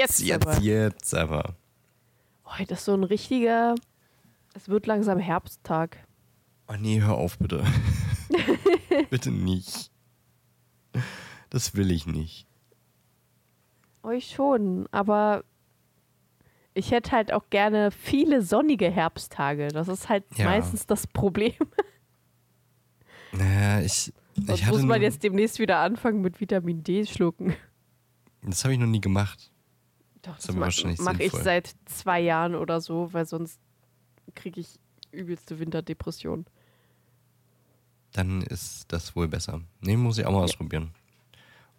jetzt, Jetzt, aber. jetzt aber. Heute ist so ein richtiger. Es wird langsam Herbsttag. Oh nee, hör auf bitte. bitte nicht. Das will ich nicht. Euch schon, aber ich hätte halt auch gerne viele sonnige Herbsttage. Das ist halt Ja. meistens das Problem. Naja, ich, ich muss man jetzt demnächst wieder anfangen mit Vitamin D schlucken. Das habe ich noch nie gemacht. Doch, aber wahrscheinlich mache ich sinnvoll. seit zwei Jahren oder so, weil sonst kriege ich übelste Winterdepression. Dann ist das wohl besser. Nee, muss ich auch mal ausprobieren.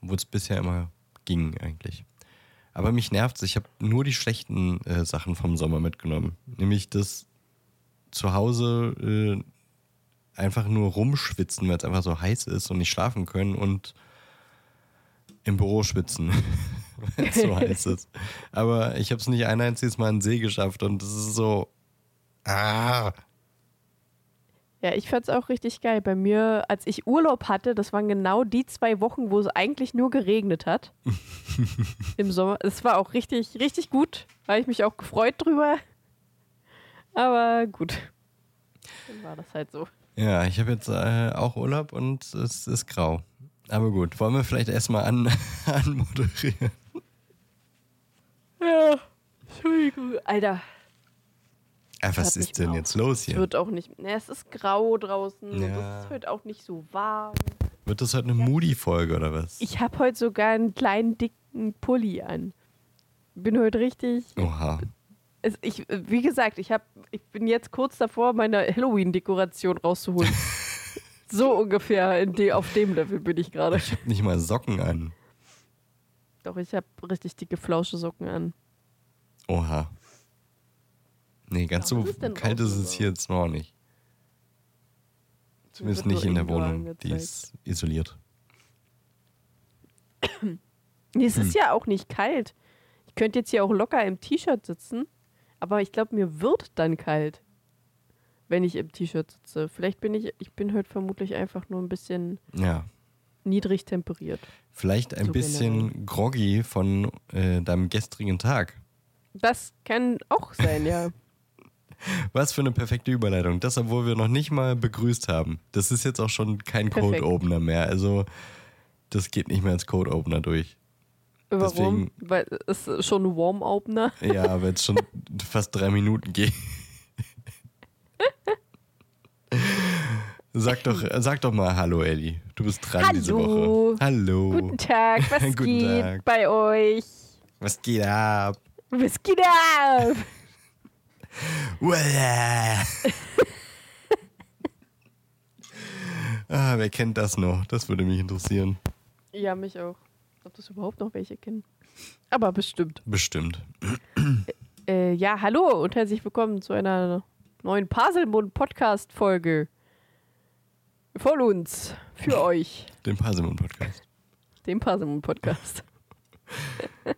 Obwohl es bisher immer ging eigentlich. Aber mich nervt's. Ich habe nur die schlechten äh, Sachen vom Sommer mitgenommen. Nämlich das zu Hause äh, einfach nur rumschwitzen, weil es einfach so heiß ist und nicht schlafen können und im Büro schwitzen, weil es so heiß ist. Aber ich habe es nicht ein einziges Mal in den See geschafft und das ist so. Ah. Ja, ich fand's auch richtig geil. Bei mir, als ich Urlaub hatte, das waren genau die zwei Wochen, wo es eigentlich nur geregnet hat. Im Sommer. Es war auch richtig, richtig gut. Habe ich mich auch gefreut drüber. Aber gut. Dann war das halt so. Ja, ich habe jetzt äh, auch Urlaub und es ist grau. Aber gut, wollen wir vielleicht erstmal an, anmoderieren? Ja. Entschuldigung. Alter, Ah, was hört mich ist denn auf. jetzt los es hier? wird auch nicht. Ne, es ist grau draußen. und Ja. Es ist heute auch nicht so warm. Wird das heute eine Moody-Folge oder was? Ich habe heute sogar einen kleinen, dicken Pulli an. Bin heute richtig. Oha. Es, ich, wie gesagt, ich, hab, ich bin jetzt kurz davor, meine Halloween-Dekoration rauszuholen. so ungefähr in de, auf dem Level bin ich gerade. Nicht mal Socken an. Doch, ich habe richtig dicke Flauschesocken an. Oha. Nee, ganz Warum so kalt ist es hier jetzt noch nicht. Zumindest nicht in der Wohnung. Die ist isoliert. Nee, es Hm. ist ja auch nicht kalt. Ich könnte jetzt hier auch locker im T-Shirt sitzen, aber ich glaube, mir wird dann kalt, wenn ich im T-Shirt sitze. Vielleicht bin ich, ich bin heute vermutlich einfach nur ein bisschen Ja. Niedrig temperiert. Vielleicht ein So bisschen groggy von äh, deinem gestrigen Tag. Das kann auch sein, ja. Was für eine perfekte Überleitung. Das, obwohl wir noch nicht mal begrüßt haben. Das ist jetzt auch schon kein. Code-Opener mehr. Also, das geht nicht mehr als Code-Opener durch. Warum? Deswegen- Weil es ist schon ein Warm-Opener. Ja, wenn es schon fast drei Minuten geht. Sag doch, sag doch mal Hallo, Eddie. Du bist dran diese Hallo. Woche. Hallo. Guten Tag, was Guten geht Tag. bei euch? Was geht ab? Was geht ab? Ah, wer kennt das noch? Das würde mich interessieren. Ja, mich auch. Ob das überhaupt noch welche kennen. Aber bestimmt. Bestimmt. Äh, ja, hallo und herzlich willkommen zu einer neuen Paselmund-Podcast-Folge. Von uns, für euch, Den Parsimon-Podcast. dem Paselmund-Podcast.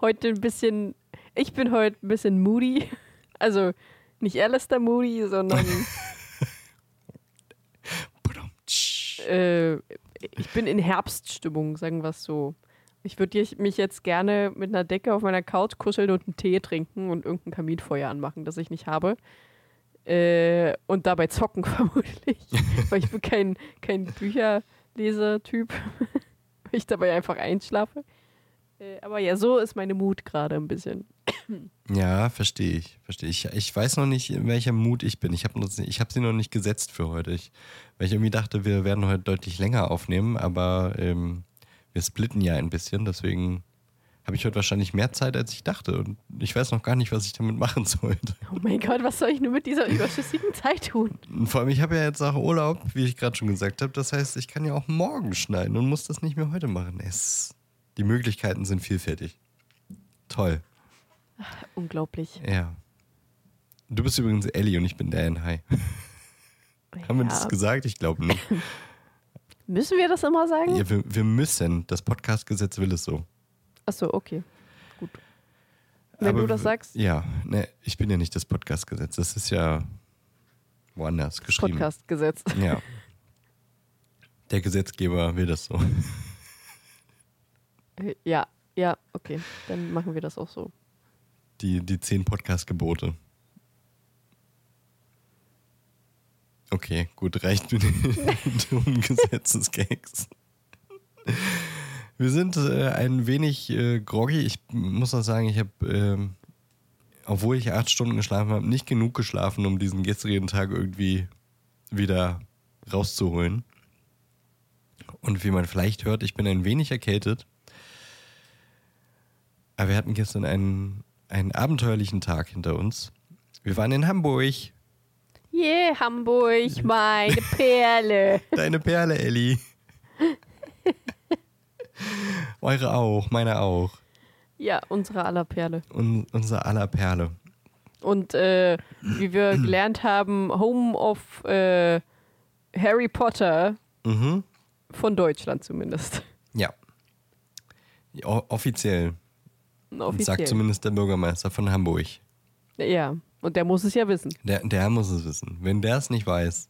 heute ein bisschen, ich bin heute ein bisschen moody. Also nicht Alistair Moody, sondern äh, ich bin in Herbststimmung, sagen wir es so. Ich würde mich jetzt gerne mit einer Decke auf meiner Couch kuscheln und einen Tee trinken und irgendein Kaminfeuer anmachen, das ich nicht habe. Äh, und dabei zocken vermutlich. weil ich bin kein, kein Bücherleser-Typ. weil ich dabei einfach einschlafe. Äh, aber ja, so ist meine Mut gerade ein bisschen. Ja, verstehe ich. Verstehe ich. Ich weiß noch nicht, in welchem Mut ich bin. Ich habe ich hab sie noch nicht gesetzt für heute. Ich, weil ich irgendwie dachte, wir werden heute deutlich länger aufnehmen, aber ähm, wir splitten ja ein bisschen. Deswegen habe ich heute wahrscheinlich mehr Zeit, als ich dachte. Und ich weiß noch gar nicht, was ich damit machen sollte. Oh mein Gott, was soll ich nur mit dieser überschüssigen Zeit tun? Und vor allem, ich habe ja jetzt auch Urlaub, wie ich gerade schon gesagt habe. Das heißt, ich kann ja auch morgen schneiden und muss das nicht mehr heute machen. Es, die Möglichkeiten sind vielfältig. Toll. Unglaublich. Ja. Du bist übrigens Ellie und ich bin Dan. Hi. Haben wir Ja. das gesagt? Ich glaube nicht. Müssen wir das immer sagen? Ja, wir, wir müssen. Das Podcastgesetz will es so. Achso, okay. Gut. Wenn Aber du das sagst, Ja, ne, ich bin ja nicht das Podcastgesetz. Das ist ja woanders geschrieben. Podcast-Gesetz. Ja. Der Gesetzgeber will das so. Äh, Ja, Ja, okay. Dann machen wir das auch so. Die, die zehn Podcast-Gebote. Okay, gut, reicht mit den Umgesetzesgags. Wir sind äh, ein wenig äh, groggy. Ich muss auch sagen, ich habe, äh, obwohl ich acht Stunden geschlafen habe, nicht genug geschlafen, um diesen gestrigen Tag irgendwie wieder rauszuholen. Und wie man vielleicht hört, ich bin ein wenig erkältet. Aber wir hatten gestern einen, einen abenteuerlichen Tag hinter uns. Wir waren in Hamburg. Yeah, Hamburg, meine Perle. Deine Perle, Elli. Eure auch, meine auch. Ja, unsere aller Perle. Un unser aller Perle. Und äh, wie wir gelernt haben, Home of äh, Harry Potter Mhm. von Deutschland zumindest. Ja. O offiziell, Offiziell. sagt zumindest der Bürgermeister von Hamburg. Ja, und der muss es ja wissen. Der, der muss es wissen. Wenn der es nicht weiß,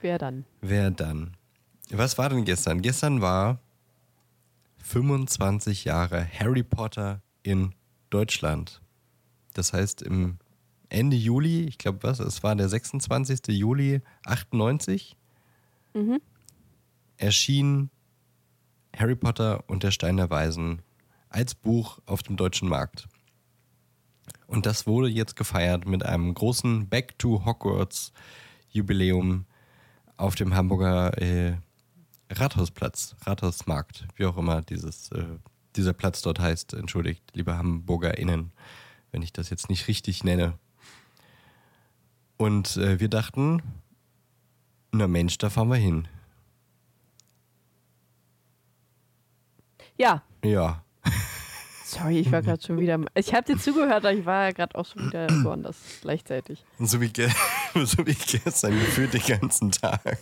Wer dann? wer dann? Was war denn gestern? Gestern war 25 Jahre Harry Potter in Deutschland. Das heißt, im Ende Juli, ich glaube, was? Es war der 26. Juli 98, Mhm. erschien Harry Potter und der Stein der Weisen als Buch auf dem deutschen Markt. Und das wurde jetzt gefeiert mit einem großen Back to Hogwarts Jubiläum auf dem Hamburger äh, Rathausplatz, Rathausmarkt, wie auch immer dieses, äh, dieser Platz dort heißt. Entschuldigt, liebe HamburgerInnen, wenn ich das jetzt nicht richtig nenne. Und äh, wir dachten, na Mensch, da fahren wir hin. Ja, Ja, sorry, ich war gerade schon wieder. Ich habe dir zugehört, aber ich war ja gerade auch schon wieder woanders gleichzeitig. so wie, so wie gestern gefühlt den ganzen Tag.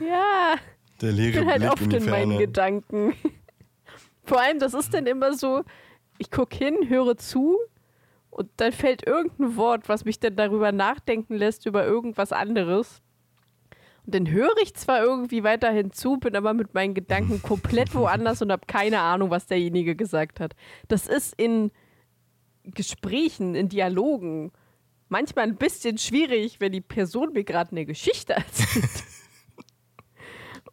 Ja, Der ich leere bin halt Blick oft in in meinen. Gedanken. Vor allem, das ist dann immer so, ich gucke hin, höre zu und dann fällt irgendein Wort, was mich dann darüber nachdenken lässt, über irgendwas anderes. Und dann höre ich zwar irgendwie weiterhin zu, bin aber mit meinen Gedanken komplett woanders und habe keine Ahnung, was derjenige gesagt hat. Das ist in Gesprächen, in Dialogen manchmal ein bisschen schwierig, wenn die Person mir gerade eine Geschichte erzählt.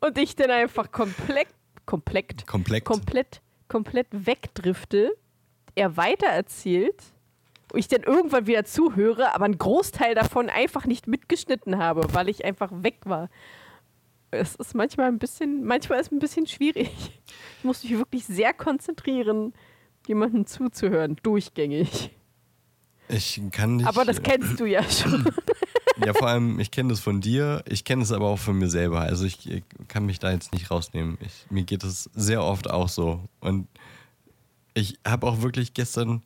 Und ich dann einfach komplett, komplett, Komplett. komplett, komplett wegdrifte, er weitererzählt und ich dann irgendwann wieder zuhöre, aber einen Großteil davon einfach nicht mitgeschnitten habe, weil ich einfach weg war. Es ist manchmal ein bisschen, manchmal ist es ein bisschen schwierig. Ich muss mich wirklich sehr konzentrieren, jemandem zuzuhören, durchgängig. ich kann nicht. Aber das kennst du ja schon. Ja, vor allem, ich kenne das von dir, ich kenne es aber auch von mir selber. Also ich, ich kann mich da jetzt nicht rausnehmen. Ich, mir geht es sehr oft auch so. Und ich habe auch wirklich gestern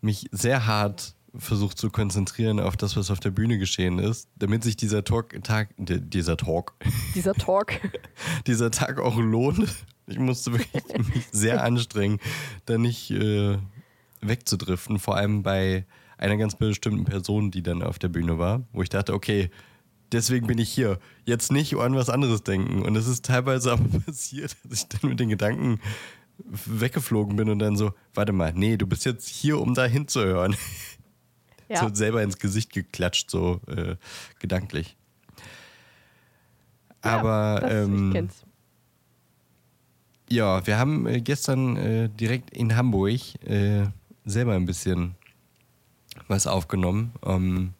mich sehr hart versucht zu konzentrieren auf das, was auf der Bühne geschehen ist, damit sich dieser Talk, Tag, di- dieser Talk, Dieser Talk. dieser Tag auch lohnt. Ich musste wirklich mich sehr anstrengen, da nicht äh, wegzudriften. Vor allem bei einer ganz bestimmten Person, die dann auf der Bühne war, wo ich dachte, okay, deswegen bin ich hier. Jetzt nicht an was anderes denken. Und es ist teilweise aber passiert, dass ich dann mit den Gedanken weggeflogen bin und dann so, warte mal, nee, du bist jetzt hier, um da hinzuhören. Ja. So selber ins Gesicht geklatscht, so äh, gedanklich. Aber ja, das, ähm, ich kenn's. ja, wir haben äh, gestern äh, direkt in Hamburg äh, selber ein bisschen was aufgenommen. Ähm,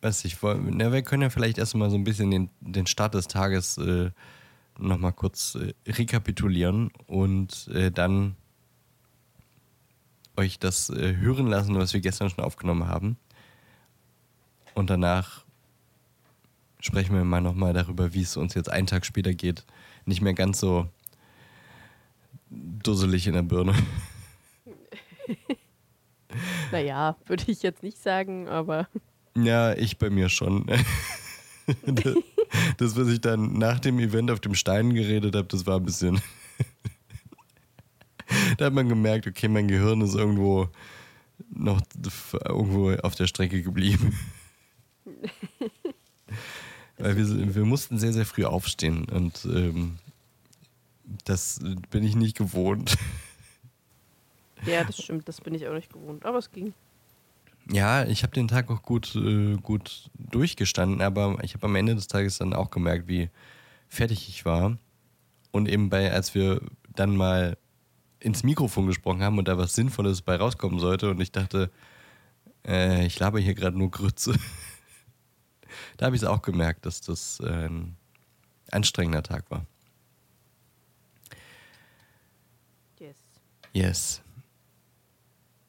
weiß ich, na, wir können ja vielleicht erstmal so ein bisschen den, den Start des Tages äh, nochmal kurz äh, rekapitulieren und äh, dann euch das äh, hören lassen, was wir gestern schon aufgenommen haben. Und danach sprechen wir mal nochmal darüber, wie es uns jetzt einen Tag später geht. Nicht mehr ganz so dusselig in der Birne. Naja, würde ich jetzt nicht sagen, aber Ja, ich bei mir schon. das, das, was ich dann nach dem Event auf dem Stein geredet habe, das war ein bisschen. da hat man gemerkt, okay, mein Gehirn ist irgendwo noch irgendwo auf der Strecke geblieben. Weil wir, wir mussten sehr, sehr früh aufstehen und ähm, Das bin ich nicht gewohnt. Ja, das stimmt, das bin ich auch nicht gewohnt, aber es ging. Ja, ich habe den Tag auch gut, äh, gut durchgestanden, aber ich habe am Ende des Tages dann auch gemerkt, wie fertig ich war. Und eben bei, als wir dann mal ins Mikrofon gesprochen haben und da was Sinnvolles bei rauskommen sollte und ich dachte, äh, ich laber hier gerade nur Grütze. da habe ich es auch gemerkt, dass das äh, ein anstrengender Tag war. Yes. Yes.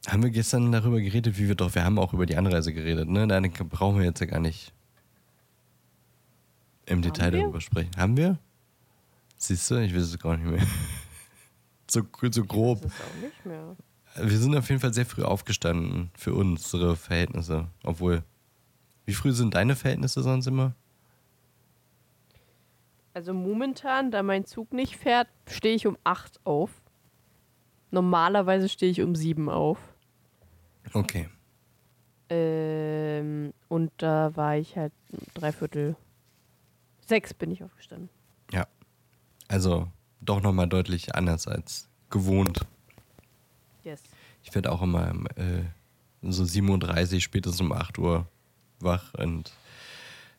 Haben wir gestern darüber geredet, wie wir doch, wir haben auch über die Anreise geredet, ne? Da brauchen wir jetzt ja gar nicht im haben Detail wir? darüber sprechen. Haben wir? Siehst du, ich weiß es gar nicht mehr. so, so grob. Ich weiß es auch nicht mehr. Wir sind auf jeden Fall sehr früh aufgestanden für unsere Verhältnisse. Obwohl, wie früh sind deine Verhältnisse sonst immer? Also momentan, da mein Zug nicht fährt, stehe ich um 8 auf. Normalerweise stehe ich um 7 auf. Okay. Ähm, und da war ich halt dreiviertel sechs bin ich aufgestanden. Ja. Also doch nochmal deutlich anders als gewohnt. Yes. Ich werde auch immer äh, so 37, spätestens um 8 Uhr wach. Und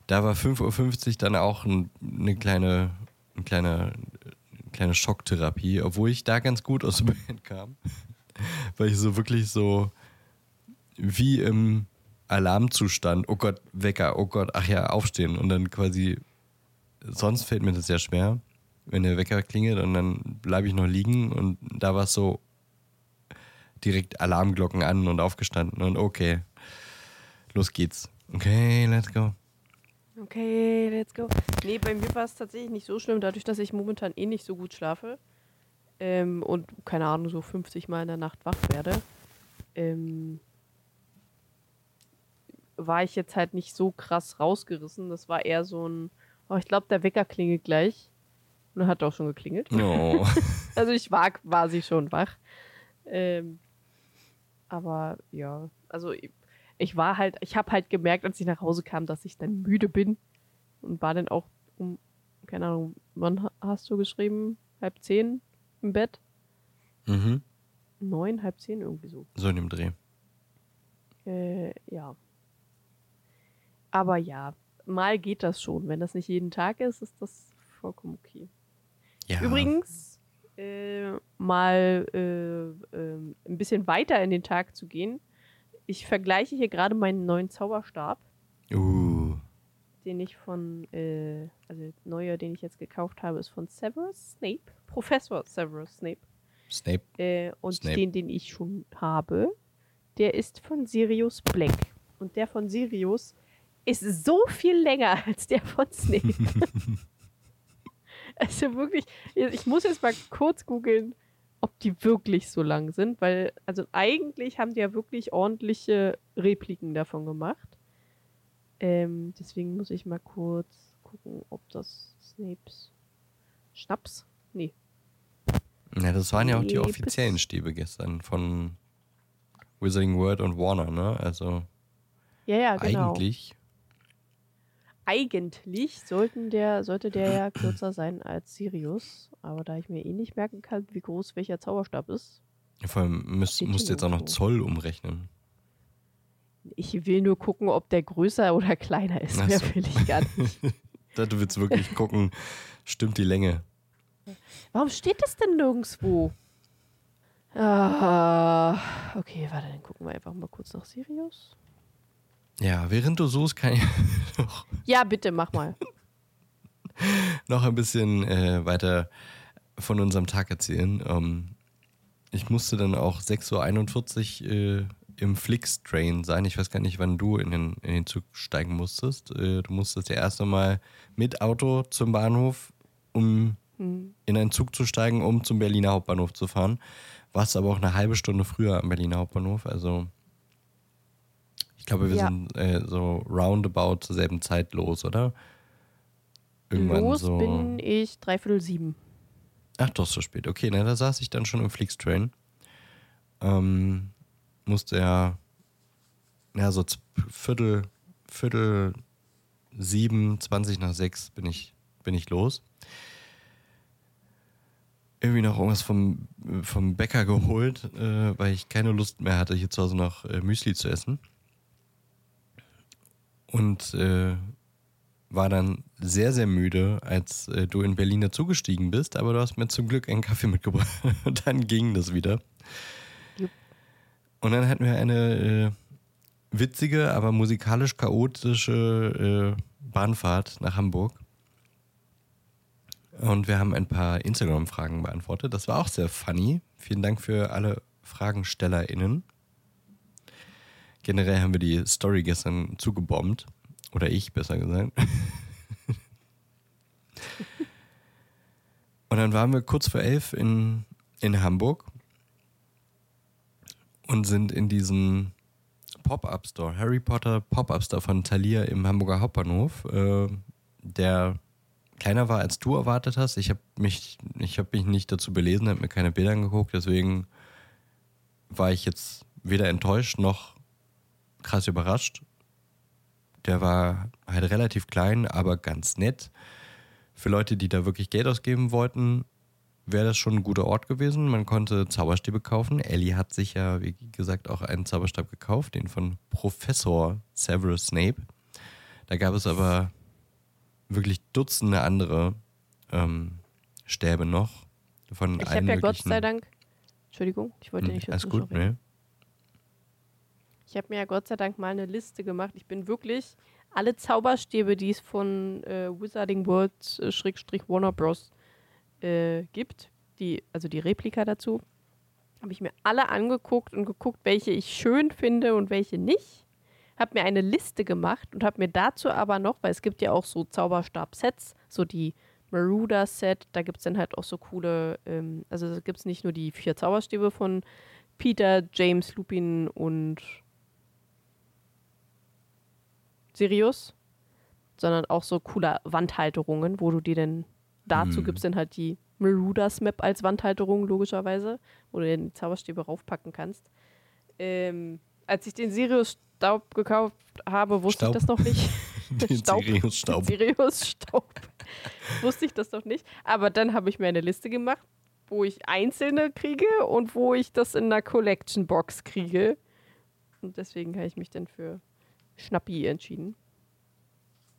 da war 5.50 Uhr dann auch ein, eine kleine, eine kleine, eine kleine Schocktherapie, obwohl ich da ganz gut aus dem Bett kam. Weil ich so wirklich so wie im Alarmzustand, oh Gott, Wecker, oh Gott, ach ja, aufstehen und dann quasi, sonst fällt mir das sehr schwer, wenn der Wecker klingelt und dann bleibe ich noch liegen und da war es so, direkt Alarmglocken an und aufgestanden und okay, los geht's. Okay, let's go. Okay, let's go. Nee, bei mir war es tatsächlich nicht so schlimm, dadurch, dass ich momentan eh nicht so gut schlafe ähm, und, keine Ahnung, so 50 Mal in der Nacht wach werde, ähm, war ich jetzt halt nicht so krass rausgerissen. Das war eher so ein, oh, ich glaube, der Wecker klingelt gleich. Und hat auch schon geklingelt. Oh. also ich war quasi schon wach. Ähm, aber ja, also ich, ich war halt, ich habe halt gemerkt, als ich nach Hause kam, dass ich dann müde bin und war dann auch um, keine Ahnung, wann hast du geschrieben? Halb zehn im Bett? Mhm. Neun, halb zehn, irgendwie so. So in dem Dreh. Äh, ja. Aber ja, mal geht das schon. Wenn das nicht jeden Tag ist, ist das vollkommen okay. Ja. Übrigens, äh, mal äh, äh, ein bisschen weiter in den Tag zu gehen. Ich vergleiche hier gerade meinen neuen Zauberstab. Uh. Den ich von, äh, also neuer, den ich jetzt gekauft habe, ist von Severus Snape. Professor Severus Snape. Snape. Äh, und Snape. den, den ich schon habe, der ist von Sirius Black. Und der von Sirius ist so viel länger als der von Snape. Also wirklich, ich muss jetzt mal kurz googeln, ob die wirklich so lang sind, weil, also eigentlich haben die ja wirklich ordentliche Repliken davon gemacht. Ähm, deswegen muss ich mal kurz gucken, ob das Snapes Schnaps? Nee. Ja, das waren ja auch die offiziellen Stäbe gestern von Wizarding World und Warner, ne? Also ja, ja, genau. eigentlich eigentlich sollten der, sollte der ja kürzer sein als Sirius. Aber da ich mir eh nicht merken kann, wie groß welcher Zauberstab ist. Vor allem müsst, musst du jetzt auch noch Zoll umrechnen. Ich will nur gucken, ob der größer oder kleiner ist. Mehr will ich gar nicht. du willst wirklich gucken, stimmt die Länge. Warum steht das denn nirgendwo? Ah, okay, warte, dann gucken wir einfach mal kurz nach Sirius. Ja, während du suchst, kann ich noch. Ja, bitte, mach mal. noch ein bisschen äh, von unserem Tag erzählen. Ähm, ich musste dann auch 6.41 Uhr äh, im Flix-Train sein. Ich weiß gar nicht, wann du in den, in den Zug steigen musstest. Äh, du musstest ja erst einmal mit Auto zum Bahnhof, um hm. in einen Zug zu steigen, um zum Berliner Hauptbahnhof zu fahren. Warst aber auch eine halbe Stunde früher am Berliner Hauptbahnhof. Also ich glaube, wir ja. sind äh, so roundabout zur selben Zeit los, oder? Irgendwann los so. bin ich dreiviertel sieben. Ach, doch so spät. Okay, na, da saß ich dann schon im Flixtrain. Ähm, musste ja, ja, so Viertel, Viertel sieben, zwanzig nach sechs bin ich, bin ich los. irgendwie noch irgendwas vom, vom Bäcker geholt, äh, weil ich keine Lust mehr hatte, hier zu Hause noch äh, Müsli zu essen. Und äh, war dann sehr, sehr müde, als äh, du in Berlin dazugestiegen bist, aber du hast mir zum Glück einen Kaffee mitgebracht und dann ging das wieder. Jupp. Und dann hatten wir eine äh, witzige, aber musikalisch chaotische äh, Bahnfahrt nach Hamburg. Und wir haben ein paar Instagram-Fragen beantwortet. Das war auch sehr funny. Vielen Dank für alle FragenstellerInnen. Generell haben wir die Story gestern zugebombt. Oder ich, besser gesagt. Und dann waren wir kurz vor elf in, in Hamburg und sind in diesen Pop-Up-Store, Harry Potter Pop-Up-Store von Thalia im Hamburger Hauptbahnhof, äh, der kleiner war, als du erwartet hast. Ich habe mich, hab mich nicht dazu belesen, habe mir keine Bilder angeguckt, deswegen war ich jetzt weder enttäuscht noch krass überrascht. Der war halt relativ klein, aber ganz nett. Für Leute, die da wirklich Geld ausgeben wollten, wäre das schon ein guter Ort gewesen. Man konnte Zauberstäbe kaufen. Ellie hat sich ja, wie gesagt, auch einen Zauberstab gekauft, den von Professor Severus Snape. Da gab es aber wirklich Dutzende andere ähm, Stäbe noch. Von Ich habe ja Gott sei Dank. Entschuldigung, ich wollte Hm, nicht Alles gut, ne? Ich habe mir ja Gott sei Dank mal eine Liste gemacht. Ich bin wirklich alle Zauberstäbe, die es von äh, Wizarding World äh, Schrägstrich Warner Bros. Äh, gibt, die, also die Replika dazu, habe ich mir alle angeguckt und geguckt, welche ich schön finde und welche nicht. Habe mir eine Liste gemacht und habe mir dazu aber noch, weil es gibt ja auch so Zauberstab-Sets, so die Maruda-Set, da gibt es dann halt auch so coole, ähm, also gibt es nicht nur die vier Zauberstäbe von Peter, James, Lupin und Sirius, sondern auch so coole Wandhalterungen, wo du dir dann dazu Hm. gibt's dann halt die Marudas Map als Wandhalterung, logischerweise, wo du die Zauberstäbe raufpacken kannst. Ähm, als ich den Sirius-Staub gekauft habe, wusste Staub. ich das noch nicht. Den Staub. Sirius Staub. Sirius-Staub. wusste ich das noch nicht. Aber dann habe ich mir eine Liste gemacht, wo ich einzelne kriege und wo ich das in einer Collection-Box kriege. Und deswegen habe ich mich dann für Schnappi entschieden.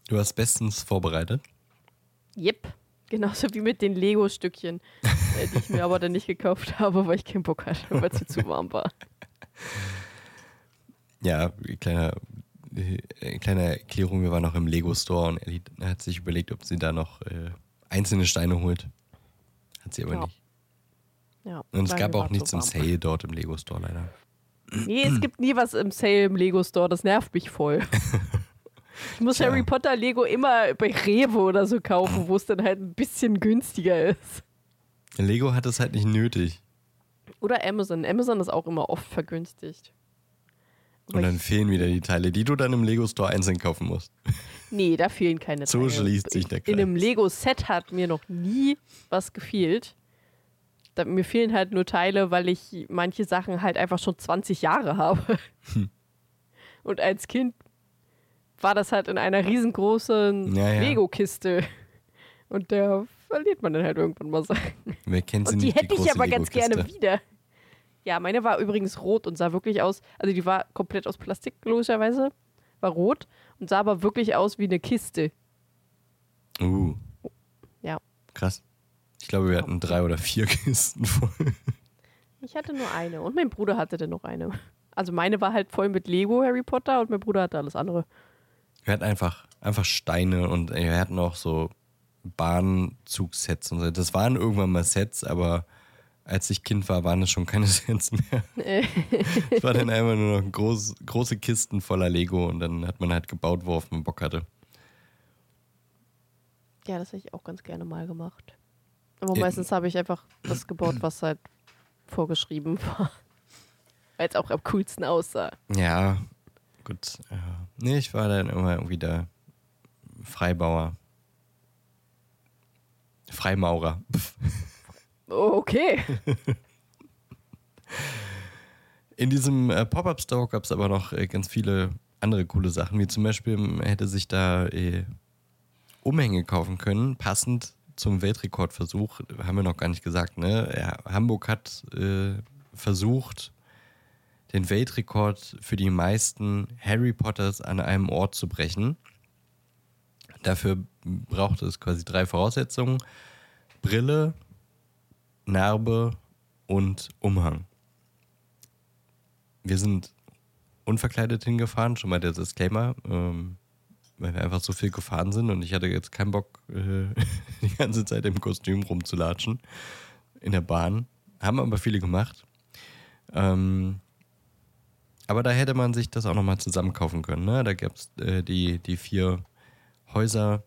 Du hast bestens vorbereitet. Yep. Genauso wie mit den Lego-Stückchen, äh, die ich mir aber dann nicht gekauft habe, weil ich keinen Bock hatte, weil es zu warm war. Ja, kleiner, äh, kleine Erklärung, wir waren noch im Lego Store und Ellie hat sich überlegt, ob sie da noch äh, einzelne Steine holt. Hat sie aber Ja. nicht. Ja, Und es gab auch nichts zu im. Sale dort im Lego Store leider. Nee, es gibt nie was im Sale im Lego-Store, das nervt mich voll. Ich muss Tja. Harry Potter Lego immer bei Rewe oder so kaufen, wo es dann halt ein bisschen günstiger ist. Lego hat es halt nicht nötig. Oder Amazon. Amazon ist auch immer oft vergünstigt. Aber Und dann fehlen wieder die Teile, die du dann im Lego Store einzeln kaufen musst. nee, da fehlen keine So Teile. schließt sich der In einem Kreis. Lego-Set hat mir noch nie was gefehlt. Da, mir fehlen halt nur Teile, weil ich manche Sachen halt einfach schon 20 Jahre habe. Hm. Und als Kind war das halt in einer riesengroßen Ja, ja. Lego-Kiste. Und da verliert man dann halt irgendwann mal Sachen. Wer kennt sie Und die nicht? hätte ich große aber ganz gerne wieder. Ja, meine war übrigens rot und sah wirklich aus, also die war komplett aus Plastik, logischerweise, war rot und sah aber wirklich aus wie eine Kiste. Uh. Ja. Krass. Ich glaube, wir hatten drei oder vier Kisten voll. Ich hatte nur eine und mein Bruder hatte dann noch eine. Also meine war halt voll mit Lego Harry Potter und mein Bruder hatte alles andere. Wir hatten einfach, einfach Steine und wir hatten auch so Bahnzugsets und so. Das waren irgendwann mal Sets, aber als ich Kind war, waren es schon keine Sets mehr. Es war dann einfach nur noch groß, große Kisten voller Lego und dann hat man halt gebaut, worauf man Bock hatte. Ja, das hätte ich auch ganz gerne mal gemacht. Aber meistens habe ich einfach das gebaut, was halt vorgeschrieben war. Weil es auch am coolsten aussah. Ja, gut. Ja. Nee, ich war dann immer irgendwie der Freibauer. Freimaurer. Okay. In diesem äh, Pop-Up-Store gab es aber noch äh, ganz viele andere coole Sachen, wie zum Beispiel man hätte sich da äh, Umhänge kaufen können, passend zum Weltrekordversuch, haben wir noch gar nicht gesagt, ne? Ja, Hamburg hat äh, versucht, den Weltrekord für die meisten Harry Potters an einem Ort zu brechen. Dafür braucht es quasi drei Voraussetzungen: Brille, Narbe und Umhang. Wir sind unverkleidet hingefahren, schon mal der Disclaimer, ähm, weil wir einfach so viel gefahren sind und ich hatte jetzt keinen Bock, äh, die ganze Zeit im Kostüm rumzulatschen in der Bahn. Haben aber viele gemacht. Ähm, aber da hätte man sich das auch nochmal zusammen kaufen können. Ne? Da gab es äh, die, die vier Häuser,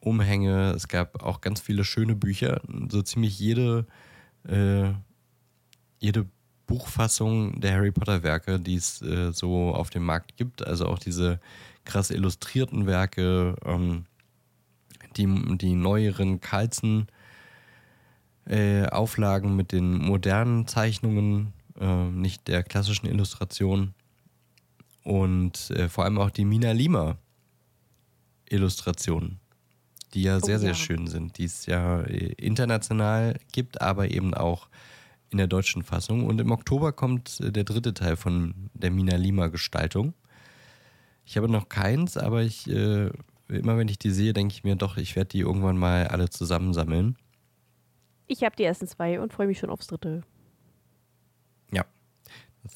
Umhänge, es gab auch ganz viele schöne Bücher. So ziemlich jede, äh, jede Buchfassung der Harry Potter Werke, die es äh, so auf dem Markt gibt. Also auch diese krass illustrierten Werke, ähm, die, die neueren Carlsen äh, Auflagen mit den modernen Zeichnungen, äh, nicht der klassischen Illustration. Und äh, vor allem auch die Mina Lima Illustrationen, die ja sehr, oh, sehr ja. schön sind, die es ja äh, international gibt, aber eben auch in der deutschen Fassung. Und im Oktober kommt äh, der dritte Teil von der Mina Lima Gestaltung. Ich habe noch keins, aber ich, äh, immer wenn ich die sehe, denke ich mir doch, ich werde die irgendwann mal alle zusammensammeln. Ich habe die ersten zwei und freue mich schon aufs dritte. Ja.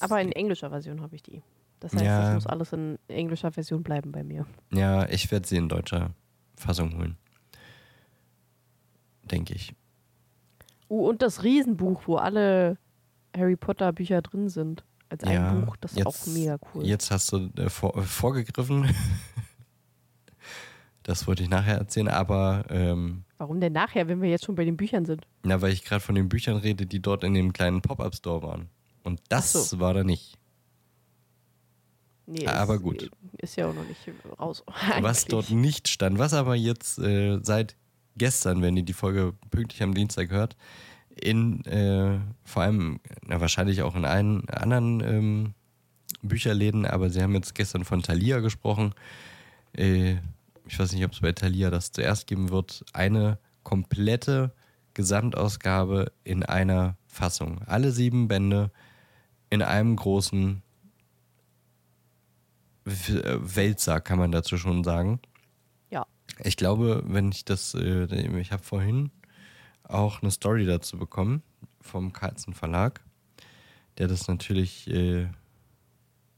aber in englischer Version habe ich die. Das heißt, ja. das muss alles in englischer Version bleiben bei mir. Ja, ich werde sie in deutscher Fassung holen. Denke ich. Uh, und das Riesenbuch, wo alle Harry Potter Bücher drin sind. Als ein ja, Buch, das ist auch mega cool. Jetzt hast du äh, vor, äh, vorgegriffen. das wollte ich nachher erzählen, aber. Ähm, Warum denn nachher, wenn wir jetzt schon bei den Büchern sind? Na, weil ich gerade von den Büchern rede, die dort in dem kleinen Pop-Up-Store waren. Und das so. war da nicht. Nee, aber ist, gut. Ist ja auch noch nicht raus. was dort nicht stand, was aber jetzt äh, seit gestern, wenn ihr die Folge pünktlich am Dienstag hört, in äh, vor allem, na, wahrscheinlich auch in allen anderen ähm, Bücherläden, aber sie haben jetzt gestern von Thalia gesprochen. Äh, ich weiß nicht, ob es bei Thalia das zuerst geben wird. Eine komplette Gesamtausgabe in einer Fassung. Alle sieben Bände in einem großen Wälzer, kann man dazu schon sagen. Ich glaube, wenn ich das, äh, ich habe vorhin auch eine Story dazu bekommen vom Carlsen Verlag, der das natürlich äh,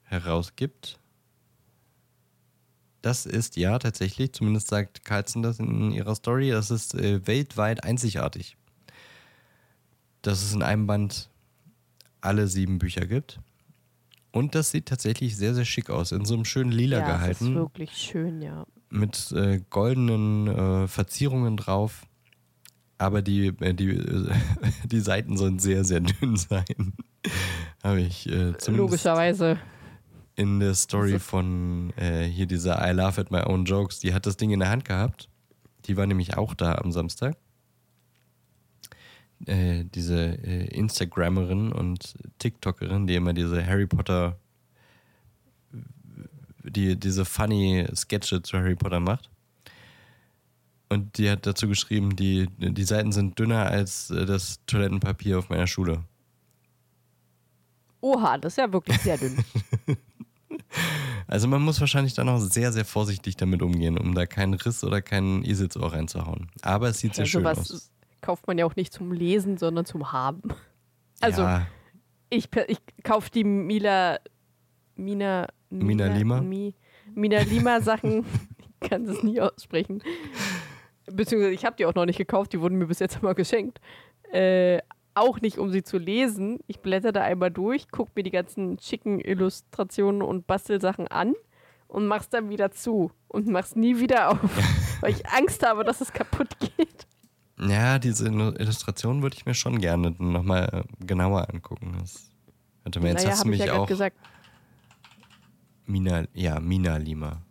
herausgibt. Das ist ja tatsächlich, zumindest sagt Carlsen das in ihrer Story, das ist äh, weltweit einzigartig. Dass es in einem Band alle sieben Bücher gibt. Und das sieht tatsächlich sehr, sehr schick aus. In so einem schönen Lila ja, gehalten. Das ist wirklich schön, ja mit äh, goldenen äh, Verzierungen drauf. Aber die, äh, die, die Seiten sollen sehr, sehr dünn sein. Habe ich äh, zumindest Logischerweise. In der Story von äh, hier dieser I Laugh at My Own Jokes, die hat das Ding in der Hand gehabt. Die war nämlich auch da am Samstag. Äh, diese Instagrammerin und TikTokerin, die immer diese Harry Potter die diese funny Sketche zu Harry Potter macht. Und die hat dazu geschrieben, die, die Seiten sind dünner als äh, das Toilettenpapier auf meiner Schule. Oha, das ist ja wirklich sehr dünn. also man muss wahrscheinlich dann auch sehr, sehr vorsichtig damit umgehen, um da keinen Riss oder keinen Eselsohr reinzuhauen. Aber es sieht sehr ja, schön aus. kauft man ja auch nicht zum Lesen, sondern zum Haben. Also ja. ich, ich kaufe die Mila, Mina, Mina, Lima? Mi, Mina Lima Sachen, ich kann es nie aussprechen. Beziehungsweise ich habe die auch noch nicht gekauft, die wurden mir bis jetzt immer geschenkt. Äh, auch nicht, um sie zu lesen. Ich blätter da einmal durch, gucke mir die ganzen schicken Illustrationen und Bastelsachen an und mach's dann wieder zu und mach's nie wieder auf, weil ich Angst habe, dass es kaputt geht. Ja, diese Illustration würde ich mir schon gerne nochmal äh, genauer angucken. Das hätte mir jetzt naja, hast du mich ja auch gesagt, Mina, ja, Mina Lima.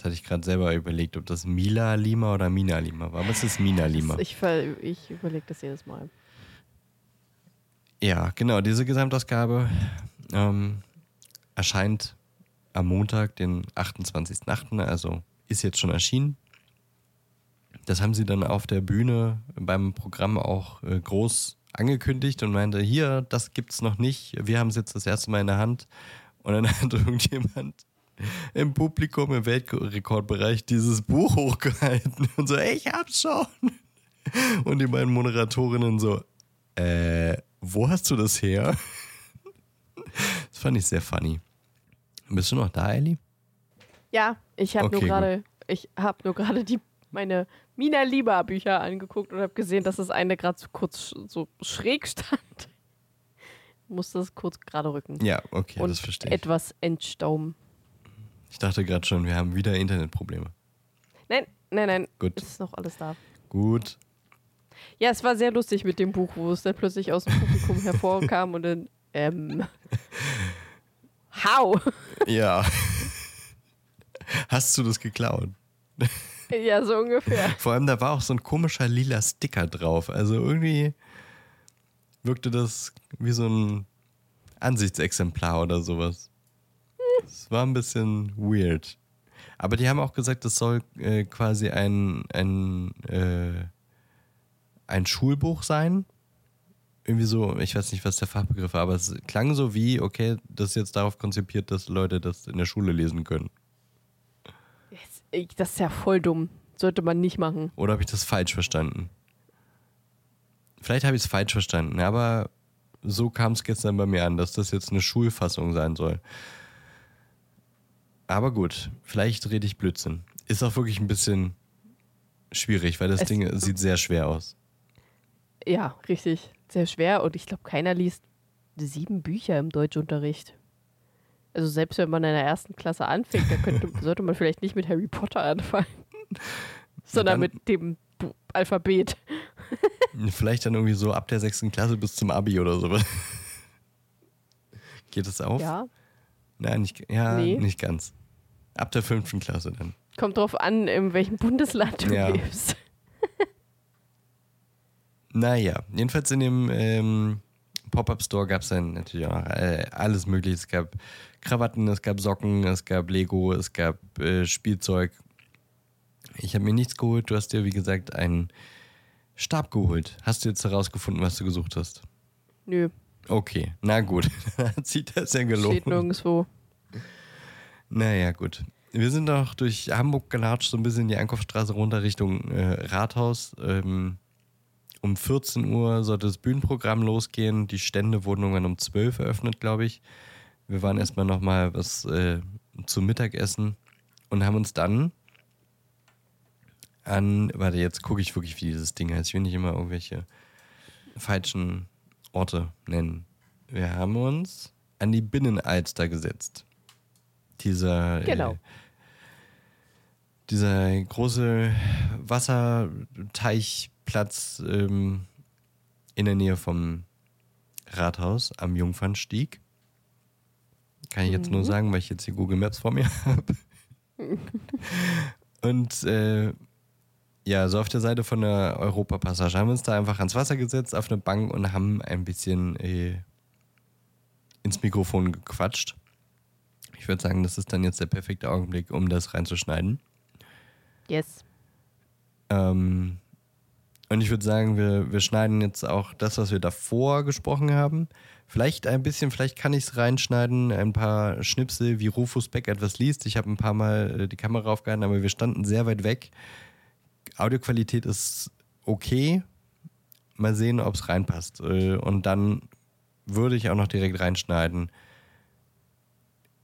Jetzt hatte ich gerade selber überlegt, ob das Mila Lima oder Mina Lima war. Aber es ist Mina Lima. Ich, ich überlege das jedes Mal. Ja, genau. Diese Gesamtausgabe ähm, erscheint am Montag, den 28.08., also ist jetzt schon erschienen. das haben sie dann auf der Bühne beim Programm auch äh, groß angekündigt und meinte, hier, das gibt's noch nicht, wir haben es jetzt das erste Mal in der Hand. Und dann hat irgendjemand im Publikum im Weltrekordbereich dieses Buch hochgehalten und so, ich hab's schon. Und die beiden Moderatorinnen so, äh, wo hast du das her? Das fand ich sehr funny. Bist du noch da, Ellie? Ja, ich habe Okay, nur gerade, ich habe nur gerade die meine Mina Lieber Bücher angeguckt und habe gesehen, dass das eine gerade so kurz so schräg stand. Muss das kurz gerade rücken. Ja, okay, und das verstehe ich. etwas entstauben. Ich dachte gerade schon, wir haben wieder Internetprobleme. Nein, nein, nein. Gut. Es ist noch alles da. Gut. Ja, es war sehr lustig mit dem Buch, wo es dann plötzlich aus dem Publikum hervorkam und dann, ähm, how? Ja. Hast du das geklaut? ja, so ungefähr. Vor allem, da war auch so ein komischer lila Sticker drauf. Also irgendwie wirkte das wie so ein Ansichtsexemplar oder sowas. Es war ein bisschen weird. Aber die haben auch gesagt, das soll äh, quasi ein, ein, äh, ein Schulbuch sein. Irgendwie so, ich weiß nicht, was der Fachbegriff war, aber es klang so wie, okay, das ist jetzt darauf konzipiert, dass Leute das in der Schule lesen können. Das ist ja voll dumm. Sollte man nicht machen. Oder habe ich das falsch verstanden? Vielleicht habe ich es falsch verstanden, aber so kam es gestern bei mir an, dass das jetzt eine Schulfassung sein soll. Aber gut, vielleicht rede ich Blödsinn. Ist auch wirklich ein bisschen schwierig, weil das Es- Ding sieht sehr schwer aus. Ja, richtig. Sehr schwer und ich glaube, keiner liest sieben Bücher im Deutschunterricht. Also selbst wenn man in der ersten Klasse anfängt, da könnte, sollte man vielleicht nicht mit Harry Potter anfangen, sondern dann- mit dem Alphabet. Vielleicht dann irgendwie so ab der sechsten Klasse bis zum Abi oder sowas. Geht das auf? Ja, Nein, nicht, ja, Nee. nicht ganz. Ab der fünften Klasse dann. kommt drauf an, in welchem Bundesland du Ja. lebst. Naja, jedenfalls in dem ähm, Pop-Up-Store gab es dann natürlich auch äh, alles Mögliche. Es gab Krawatten, es gab Socken, es gab Lego, es gab äh, Spielzeug. Ich habe mir nichts geholt. Du hast dir, wie gesagt, einen Stab geholt. Hast du jetzt herausgefunden, was du gesucht hast? Nö, Okay, na gut. Dann hat sich das ja steht gelohnt. nirgendwo. Naja, gut. Wir sind noch durch Hamburg gelatscht, so ein bisschen die Einkaufsstraße runter Richtung äh, Rathaus. Ähm, um 14 Uhr sollte das Bühnenprogramm losgehen. Die Stände wurden irgendwann um 12 Uhr eröffnet, glaube ich. Wir waren erstmal nochmal was äh, zum Mittagessen und haben uns dann an, warte, jetzt gucke ich wirklich, wie dieses Ding heißt. Ich will nicht immer irgendwelche falschen Orte nennen. Wir haben uns an die Binnenalster gesetzt. Dieser, Genau. äh, dieser große Wasserteichplatz ähm, in der Nähe vom Rathaus am Jungfernstieg. Kann ich jetzt nur sagen, weil ich jetzt hier Google Maps vor mir habe. Und äh, ja, so auf der Seite von der Europapassage haben wir uns da einfach ans Wasser gesetzt, auf eine Bank und haben ein bisschen äh, ins Mikrofon gequatscht. Ich würde sagen, das ist dann jetzt der perfekte Augenblick, um das reinzuschneiden. Yes. Ähm, und ich würde sagen, wir, wir schneiden jetzt auch das, was wir davor gesprochen haben. Vielleicht ein bisschen, vielleicht kann ich es reinschneiden, ein paar Schnipsel, wie Rufus Beck etwas liest. Ich habe ein paar Mal äh, die Kamera aufgehalten, aber wir standen sehr weit weg. Audioqualität ist okay. Mal sehen, ob es reinpasst. Äh, Und dann würde ich auch noch direkt reinschneiden.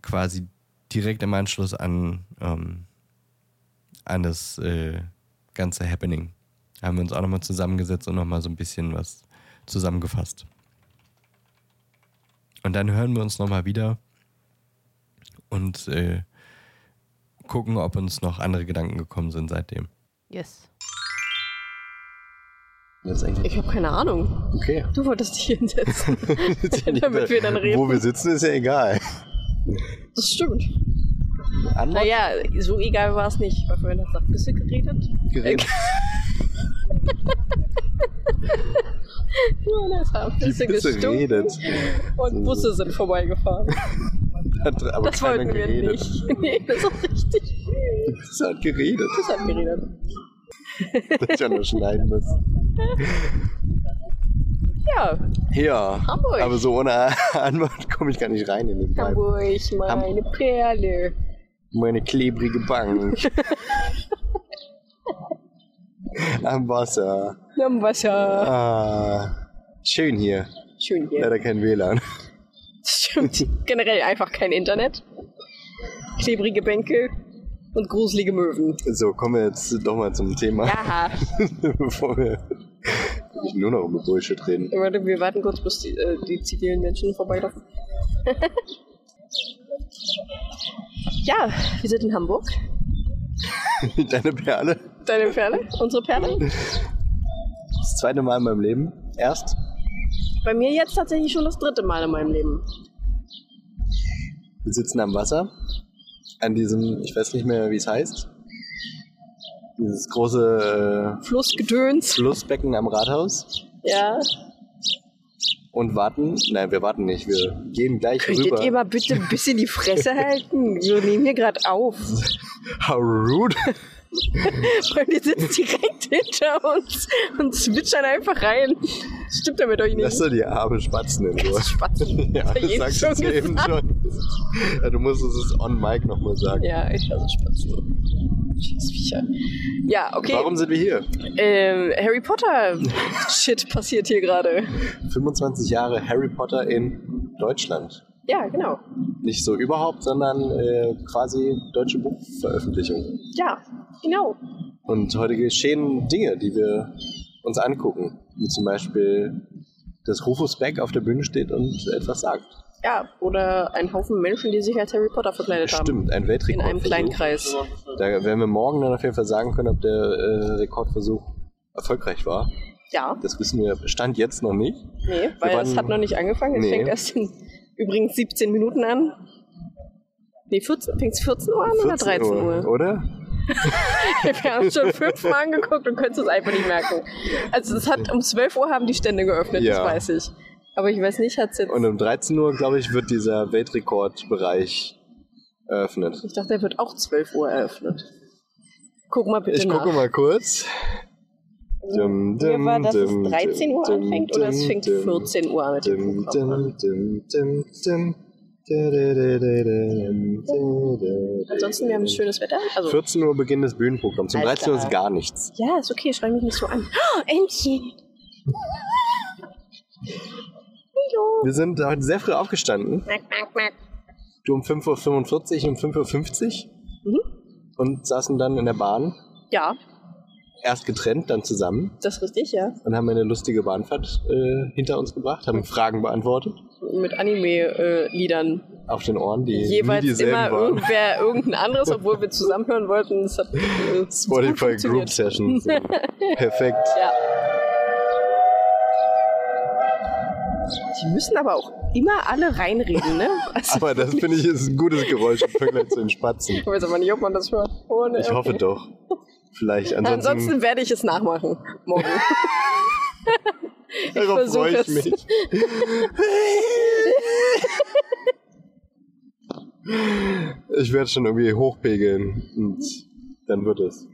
Quasi direkt im Anschluss an, ähm, an das äh, ganze Happening. Haben wir uns auch nochmal zusammengesetzt und nochmal so ein bisschen was zusammengefasst. Und dann hören wir uns nochmal wieder und äh, gucken, ob uns noch andere Gedanken gekommen sind seitdem. Yes. Ich habe keine Ahnung. Okay. Du wolltest dich hinsetzen. Damit wir dann reden. Wo wir sitzen, ist ja egal. Das stimmt. Antwort? Naja, so egal war es nicht, weil vorhin hat nach Bisse geredet. Geredet. Johannes hat Die Bisse Bisse gestunken redet. und Busse sind vorbeigefahren. Hat aber Das wollten wir geredet. nicht. Nee, das ist richtig. Die Bisse hat geredet. Bisse hat geredet. das ich auch noch schneiden muss. Ja, Ja, Hamburg. aber so ohne Antwort komme ich gar nicht rein in den Vibe. Hamburg, meine Perle. Meine klebrige Bank. Am Wasser. Am Wasser. Ah, schön hier. Schön hier. Leider kein WLAN. Stimmt. Generell einfach kein Internet. Klebrige Bänke und gruselige Möwen. So, kommen wir jetzt doch mal zum Thema, Ja. bevor wir nicht nur noch über Bullshit reden. Warte, wir warten kurz, bis die, äh, die zivilen Menschen vorbeilaufen. ja, wir sind in Hamburg. Deine Perle. Deine Perle, unsere Perle. Das zweite Mal in meinem Leben. Erst. Bei mir jetzt tatsächlich schon das dritte Mal in meinem Leben. Wir sitzen am Wasser. An diesem, ich weiß nicht mehr, wie es heißt. Dieses große Flussgedöns. äh, Flussbecken am Rathaus. Ja. Und warten. Nein, wir warten nicht. Wir gehen gleich Könntet rüber. ihr mal bitte ein bisschen die Fresse halten? Wir nehmen hier gerade auf. How rude. Weil die sitzen direkt hinter uns und switchern einfach rein. Das stimmt ja mit euch Lass nicht. doch die arme Spatzen in Ruhe. Spatzen. Ja, das ich sagst du eben schon. Ja, du musst es on mic nochmal sagen. Ja, ich hasse Spatzen. Scheißviecher. Ja, okay. Warum sind wir hier? Ähm, Harry Potter Shit passiert hier gerade. 25 Jahre Harry Potter in Deutschland. Ja, genau. Nicht so überhaupt, sondern äh, quasi deutsche Buchveröffentlichung. Ja, genau. Und heute geschehen Dinge, die wir uns angucken. Wie zum Beispiel, dass Rufus Beck auf der Bühne steht und etwas sagt. Ja, oder ein Haufen Menschen, die sich als Harry Potter verkleidet haben. Stimmt, ein In Weltrekordversuch. einem kleinen Kreis. Da werden wir morgen dann auf jeden Fall sagen können, ob der äh, Rekordversuch erfolgreich war. Ja, Das wissen wir Stand jetzt noch nicht. nee, weil waren- es hat noch nicht angefangen. Es Nee. fängt erst in übrigens 17 Minuten an. Nee, 14, fängt es 14 Uhr an oder 13 Uhr? Oder? Wir haben es schon fünfmal angeguckt und können es einfach nicht merken. Also es hat um 12 Uhr haben die Stände geöffnet, Ja. das weiß ich. Aber ich weiß nicht, hat es jetzt... Und um 13 Uhr, glaube ich, wird dieser Weltrekordbereich eröffnet. Ich dachte, der wird auch 12 Uhr eröffnet. Guck mal bitte Ich nach. gucke mal kurz. Dum, Mir dum, war, dass es dum, 13 Uhr anfängt oder es fängt dum, 14 Uhr an mit dem. Ansonsten, wir haben schönes Wetter. Also, 14 Uhr Beginn des Bühnenprogramms. Um Alles 13 Uhr ist gar nichts. ja, ist okay, schrei mich nicht so an. Oh, Entchen! Hallo! Wir sind heute sehr früh aufgestanden. Du um 5.45 Uhr, um 5.50 Uhr. Mhm. Und saßen dann in der Bahn. Ja, Erst getrennt, dann zusammen. das ist richtig, ja. Und haben eine lustige Bahnfahrt äh, hinter uns gebracht, haben Fragen beantwortet. Mit Anime-Liedern. Auf den Ohren, die Jeweils nie dieselben immer waren. irgendwer irgendein anderes, obwohl wir zusammenhören wollten. Es hat äh, Spotify Group. Sessions. Perfekt. Ja. Die müssen aber auch immer alle reinreden, ne? Also, Aber das finde ich ist ein gutes Geräusch im Vergleich zu den Spatzen. ich weiß aber nicht, ob man das hört. Oh, ne, Ich okay. hoffe doch. Vielleicht. Ansonsten, Ansonsten werde ich es nachmachen. Morgen. ich darauf versuche freue ich es. mich. Ich werde schon irgendwie hochpegeln und dann wird es.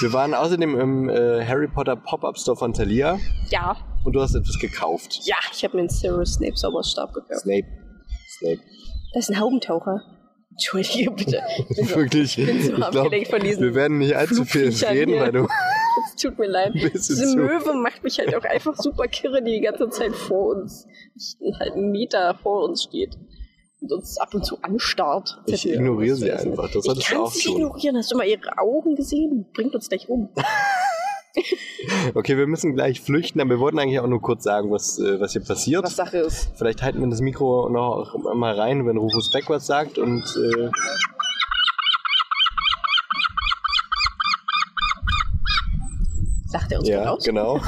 Wir waren außerdem im äh, Harry Potter Pop-Up Store von Thalia Ja, und du hast etwas gekauft. ja, ich habe mir einen Severus Snape Zauberstab gekauft. Snape. Snape. Das ist ein Haubentaucher. Entschuldige bitte. Ich bin so- Wirklich. bin so ich abgelenkt von diesen wir werden nicht allzu viel reden, hier. weil du Es tut mir leid. Diese zu. Möwe macht mich halt auch einfach super kirre, die die ganze Zeit vor uns, halt einen Meter vor uns steht und uns ab und zu anstarrt. Ich Hätten wir ignoriere sie einfach. Das ich kann auch sie ignorieren. Hast du mal ihre Augen gesehen? Bringt uns gleich um. Okay, wir müssen gleich flüchten, aber wir wollten eigentlich auch nur kurz sagen, was, äh, was hier passiert. Was Sache ist. Vielleicht halten wir das Mikro noch mal rein, wenn Rufus Beck was sagt und äh, Sagt er uns ja, aus? genau.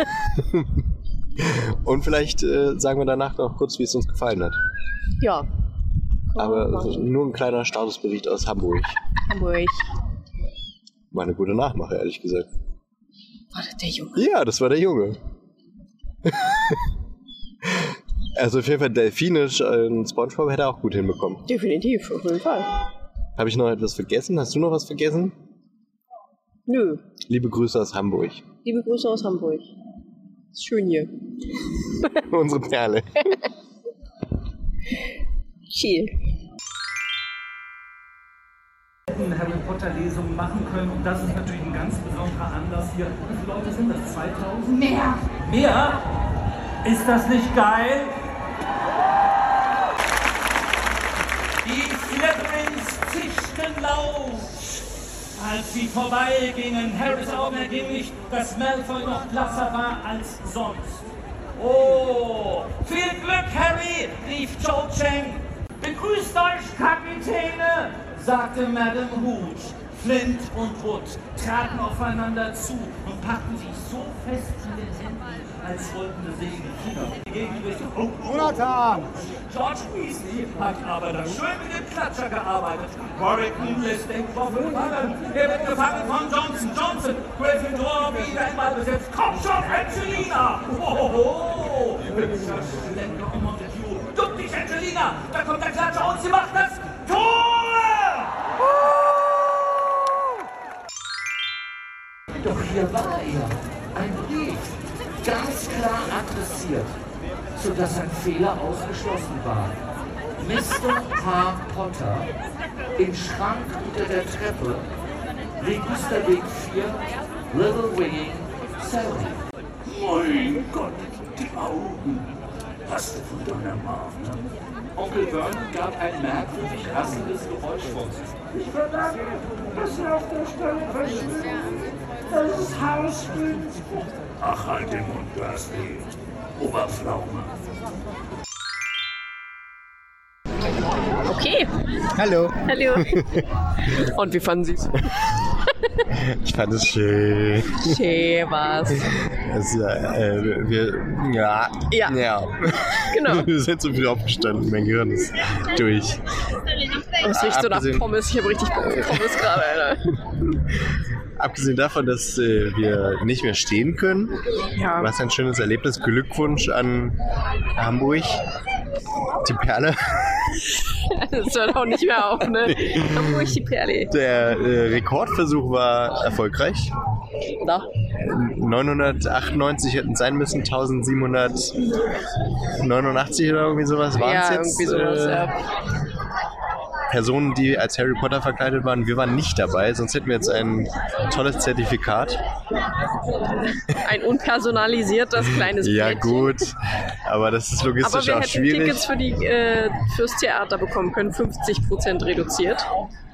und vielleicht äh, sagen wir danach noch kurz, wie es uns gefallen hat. Ja. Aber nur ein kleiner Statusbericht aus Hamburg. Hamburg. War eine gute Nachmache, ehrlich gesagt. War das der Junge? Ja, das war der Junge. also auf jeden Fall delfinisch äh, Spongebob hätte er auch gut hinbekommen. Definitiv, auf jeden Fall. Habe ich noch etwas vergessen? Hast du noch was vergessen? Nö. Liebe Grüße aus Hamburg. Liebe Grüße aus Hamburg. Ist schön hier. Unsere Perle. Chill. Hätten Harry Potter Lesungen machen können und das ist natürlich ein ganz besonderer Anlass hier. Wie viele Leute sind das? 2000? Mehr. Mehr? Ist das nicht geil? Die Slytherins zischten laut, als sie vorbeigingen. Harrys Augen ergingen nicht, dass Malfoy noch blasser war als sonst. Oh, viel Glück, Harry, rief Cho Chang. Begrüßt euch, Kapitäne, sagte Madame Hooch. Flint und Wood traten aufeinander zu und packten sich so fest in den Händen, als wollten sie sich Gegenrichtung. Oh, Jonathan! George Weasley hat aber dann schön mit dem Klatscher gearbeitet. Warrington lässt den Koffer fallen. Er wird gefangen von Johnson. Johnson, Gryffindor wieder einmal besetzt. Komm schon, Angelina! Hohoho! Hübscher Schlenker und Montague. Duck dich, Angelina! Da kommt der Klatscher und sie macht das Tor! Doch hier war er. Ein Brief. Ganz klar adressiert, sodass ein Fehler ausgeschlossen war. Mr. H. Potter im Schrank unter der Treppe, Registerweg 4, Little Winging, Surrey. Mein Gott, die Augen. Hast du von Donnermarken? Onkel Vernon gab ein merkwürdig rasselndes Geräusch von sich. Ich verlange, dass er auf der Stelle verschwindet. Das Haus stimmt. Ach, halt den Mund, Dursley. Oberpflaume. Okay. Hallo. Hallo. Und wie fanden Sie es? Ich fand es schön. Schön war's. Es, äh, wir, ja. Ja. ja. Genau. Wir sind so früh aufgestanden. Mein Gehirn ist durch. Es riecht so nach Abgesehen- Pommes. Ich habe richtig Bock auf Pommes gerade, Alter. Abgesehen davon, dass äh, wir nicht mehr stehen können. Ja. Was ein schönes Erlebnis. Glückwunsch an Hamburg. Die Perle. Das hört auch nicht mehr auf, ne? Hamburg, die Perle. Der äh, Rekordversuch war erfolgreich. Da. 998 hätten es sein müssen, 1789 oder irgendwie sowas waren es Ja, jetzt. irgendwie sowas, äh, ja. Personen, die als Harry Potter verkleidet waren, wir waren nicht dabei, sonst hätten wir jetzt ein tolles Zertifikat. Ein unpersonalisiertes kleines Ja Blättchen. gut, aber das ist Aber logistisch wir auch hätten schwierig. Tickets für die, äh, fürs Theater bekommen können, 50% reduziert.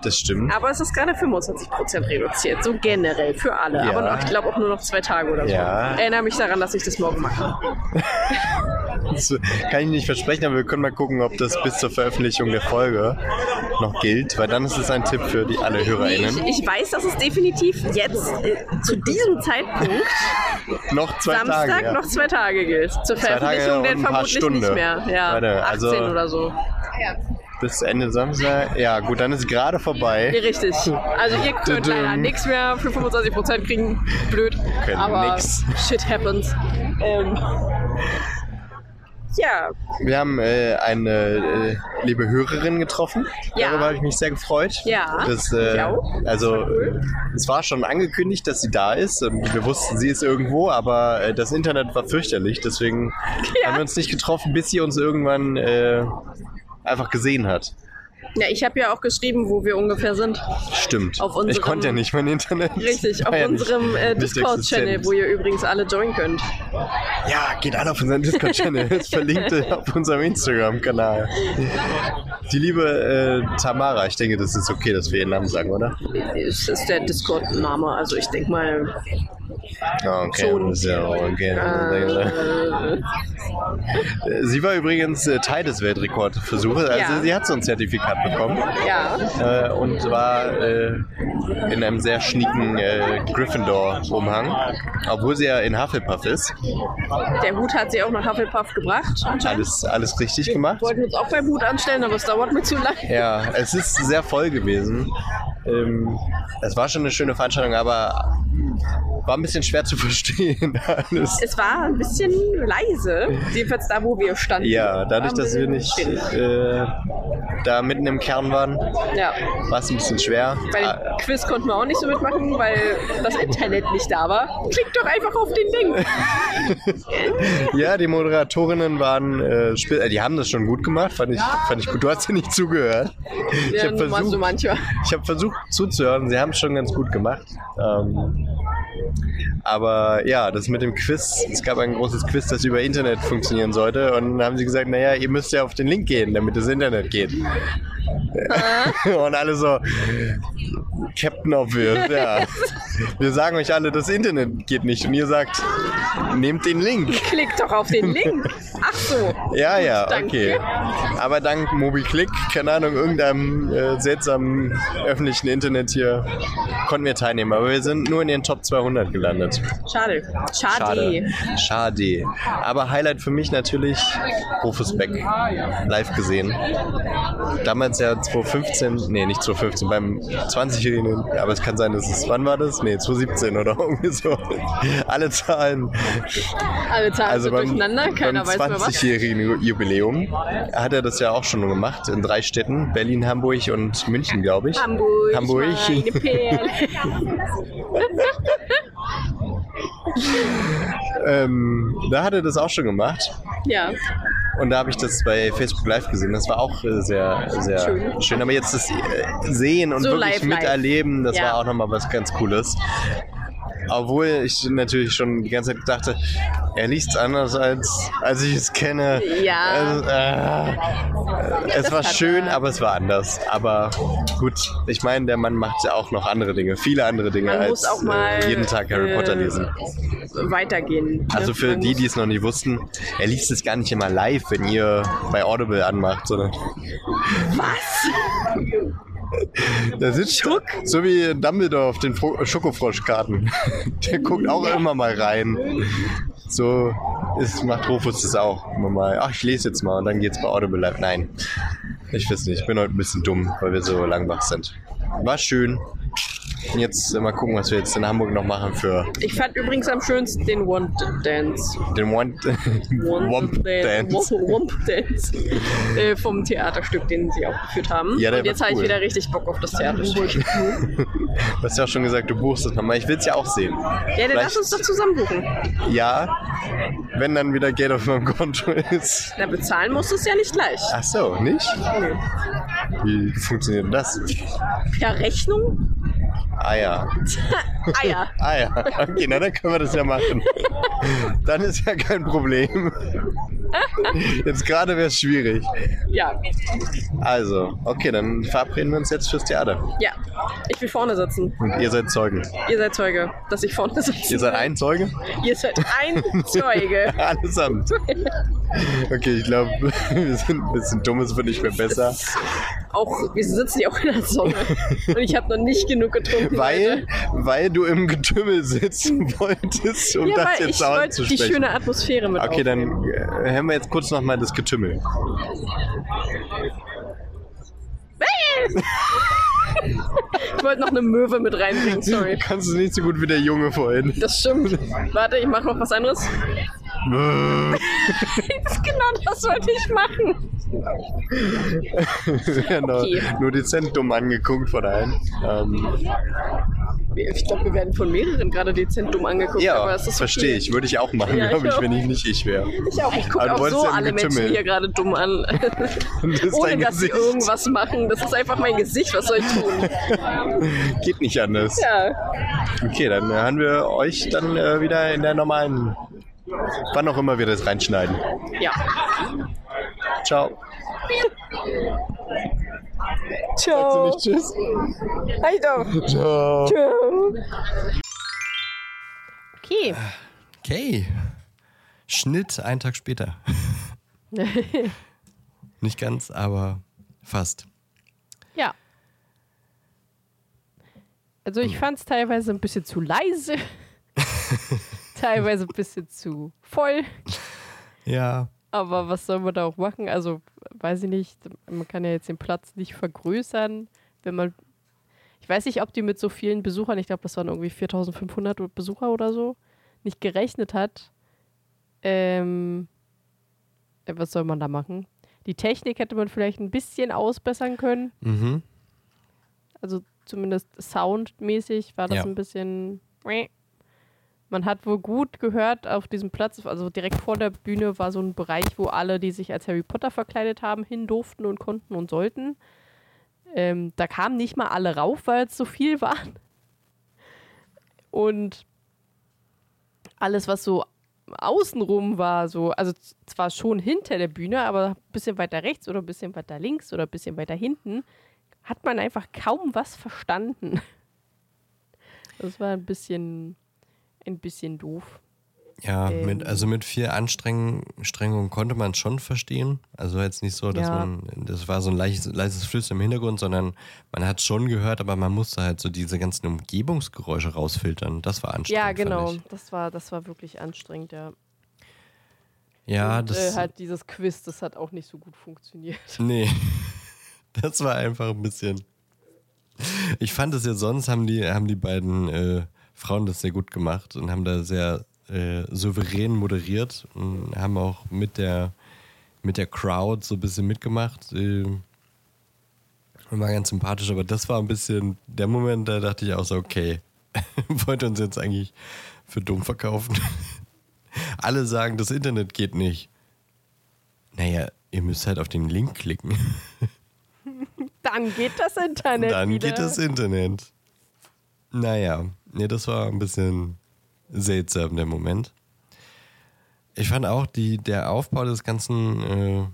Das stimmt. Aber es ist gerade 25% reduziert, so generell für alle. Ja. Aber noch, ich glaube auch nur noch zwei Tage oder so. Ja. Erinnere mich daran, dass ich das morgen mache. Das kann ich nicht versprechen, aber wir können mal gucken, ob das bis zur Veröffentlichung der Folge noch gilt, weil dann ist es ein Tipp für die alle Nee, ich, HörerInnen. ich weiß, dass es definitiv jetzt äh, zu diesem Zeitpunkt Noch zwei Samstag Tage. Ja. noch zwei Tage gilt. Zur Zwei Veröffentlichung dann vermutlich Stunden. nicht mehr. Ja, Warte, 18 also- oder so. Bis Ende Samstag. Ja, gut, dann ist gerade Ja, vorbei. richtig. Also ihr könnt leider nichts mehr für 25% kriegen. Blöd. Können aber nix. shit happens. Ähm, ja, Wir haben äh, eine äh, liebe Hörerin getroffen. Ja. Darüber habe ich mich sehr gefreut. Ja, Das, äh, auch. also äh, es war schon angekündigt, dass sie da ist. Und wir wussten, sie ist irgendwo, aber äh, das Internet war fürchterlich. Deswegen Ja. haben wir uns nicht getroffen, bis sie uns irgendwann äh, einfach gesehen hat. ja ich habe ja auch geschrieben, wo wir ungefähr sind. Stimmt. Auf ich unserem- konnte ja nicht mein Internet. Richtig, auf ja unserem äh, Discord-Channel, wo ihr übrigens alle joinen könnt. Ja, geht alle auf unseren Discord-Channel. ist verlinkt auf unserem Instagram-Kanal. Die liebe äh, Tamara, ich denke, das ist okay, dass wir ihren Namen sagen, oder? Das ist der Discord-Name, also ich denke mal. Ja, okay. Auch okay. Äh, Sie war übrigens äh, Teil des Weltrekordversuches. Also Ja. sie hat so ein Zertifikat bekommen ja, äh, und war äh, in einem sehr schnieken Gryffindor-Umhang, obwohl sie ja in Hufflepuff ist. der Hut hat sie auch nach Hufflepuff gebracht. Alles, alles richtig Wir gemacht. wollten uns auch beim Hut anstellen, aber es dauert mir zu lang. Ja, es ist sehr voll gewesen. Ähm, es war schon eine schöne Veranstaltung, aber war ein bisschen schwer zu verstehen. Alles. Es war ein bisschen leise, jedenfalls da, wo wir standen. Ja, dadurch, War dass wir nicht äh, da mitten im Kern waren, Ja. war es ein bisschen schwer. Bei dem Ah, Quiz konnten wir auch nicht so mitmachen, weil das Internet nicht da war. Klick doch einfach auf den Link. Ja, die Moderatorinnen waren, äh, äh, die haben das schon gut gemacht, fand ich, fand ich gut. Du hast ja nicht zugehört. Ich Ja, habe mal so versucht, ich hab versucht zuzuhören, sie haben es schon ganz gut gemacht. Ähm, aber ja, das mit dem Quiz, es gab ein großes Quiz, das über Internet funktionieren sollte. Und dann haben sie gesagt, naja, ihr müsst ja auf den Link gehen, damit das Internet geht. Und alle so, Captain Obvious, ja. Wir sagen euch alle, das Internet geht nicht. Und ihr sagt, nehmt den Link. Klick doch auf den Link. Ach so. Ja, ja, Danke. okay. Aber dank MobiClick, keine Ahnung, irgendeinem äh, seltsamen öffentlichen Internet hier, konnten wir teilnehmen. Aber wir sind nur in den Top 200 gelandet. Schade. Schade. Schade. Aber Highlight für mich natürlich Rufus Beck live gesehen. Damals ja 2015, nee, nicht 2015, beim 20-Jährigen, aber es kann sein, dass es, wann war das? Nee, 2017 oder irgendwie so. Alle Zahlen Alle Zahlen also sind beim, durcheinander. Keiner beim weiß mehr was. 20-jährigen Jubiläum hat er das ja auch schon gemacht in drei Städten, Berlin, Hamburg und München, glaube ich. Hamburg. Hamburg. Meine Perle. ähm, da hat er das auch schon gemacht ja. und da habe ich das bei Facebook Live gesehen. Das war auch äh, sehr, sehr schön. Schön. Aber jetzt das äh, Sehen und So wirklich live, live. miterleben, das Ja. war auch nochmal was ganz Cooles. Obwohl ich natürlich schon die ganze Zeit dachte, er liest anders als, als ich es kenne. Ja. Also, äh, es das war hat schön, er. aber es war anders. Aber gut, ich meine, der Mann macht ja auch noch andere Dinge, viele andere Dinge, Man als auch mal, äh, jeden Tag Harry äh, Potter lesen. Weitergehen. Also Ne? für Man die, die es noch nicht wussten, er liest es gar nicht immer live, wenn ihr bei Audible anmacht, sondern Was? da sitzt so wie Dumbledore auf den Fro Schokofroschkarten. Der guckt auch immer mal rein. So ist, macht Rufus das auch immer mal. Ach, ich lese jetzt mal und dann geht's bei Audible live. Nein, ich weiß nicht. Ich bin heute ein bisschen dumm, weil wir so lang wach sind. War schön. Und jetzt mal gucken, was wir jetzt in Hamburg noch machen für Ich fand übrigens am schönsten den Wanted Dance. den One Womp Dance. Womp Dance. äh, vom Theaterstück, den sie auch geführt haben. Ja, der Und jetzt war habe ich cool. wieder richtig Bock auf das Theaterstück. Du hast ja auch schon gesagt, du buchst es nochmal. Ich will es ja auch sehen. Ja, dann lass uns doch zusammen buchen. Ja, wenn dann wieder Geld auf meinem Konto ist. Na, bezahlen musst du es ja nicht gleich. Ach so, nicht? Wie funktioniert denn das? Per Rechnung? Eier. Ah ja. Okay, na dann können wir das ja machen. Dann ist ja kein Problem. Jetzt gerade wäre es schwierig. Ja. Also, okay, dann verabreden wir uns jetzt fürs Theater. Ja. Ich will vorne sitzen. Und ihr seid Zeugen. Ihr seid Zeuge, dass ich vorne sitze. Ihr seid ein Zeuge? Ihr seid ein Zeuge. Allesamt. Okay, ich glaube, wir sind ein bisschen dumm, es wird nicht mehr besser. Auch, wir sitzen ja auch in der Sonne. Und ich habe noch nicht genug getrunken. Weil, weil du im Getümmel sitzen wolltest, um ja, das jetzt ich auch wollte zu die sprechen. schöne Atmosphäre mit Okay, dann aufnehmen. äh, hören wir jetzt kurz nochmal das Getümmel. Ich wollte noch eine Möwe mit reinbringen, sorry. Kannst du nicht so gut wie der Junge vorhin. Das stimmt. Warte, ich mache noch was anderes. genau das wollte ich machen. genau. Okay. Nur dezent dumm angeguckt von allen. Ähm, Ich glaube, wir werden von mehreren gerade dezent dumm angeguckt. ja, ist verstehe okay. ich. Würde ich auch machen, Ja, glaube ich, wenn ich nicht ich wäre. Ich auch. Ich gucke auch so ja alle Menschen hier gerade dumm an. Das Ohne dass sie irgendwas machen. Das ist einfach mein Gesicht. Was soll ich tun? Geht nicht anders. Ja. Okay, dann äh, haben wir euch dann äh, wieder in der normalen. Wann auch immer wir das reinschneiden. Ja. Ciao. Sagst du Ciao. nicht Tschüss? Hi doch. Ciao. Okay. Okay. Schnitt einen Tag später. Nicht ganz, aber fast. Ja. Also ich fand es teilweise ein bisschen zu leise. teilweise ein bisschen zu voll. Ja. Aber was soll man da auch machen? Also, weiß ich nicht. Man kann ja jetzt den Platz nicht vergrößern, wenn man. Ich weiß nicht, ob die mit so vielen Besuchern, ich glaube, das waren irgendwie 4500 Besucher oder so, nicht gerechnet hat. Ähm, äh, was soll man da machen? Die Technik hätte man vielleicht ein bisschen ausbessern können. Mhm. Also zumindest soundmäßig war das Ja. ein bisschen. Man hat wohl gut gehört auf diesem Platz, also direkt vor der Bühne war so ein Bereich, wo alle, die sich als Harry Potter verkleidet haben, hin durften und konnten und sollten. Ähm, da kamen nicht mal alle rauf, weil es so viel waren. Und alles, was so außenrum war, so, also zwar schon hinter der Bühne, aber ein bisschen weiter rechts oder ein bisschen weiter links oder ein bisschen weiter hinten, hat man einfach kaum was verstanden. Das war ein bisschen, ein bisschen doof. Ja, Ähm. mit, also mit viel Anstrengung Strengung konnte man es schon verstehen. Also jetzt nicht so, dass Ja. man, das war so ein leises, leises Flüstern im Hintergrund, sondern man hat schon gehört, aber man musste halt so diese ganzen Umgebungsgeräusche rausfiltern. Das war anstrengend. Ja, genau. Das war, das war wirklich anstrengend, ja. Ja, und, das. äh, halt dieses Quiz, das hat auch nicht so gut funktioniert. Nee. Das war einfach ein bisschen. Ich fand es ja sonst, haben die, haben die beiden äh, Frauen das sehr gut gemacht und haben da sehr äh, souverän moderiert und haben auch mit der, mit der Crowd so ein bisschen mitgemacht. Äh, und war ganz sympathisch, aber das war ein bisschen der Moment, da dachte ich auch so, okay, wollt ihr uns jetzt eigentlich für dumm verkaufen? Alle sagen, das Internet geht nicht. Naja, ihr müsst halt auf den Link klicken. Dann geht das Internet Dann wieder. geht das Internet. Naja, nee, das war ein bisschen seltsam, der Moment. Ich fand auch, die, der Aufbau des ganzen äh,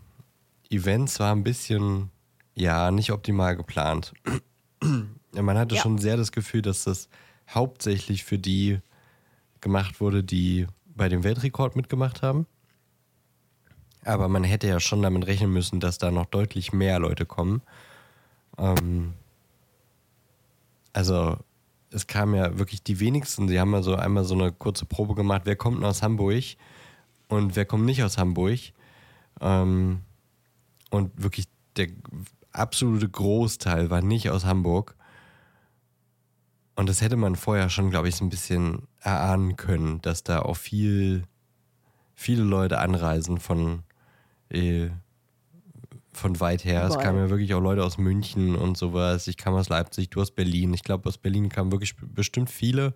Events war ein bisschen, ja, nicht optimal geplant. man hatte Ja. schon sehr das Gefühl, dass das hauptsächlich für die gemacht wurde, die bei dem Weltrekord mitgemacht haben. Aber man hätte ja schon damit rechnen müssen, dass da noch deutlich mehr Leute kommen. Ähm, also es kamen ja wirklich die wenigsten. Sie haben ja so einmal so eine kurze Probe gemacht, wer kommt denn aus Hamburg und wer kommt nicht aus Hamburg. Ähm, und wirklich der absolute Großteil war nicht aus Hamburg. Und das hätte man vorher schon, glaube ich, so ein bisschen erahnen können, dass da auch viel, viele Leute anreisen von, äh, von weit her. Es Überall. kamen ja wirklich auch Leute aus München und sowas. Ich kam aus Leipzig, du aus Berlin. Ich glaube, aus Berlin kamen wirklich bestimmt viele.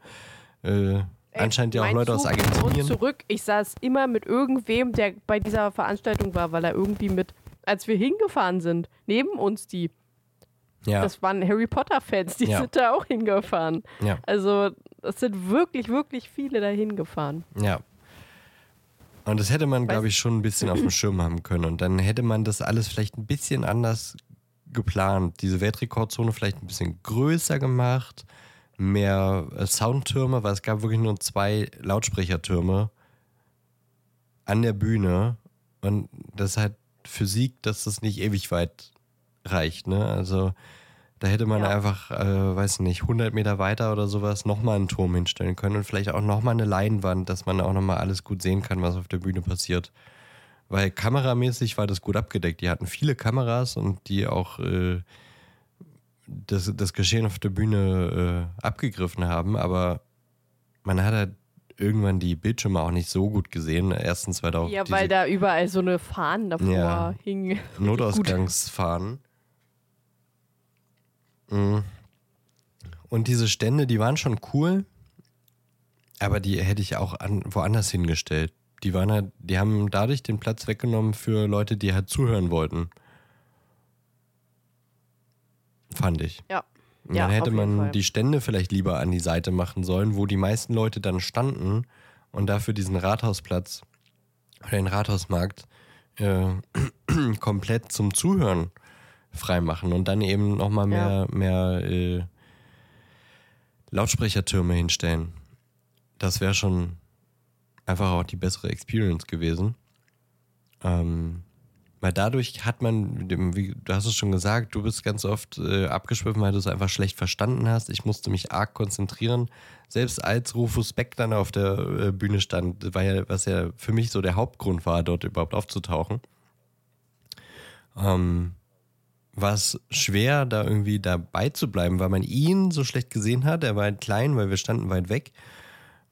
Äh, anscheinend ja auch Leute aus Zug Argentinien. Und zurück, ich saß immer mit irgendwem, der bei dieser Veranstaltung war, weil er irgendwie mit, als wir hingefahren sind, neben uns die, Ja, das waren Harry Potter-Fans, die Ja. sind da auch hingefahren. ja, Also, es sind wirklich, wirklich viele da hingefahren. ja. Und das hätte man, glaube ich, schon ein bisschen auf dem Schirm haben können. Und dann hätte man das alles vielleicht ein bisschen anders geplant. Diese Weltrekordzone vielleicht ein bisschen größer gemacht, mehr äh, Soundtürme, weil es gab wirklich nur zwei Lautsprechertürme an der Bühne. Und das ist halt Physik, dass das nicht ewig weit reicht. Ne? Also da hätte man Ja. einfach, äh, weiß nicht, 100 Meter weiter oder sowas nochmal einen Turm hinstellen können und vielleicht auch nochmal eine Leinwand, dass man auch nochmal alles gut sehen kann, was auf der Bühne passiert. Weil kameramäßig war das gut abgedeckt. Die hatten viele Kameras und die auch äh, das, das Geschehen auf der Bühne äh, abgegriffen haben, aber man hat halt irgendwann die Bildschirme auch nicht so gut gesehen. Erstens, weil da auch Ja, weil da überall so eine Fahnen davor Ja. hingen. Notausgangsfahren. Und diese Stände, die waren schon cool, aber die hätte ich auch an, woanders hingestellt. Die waren halt, die haben dadurch den Platz weggenommen für Leute, die halt zuhören wollten. Fand ich. Ja. Und Ja, dann hätte auf jeden man Fall. die Stände vielleicht lieber an die Seite machen sollen, wo die meisten Leute dann standen und dafür diesen Rathausplatz oder den Rathausmarkt äh, komplett zum Zuhören freimachen und dann eben nochmal mehr, mehr äh, Lautsprechertürme hinstellen. Das wäre schon einfach auch die bessere Experience gewesen. Ähm, weil dadurch hat man, wie, du hast es schon gesagt, du bist ganz oft äh, abgeschwiffen, weil du es einfach schlecht verstanden hast. Ich musste mich arg konzentrieren. Selbst als Rufus Beck dann auf der äh, Bühne stand, war ja, was ja für mich so der Hauptgrund war, dort überhaupt aufzutauchen, ähm, war es schwer, da irgendwie dabei zu bleiben, weil man ihn so schlecht gesehen hat. Er war halt klein, weil wir standen weit weg.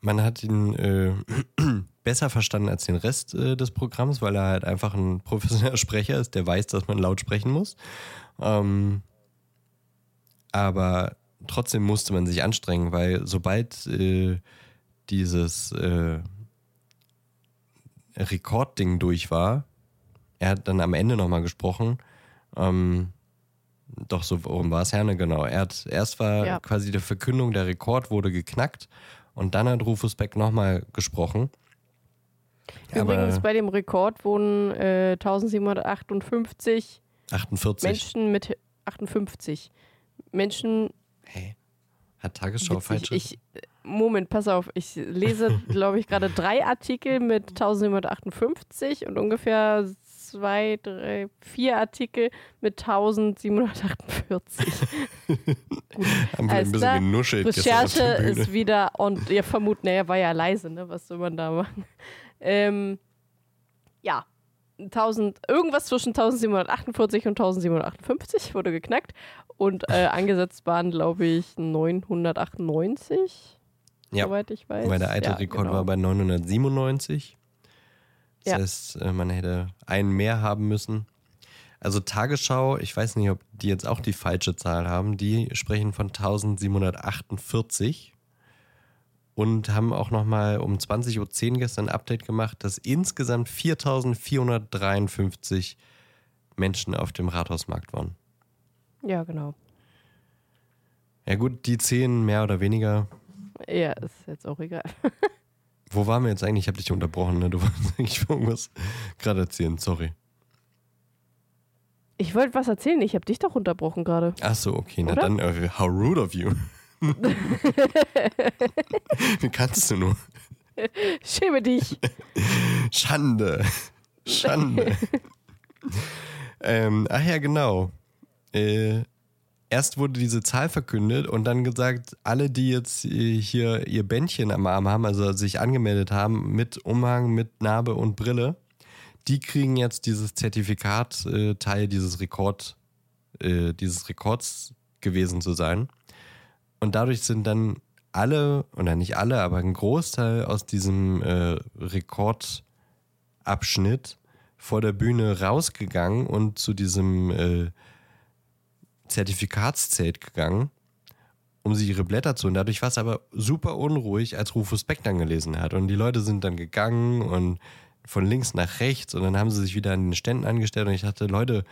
man hat ihn äh, besser verstanden als den Rest äh, des Programms, weil er halt einfach ein professioneller Sprecher ist, der weiß, dass man laut sprechen muss. Ähm, aber trotzdem musste man sich anstrengen, weil sobald äh, dieses äh, Rekordding durch war, er hat dann am Ende nochmal gesprochen, ähm, doch so, worum war es, Herne, genau. Er hat, erst war Ja. quasi die Verkündung, der Rekord wurde geknackt und dann hat Rufus Beck nochmal gesprochen. Übrigens, Aber bei dem Rekord wurden äh, 1758 48. Menschen mit 58 Menschen. Hey, hat Tagesschau falsch? ich, Moment, pass auf. Ich lese, glaube ich, gerade drei Artikel mit 1758 und ungefähr zwei, drei, vier Artikel mit 1748. Haben wir ein bisschen klar. genuschelt Recherche ist wieder und ihr vermutet, naja, war ja leise, ne? Was soll man da machen? Ähm, ja. 1000, irgendwas zwischen 1748 und 1758 wurde geknackt und äh, angesetzt waren, glaube ich, 998, Ja, soweit ich weiß. weil der alte ja, Rekord genau. war bei 997. Das Ja. heißt, äh, man hätte einen mehr haben müssen. Also Tagesschau, ich weiß nicht, ob die jetzt auch die falsche Zahl haben, die sprechen von 1748 und haben auch nochmal um 20.10 Uhr gestern ein Update gemacht, dass insgesamt 4453 Menschen auf dem Rathausmarkt waren. Ja, genau. Ja gut, die zehn mehr oder weniger. Ja, ist jetzt auch egal. Wo waren wir jetzt eigentlich? Ich habe dich unterbrochen, ne? Du wolltest eigentlich irgendwas gerade erzählen, sorry. Ich wollte was erzählen, ich habe dich doch unterbrochen gerade. Ach so, okay, na Oder? dann, äh, how rude of you. Wie kannst du nur? Schäme dich. Schande. Schande. ähm, ach ja, genau. Äh, erst wurde diese Zahl verkündet und dann gesagt, alle, die jetzt hier ihr Bändchen am Arm haben, also sich angemeldet haben mit Umhang, mit Narbe und Brille, die kriegen jetzt dieses Zertifikat, äh, Teil dieses Rekord, äh, dieses Rekords gewesen zu sein. Und dadurch sind dann alle, oder nicht alle, aber ein Großteil aus diesem äh, Rekordabschnitt vor der Bühne rausgegangen und zu diesem äh, Zertifikatszelt gegangen, um sich ihre Blätter zu holen. Dadurch war es aber super unruhig, als Rufus Beck dann gelesen hat. Und die Leute sind dann gegangen und von links nach rechts und dann haben sie sich wieder an den Ständen angestellt und ich dachte, Leute,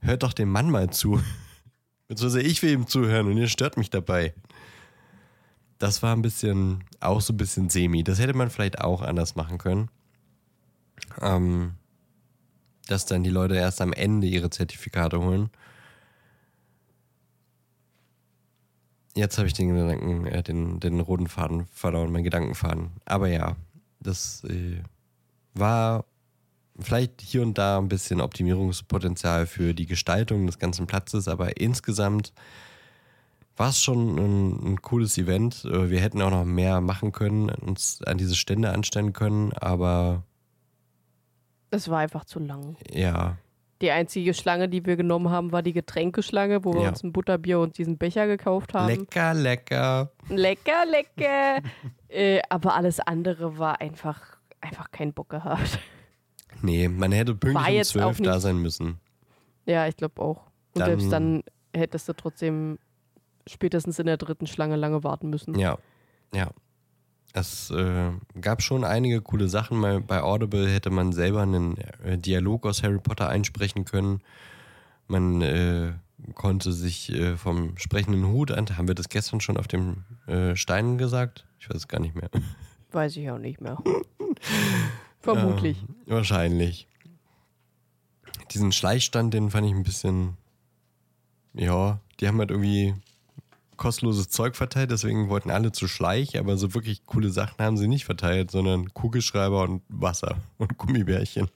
hört doch dem Mann mal zu. Beziehungsweise ich will ihm zuhören und ihr stört mich dabei. Das war ein bisschen, auch so ein bisschen semi. Das hätte man vielleicht auch anders machen können. Ähm, dass dann die Leute erst am Ende ihre Zertifikate holen. Jetzt habe ich den Gedanken, äh, den, den roten Faden verloren, meinen Gedankenfaden. Aber ja, das äh, war vielleicht hier und da ein bisschen Optimierungspotenzial für die Gestaltung des ganzen Platzes, aber insgesamt war es schon ein, ein cooles Event. Äh, Wir hätten auch noch mehr machen können, uns an diese Stände anstellen können, aber Das war einfach zu lang. ja, Die einzige Schlange, die wir genommen haben, war die Getränkeschlange, wo wir Ja. uns ein Butterbier und diesen Becher gekauft haben. lecker, lecker. Lecker, lecker. äh, aber alles andere war einfach, einfach kein Bock gehabt. Nee, man hätte pünktlich um 12 da sein müssen. Ja, ich glaube auch. Und Dann- selbst dann hättest du trotzdem spätestens in der dritten Schlange lange warten müssen. Ja, ja. Es äh, gab schon einige coole Sachen. Mal bei Audible hätte man selber einen äh, Dialog aus Harry Potter einsprechen können. Man äh, konnte sich äh, vom sprechenden Hut an. Haben wir das gestern schon auf dem äh, Stein gesagt? Ich weiß es gar nicht mehr. Weiß ich auch nicht mehr. Vermutlich. Ja, wahrscheinlich. Diesen Schleichstand, den fand ich ein bisschen. Ja, die haben halt irgendwie kostenloses Zeug verteilt, deswegen wollten alle zu Schleich, aber so wirklich coole Sachen haben sie nicht verteilt, sondern Kugelschreiber und Wasser und Gummibärchen.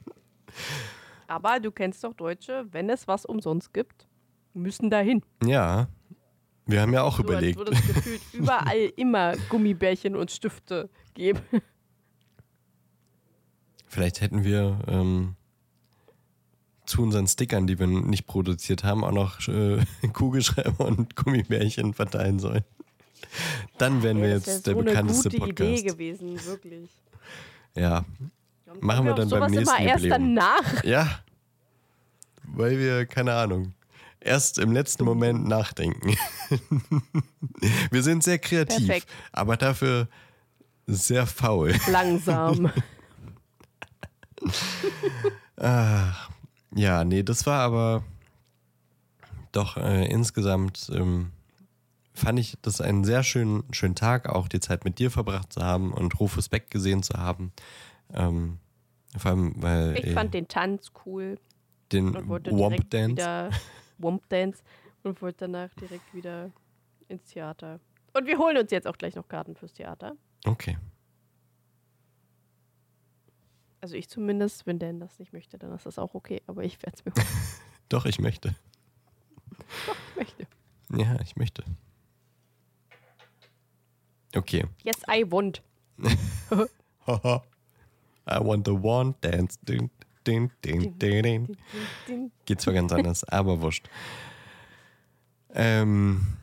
Aber du kennst doch Deutsche, wenn es was umsonst gibt, müssen dahin. Ja, wir haben ja auch So, überlegt. würde es gefühlt überall immer Gummibärchen und Stifte geben. Vielleicht hätten wir ähm, zu unseren Stickern, die wir nicht produziert haben, auch noch äh, Kugelschreiber und Gummibärchen verteilen sollen. Dann wären wir das wär jetzt der so bekannteste eine gute Idee Podcast. gewesen, wirklich. Ja. Warum Machen wir auf dann beim nächsten immer erst Jubiläum. danach. Ja. Weil wir, keine Ahnung, erst im letzten Moment nachdenken. wir sind sehr kreativ, Perfekt. aber dafür sehr faul. Langsam. Ach, ja, nee, das war aber doch äh, insgesamt ähm, fand ich das einen sehr schönen, schönen Tag, auch die Zeit mit dir verbracht zu haben und Rufus Beck gesehen zu haben. Ähm, vor allem, weil Ich äh, fand den Tanz cool den Womp Dance. Womp Dance und wollte danach direkt wieder ins Theater. Und wir holen uns jetzt auch gleich noch Karten fürs Theater. Okay. Also ich zumindest, wenn Dan das nicht möchte, dann ist das auch okay. Aber ich werde es mir holen. Doch, ich möchte. Ich möchte. Ja, ich möchte. Okay. Yes, I want. I want the one dance. Ding, ding, ding, ding, ding. Geht zwar ganz anders, aber wurscht. Ähm,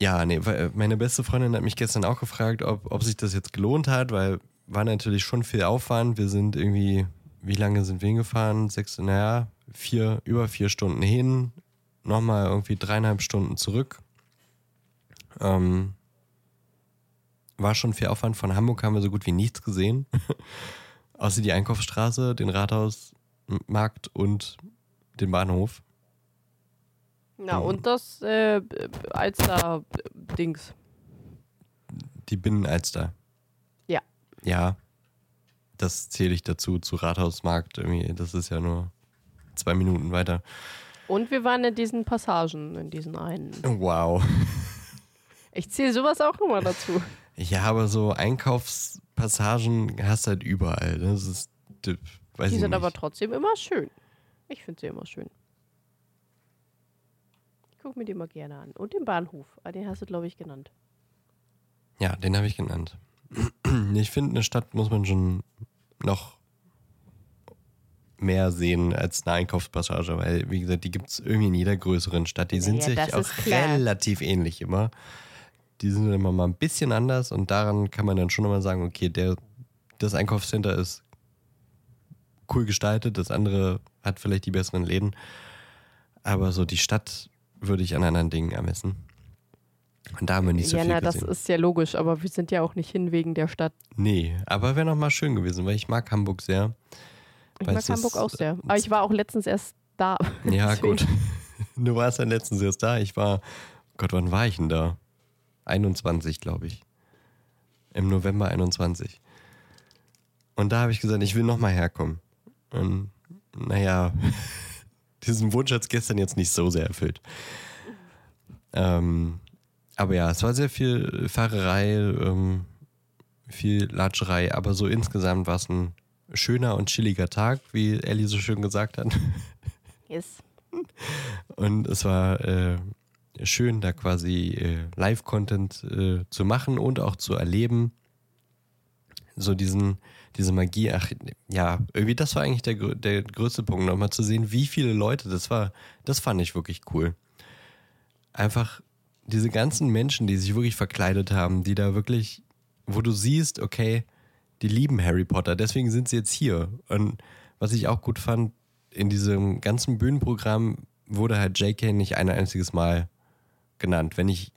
ja, nee, meine beste Freundin hat mich gestern auch gefragt, ob, ob sich das jetzt gelohnt hat, weil war natürlich schon viel Aufwand. Wir sind irgendwie, wie lange sind wir hingefahren? Sechs, naja, vier, über vier Stunden hin, nochmal irgendwie dreieinhalb Stunden zurück. Ähm, war schon viel Aufwand. Von Hamburg haben wir so gut wie nichts gesehen. Außer die Einkaufsstraße, den Rathausmarkt und den Bahnhof. Na, Oh. und das äh, Alster-Dings. Die Binnenalster. Ja. Das zähle ich dazu, zu Rathausmarkt irgendwie. Das ist ja nur zwei Minuten weiter. Und wir waren in diesen Passagen, in diesen einen. Wow. Ich zähle sowas auch immer dazu. Ja, aber so Einkaufspassagen hast du halt überall. Das ist, Die sind nicht. aber trotzdem immer schön. Ich finde sie immer schön. Ich gucke mir die immer gerne an. Und den Bahnhof. Ah, Den hast du, glaube ich, genannt. Ja, den habe ich genannt. Ich finde, eine Stadt muss man schon noch mehr sehen als eine Einkaufspassage, weil, wie gesagt, die gibt es irgendwie in jeder größeren Stadt. Die sind Ja, sich auch relativ ähnlich immer. Die sind immer mal ein bisschen anders und daran kann man dann schon immer sagen, okay, der, das Einkaufscenter ist cool gestaltet, das andere hat vielleicht die besseren Läden. Aber so die Stadt würde ich an anderen Dingen ermessen. Und da haben wir nicht so ja, viel na, das gesehen. ist ja logisch, aber wir sind ja auch nicht hin wegen der Stadt. Nee, aber wäre noch mal schön gewesen, weil ich mag Hamburg sehr. Ich mag Hamburg auch sehr. Aber ich war auch letztens erst da. Ja, gut. Du warst ja letztens erst da. Ich war, Gott, wann war ich denn da? 21, glaube ich. Im November 21. Und da habe ich gesagt, ich will noch mal herkommen. Und naja, diesen Wunsch hat es gestern jetzt nicht so sehr erfüllt. Ähm, aber ja, es war sehr viel Fahrerei, ähm, viel Latscherei, aber so insgesamt war es ein schöner und chilliger Tag, wie Ellie so schön gesagt hat. Yes. Und es war äh, schön, da quasi äh, Live-Content äh, zu machen und auch zu erleben. So diesen, diese Magie, ach ja, irgendwie das war eigentlich der, der größte Punkt, nochmal zu sehen, wie viele Leute, das war, das fand ich wirklich cool. Einfach diese ganzen Menschen, die sich wirklich verkleidet haben, die da wirklich, wo du siehst, okay, die lieben Harry Potter, deswegen sind sie jetzt hier. Und was ich auch gut fand, in diesem ganzen Bühnenprogramm wurde halt JK nicht ein einziges Mal genannt. Wenn ich,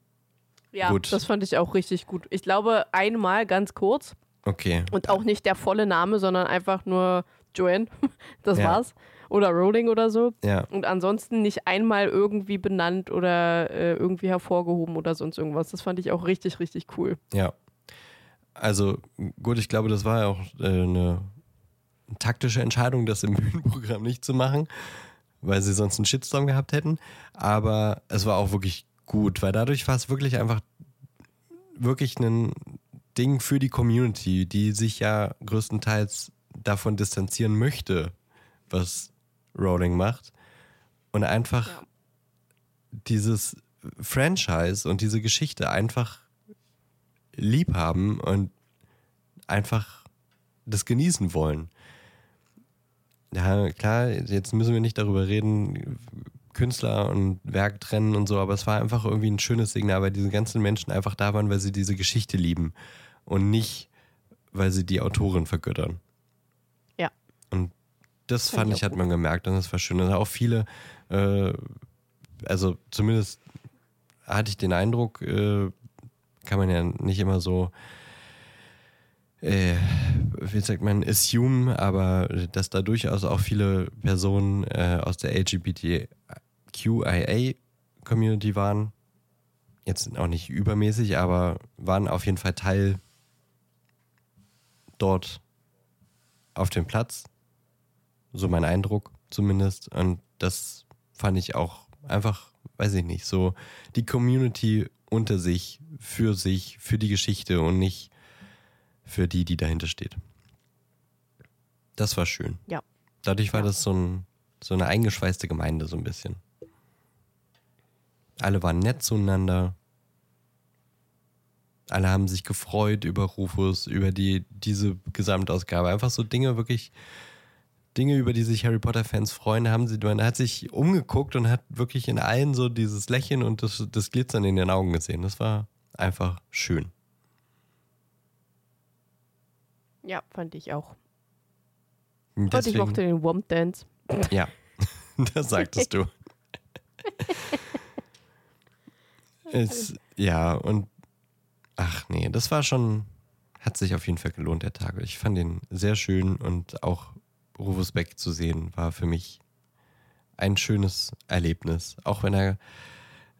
Ja, Gut. das fand ich auch richtig gut. Ich glaube, einmal ganz kurz okay, und auch nicht der volle Name, sondern einfach nur Joanne. Das Ja. war's. Oder Rowling oder so. ja, Und ansonsten nicht einmal irgendwie benannt oder äh, irgendwie hervorgehoben oder sonst irgendwas. Das fand ich auch richtig, richtig cool. ja. Also gut, ich glaube, das war ja auch äh, eine taktische Entscheidung, das im Bühnenprogramm nicht zu machen, weil sie sonst einen Shitstorm gehabt hätten. Aber es war auch wirklich gut, weil dadurch war es wirklich einfach wirklich ein Ding für die Community, die sich ja größtenteils davon distanzieren möchte, was Rowling macht. Und einfach Ja. dieses Franchise und diese Geschichte einfach lieb haben und einfach das genießen wollen. Ja, klar, jetzt müssen wir nicht darüber reden, Künstler und Werk trennen und so, aber es war einfach irgendwie ein schönes Signal, weil diese ganzen Menschen einfach da waren, weil sie diese Geschichte lieben und nicht, weil sie die Autorin vergöttern. Das Fand fand ich hat gut. man gemerkt und das war schön. Und auch viele, äh, also zumindest hatte ich den Eindruck, äh, kann man ja nicht immer so, äh, wie sagt man, assume, aber dass da durchaus auch viele Personen äh, aus der LGBTQIA-Community waren. Jetzt auch nicht übermäßig, aber waren auf jeden Fall Teil dort auf dem Platz. So mein Eindruck zumindest. Und das fand ich auch einfach, weiß ich nicht, so die Community unter sich, für sich, für die Geschichte und nicht für die, die dahinter steht. Das war schön. Ja. Dadurch war Ja. das so, ein, so eine eingeschweißte Gemeinde, so ein bisschen. Alle waren nett zueinander. Alle haben sich gefreut über Rufus, über die, diese Gesamtausgabe. Einfach so Dinge, wirklich Dinge, über die sich Harry Potter-Fans freuen, haben sie, man hat sich umgeguckt und hat wirklich in allen so dieses Lächeln und das, das Glitzern in den Augen gesehen. Das war einfach schön. Ja, fand ich auch. Und Und ich deswegen- mochte den Womp Dance. Ja, das sagtest du. es, ja, und ach nee, das war schon, hat sich auf jeden Fall gelohnt, der Tag. Ich fand ihn sehr schön und auch Rufus Beck zu sehen war für mich ein schönes Erlebnis. Auch wenn er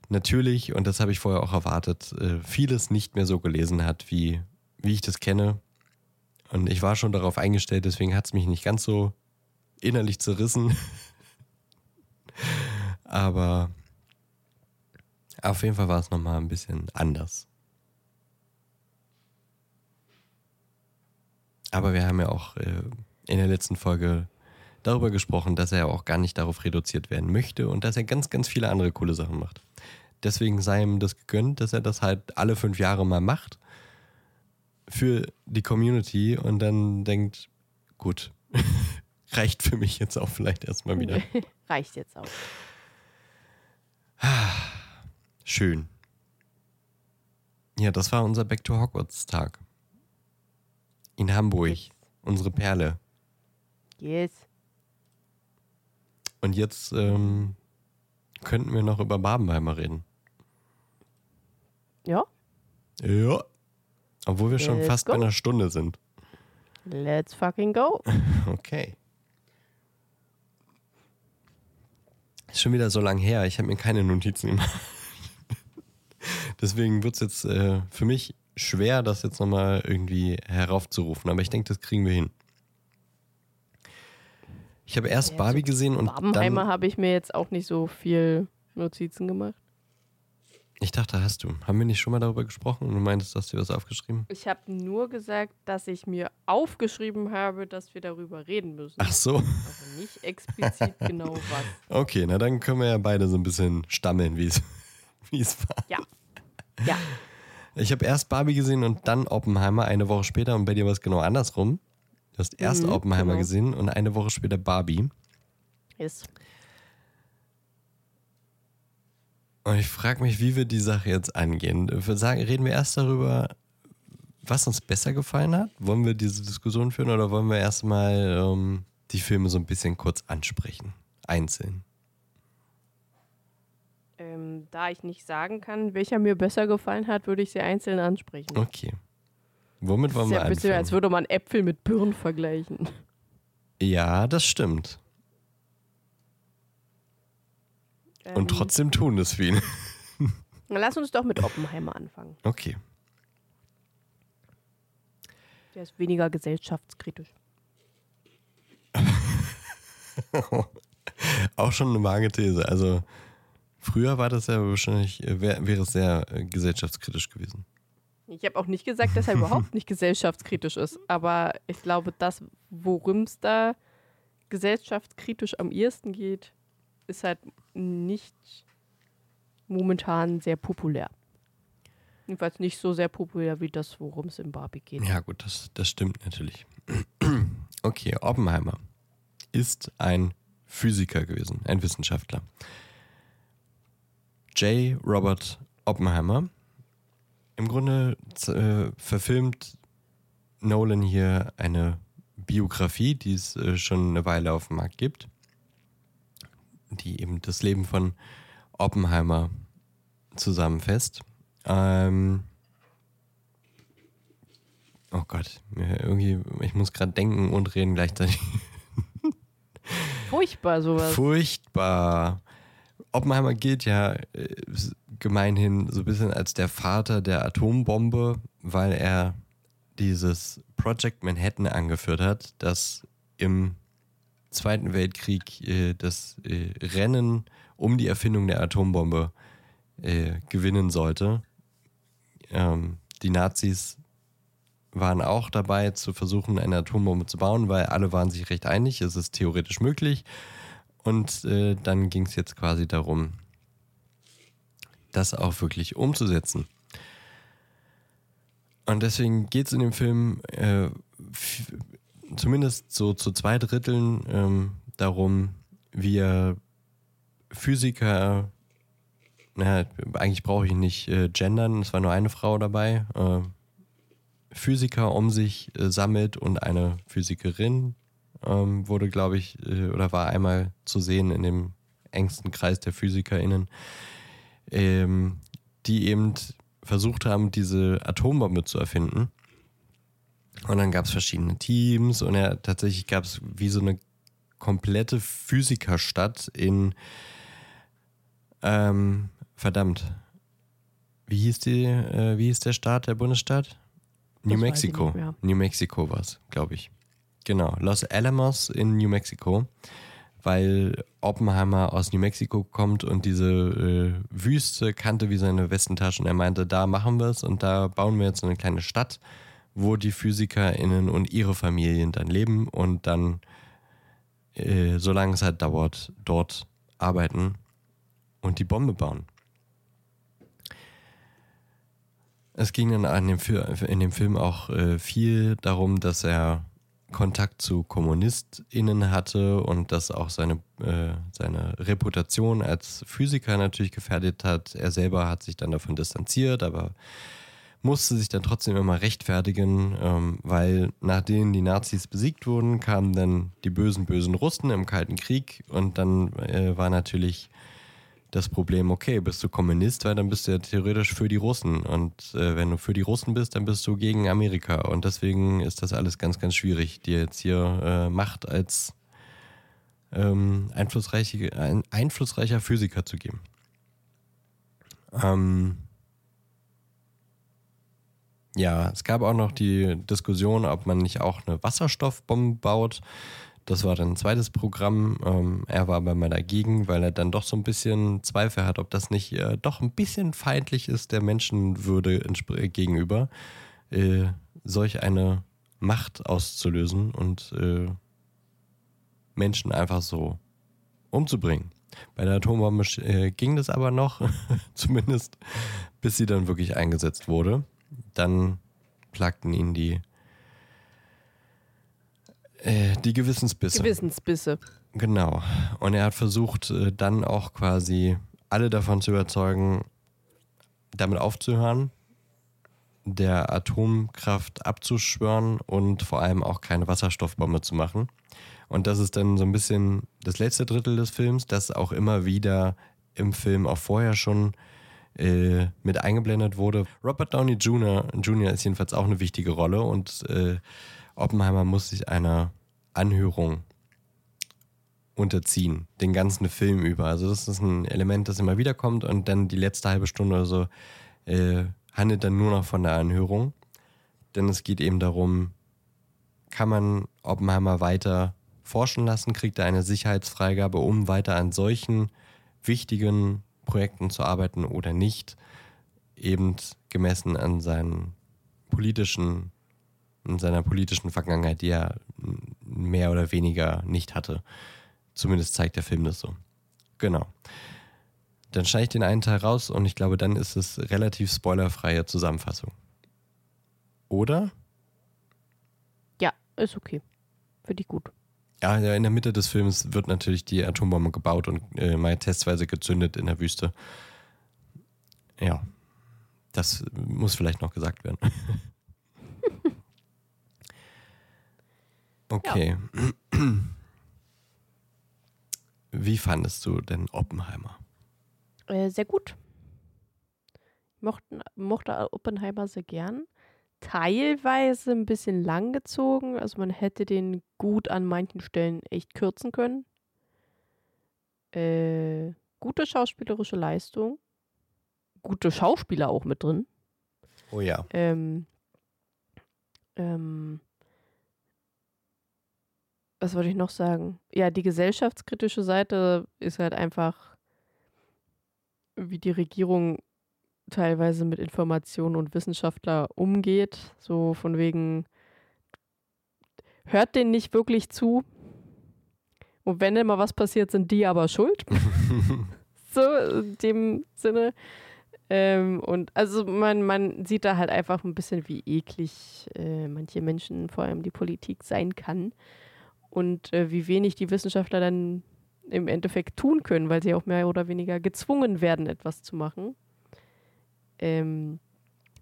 natürlich, und das habe ich vorher auch erwartet, äh, vieles nicht mehr so gelesen hat, wie, wie ich das kenne. Und ich war schon darauf eingestellt, deswegen hat es mich nicht ganz so innerlich zerrissen. Aber auf jeden Fall war es nochmal ein bisschen anders. Aber wir haben ja auch äh, in der letzten Folge darüber gesprochen, dass er auch gar nicht darauf reduziert werden möchte und dass er ganz, ganz viele andere coole Sachen macht. Deswegen sei ihm das gegönnt, dass er das halt alle fünf Jahre mal macht für die Community und dann denkt, gut, reicht für mich jetzt auch vielleicht erstmal wieder. Reicht jetzt auch. Schön. Ja, das war unser Back to Hogwarts Tag. In Hamburg. Unsere Perle. Yes. Und jetzt ähm, könnten wir noch über Babenheimer reden. Ja, Ja. Obwohl wir schon Let's fast go. bei einer Stunde sind. let's fucking go. Okay. Ist schon wieder so lang her. Ich habe mir keine Notizen gemacht. Deswegen wird es jetzt äh, für mich schwer, das jetzt nochmal irgendwie heraufzurufen. Aber ich denke, das kriegen wir hin. Ich habe erst Ja, Barbie so gesehen und Babenheimer dann... habe ich mir jetzt auch nicht so viel Notizen gemacht. Ich dachte, hast du. Haben wir nicht schon mal darüber gesprochen und du meintest, hast du was aufgeschrieben? Ich habe nur gesagt, dass ich mir aufgeschrieben habe, dass wir darüber reden müssen. Ach so. Aber nicht explizit genau was. Okay, na dann können wir ja beide so ein bisschen stammeln, wie es wie es war. Ja. Ja. Ich habe erst Barbie gesehen und dann Oppenheimer eine Woche später und bei dir war es genau andersrum. Du hast erst Mhm, Oppenheimer genau. gesehen und eine Woche später Barbie. Ist. Und ich frage mich, wie wir die Sache jetzt angehen. Sagen, reden wir erst darüber, was uns besser gefallen hat? Wollen wir diese Diskussion führen oder wollen wir erstmal ähm, die Filme so ein bisschen kurz ansprechen? Einzeln. Ähm, da ich nicht sagen kann, welcher mir besser gefallen hat, würde ich sie einzeln ansprechen. Okay. Womit Das wollen ist wir ja ein bisschen, anfangen? als würde man Äpfel mit Birnen vergleichen. Ja, das stimmt. Ähm, Und trotzdem tun es viele. na, Lass uns doch mit Oppenheimer anfangen. Okay. Der ist weniger gesellschaftskritisch. Auch schon eine vage These. Also früher war das ja wahrscheinlich, äh, wär, wäre es sehr äh, gesellschaftskritisch gewesen. Ich habe auch nicht gesagt, dass er überhaupt nicht gesellschaftskritisch ist, aber ich glaube, das, worum es da gesellschaftskritisch am ehesten geht, ist halt nicht momentan sehr populär. Jedenfalls nicht so sehr populär wie das, worum es in Barbie geht. Ja, gut, das, das stimmt natürlich. Okay, Oppenheimer ist ein Physiker gewesen, ein Wissenschaftler. J. Robert Oppenheimer. Im Grunde äh, verfilmt Nolan hier eine Biografie, die es äh, schon eine Weile auf dem Markt gibt, die eben das Leben von Oppenheimer zusammenfasst. Ähm oh Gott, irgendwie, ich muss gerade denken und reden gleichzeitig. Furchtbar sowas. Furchtbar. Oppenheimer gilt ja äh, gemeinhin so ein bisschen als der Vater der Atombombe, weil er dieses Project Manhattan angeführt hat, das im Zweiten Weltkrieg äh, das äh, Rennen um die Erfindung der Atombombe äh, gewinnen sollte. Ähm, die Nazis waren auch dabei, zu versuchen, eine Atombombe zu bauen, weil alle waren sich recht einig, es ist theoretisch möglich. Und äh, dann ging es jetzt quasi darum, das auch wirklich umzusetzen. Und deswegen geht es in dem Film äh, zumindest so zu zwei Dritteln ähm, darum, wie er Physiker, naja, eigentlich brauche ich nicht äh, gendern, es war nur eine Frau dabei, äh, Physiker um sich äh, sammelt und eine Physikerin ähm, wurde, glaube ich, äh, oder war einmal zu sehen in dem engsten Kreis der PhysikerInnen, ähm, die eben versucht haben, diese Atombombe zu erfinden. Und dann gab es verschiedene Teams und ja, tatsächlich gab es wie so eine komplette Physikerstadt in ähm, verdammt. Wie hieß die, äh, wie hieß der Staat, der Bundesstaat? New ich Mexico. New Mexico war es, glaube ich. Genau. Los Alamos in New Mexico, weil Oppenheimer aus New Mexico kommt und diese äh, Wüste kannte wie seine Westentasche und er meinte, da machen wir es und da bauen wir jetzt eine kleine Stadt, wo die PhysikerInnen und ihre Familien dann leben und dann, äh, solange es halt dauert, dort arbeiten und die Bombe bauen. Es ging dann in dem Film auch äh, viel darum, dass er Kontakt zu KommunistInnen hatte und das auch seine, äh, seine Reputation als Physiker natürlich gefährdet hat. Er selber hat sich dann davon distanziert, aber musste sich dann trotzdem immer rechtfertigen, ähm, weil nachdem die Nazis besiegt wurden, kamen dann die bösen, bösen Russen im Kalten Krieg und dann äh, war natürlich das Problem, okay, bist du Kommunist, weil dann bist du ja theoretisch für die Russen. Und äh, wenn du für die Russen bist, dann bist du gegen Amerika. Und deswegen ist das alles ganz, ganz schwierig, dir jetzt hier äh, Macht als ähm, einflussreiche, ein einflussreicher Physiker zu geben. Ähm, ja, es gab auch noch die Diskussion, ob man nicht auch eine Wasserstoffbombe baut. Das war dann ein zweites Programm. Ähm, er war aber mal dagegen, weil er dann doch so ein bisschen Zweifel hat, ob das nicht äh, doch ein bisschen feindlich ist der Menschenwürde äh, gegenüber, äh, solch eine Macht auszulösen und äh, Menschen einfach so umzubringen. Bei der Atombombe äh, ging das aber noch, zumindest bis sie dann wirklich eingesetzt wurde. Dann plagten ihn die äh, die Gewissensbisse. Gewissensbisse. Genau. Und er hat versucht, äh, dann auch quasi alle davon zu überzeugen, damit aufzuhören, der Atomkraft abzuschwören und vor allem auch keine Wasserstoffbombe zu machen. Und das ist dann so ein bisschen das letzte Drittel des Films, das auch immer wieder im Film auch vorher schon äh, mit eingeblendet wurde. Robert Downey Jr. Jr. ist jedenfalls auch eine wichtige Rolle und äh, Oppenheimer muss sich einer Anhörung unterziehen, den ganzen Film über. Also das ist ein Element, das immer wieder kommt und dann die letzte halbe Stunde oder so äh, handelt dann nur noch von der Anhörung. Denn es geht eben darum, kann man Oppenheimer weiter forschen lassen, kriegt er eine Sicherheitsfreigabe, um weiter an solchen wichtigen Projekten zu arbeiten oder nicht, eben gemessen an seinen politischen, in seiner politischen Vergangenheit, die er mehr oder weniger nicht hatte. Zumindest zeigt der Film das so. Genau. Dann schneide ich den einen Teil raus und ich glaube, dann ist es relativ spoilerfreie Zusammenfassung. Oder? Ja, ist okay. Finde ich gut. Ja, ja, in der Mitte des Films wird natürlich die Atombombe gebaut und äh, mal testweise gezündet in der Wüste. Ja. Das muss vielleicht noch gesagt werden. okay. Wie fandest du denn Oppenheimer? Äh, sehr gut. Mochten, mochte Oppenheimer sehr gern. Teilweise ein bisschen lang gezogen. Also man hätte den gut an manchen Stellen echt kürzen können. Äh, gute schauspielerische Leistung. Gute Schauspieler auch mit drin. Oh ja. Ähm, ähm, was wollte ich noch sagen? Ja, die gesellschaftskritische Seite ist halt einfach, wie die Regierung teilweise mit Informationen und Wissenschaftler umgeht. So von wegen, hört denen nicht wirklich zu. Und wenn immer was passiert, sind die aber schuld. so, in dem Sinne. Ähm, und also man, man sieht da halt einfach ein bisschen, wie eklig äh, manche Menschen, vor allem die Politik, sein kann. Und äh, wie wenig die Wissenschaftler dann im Endeffekt tun können, weil sie auch mehr oder weniger gezwungen werden, etwas zu machen. Ähm,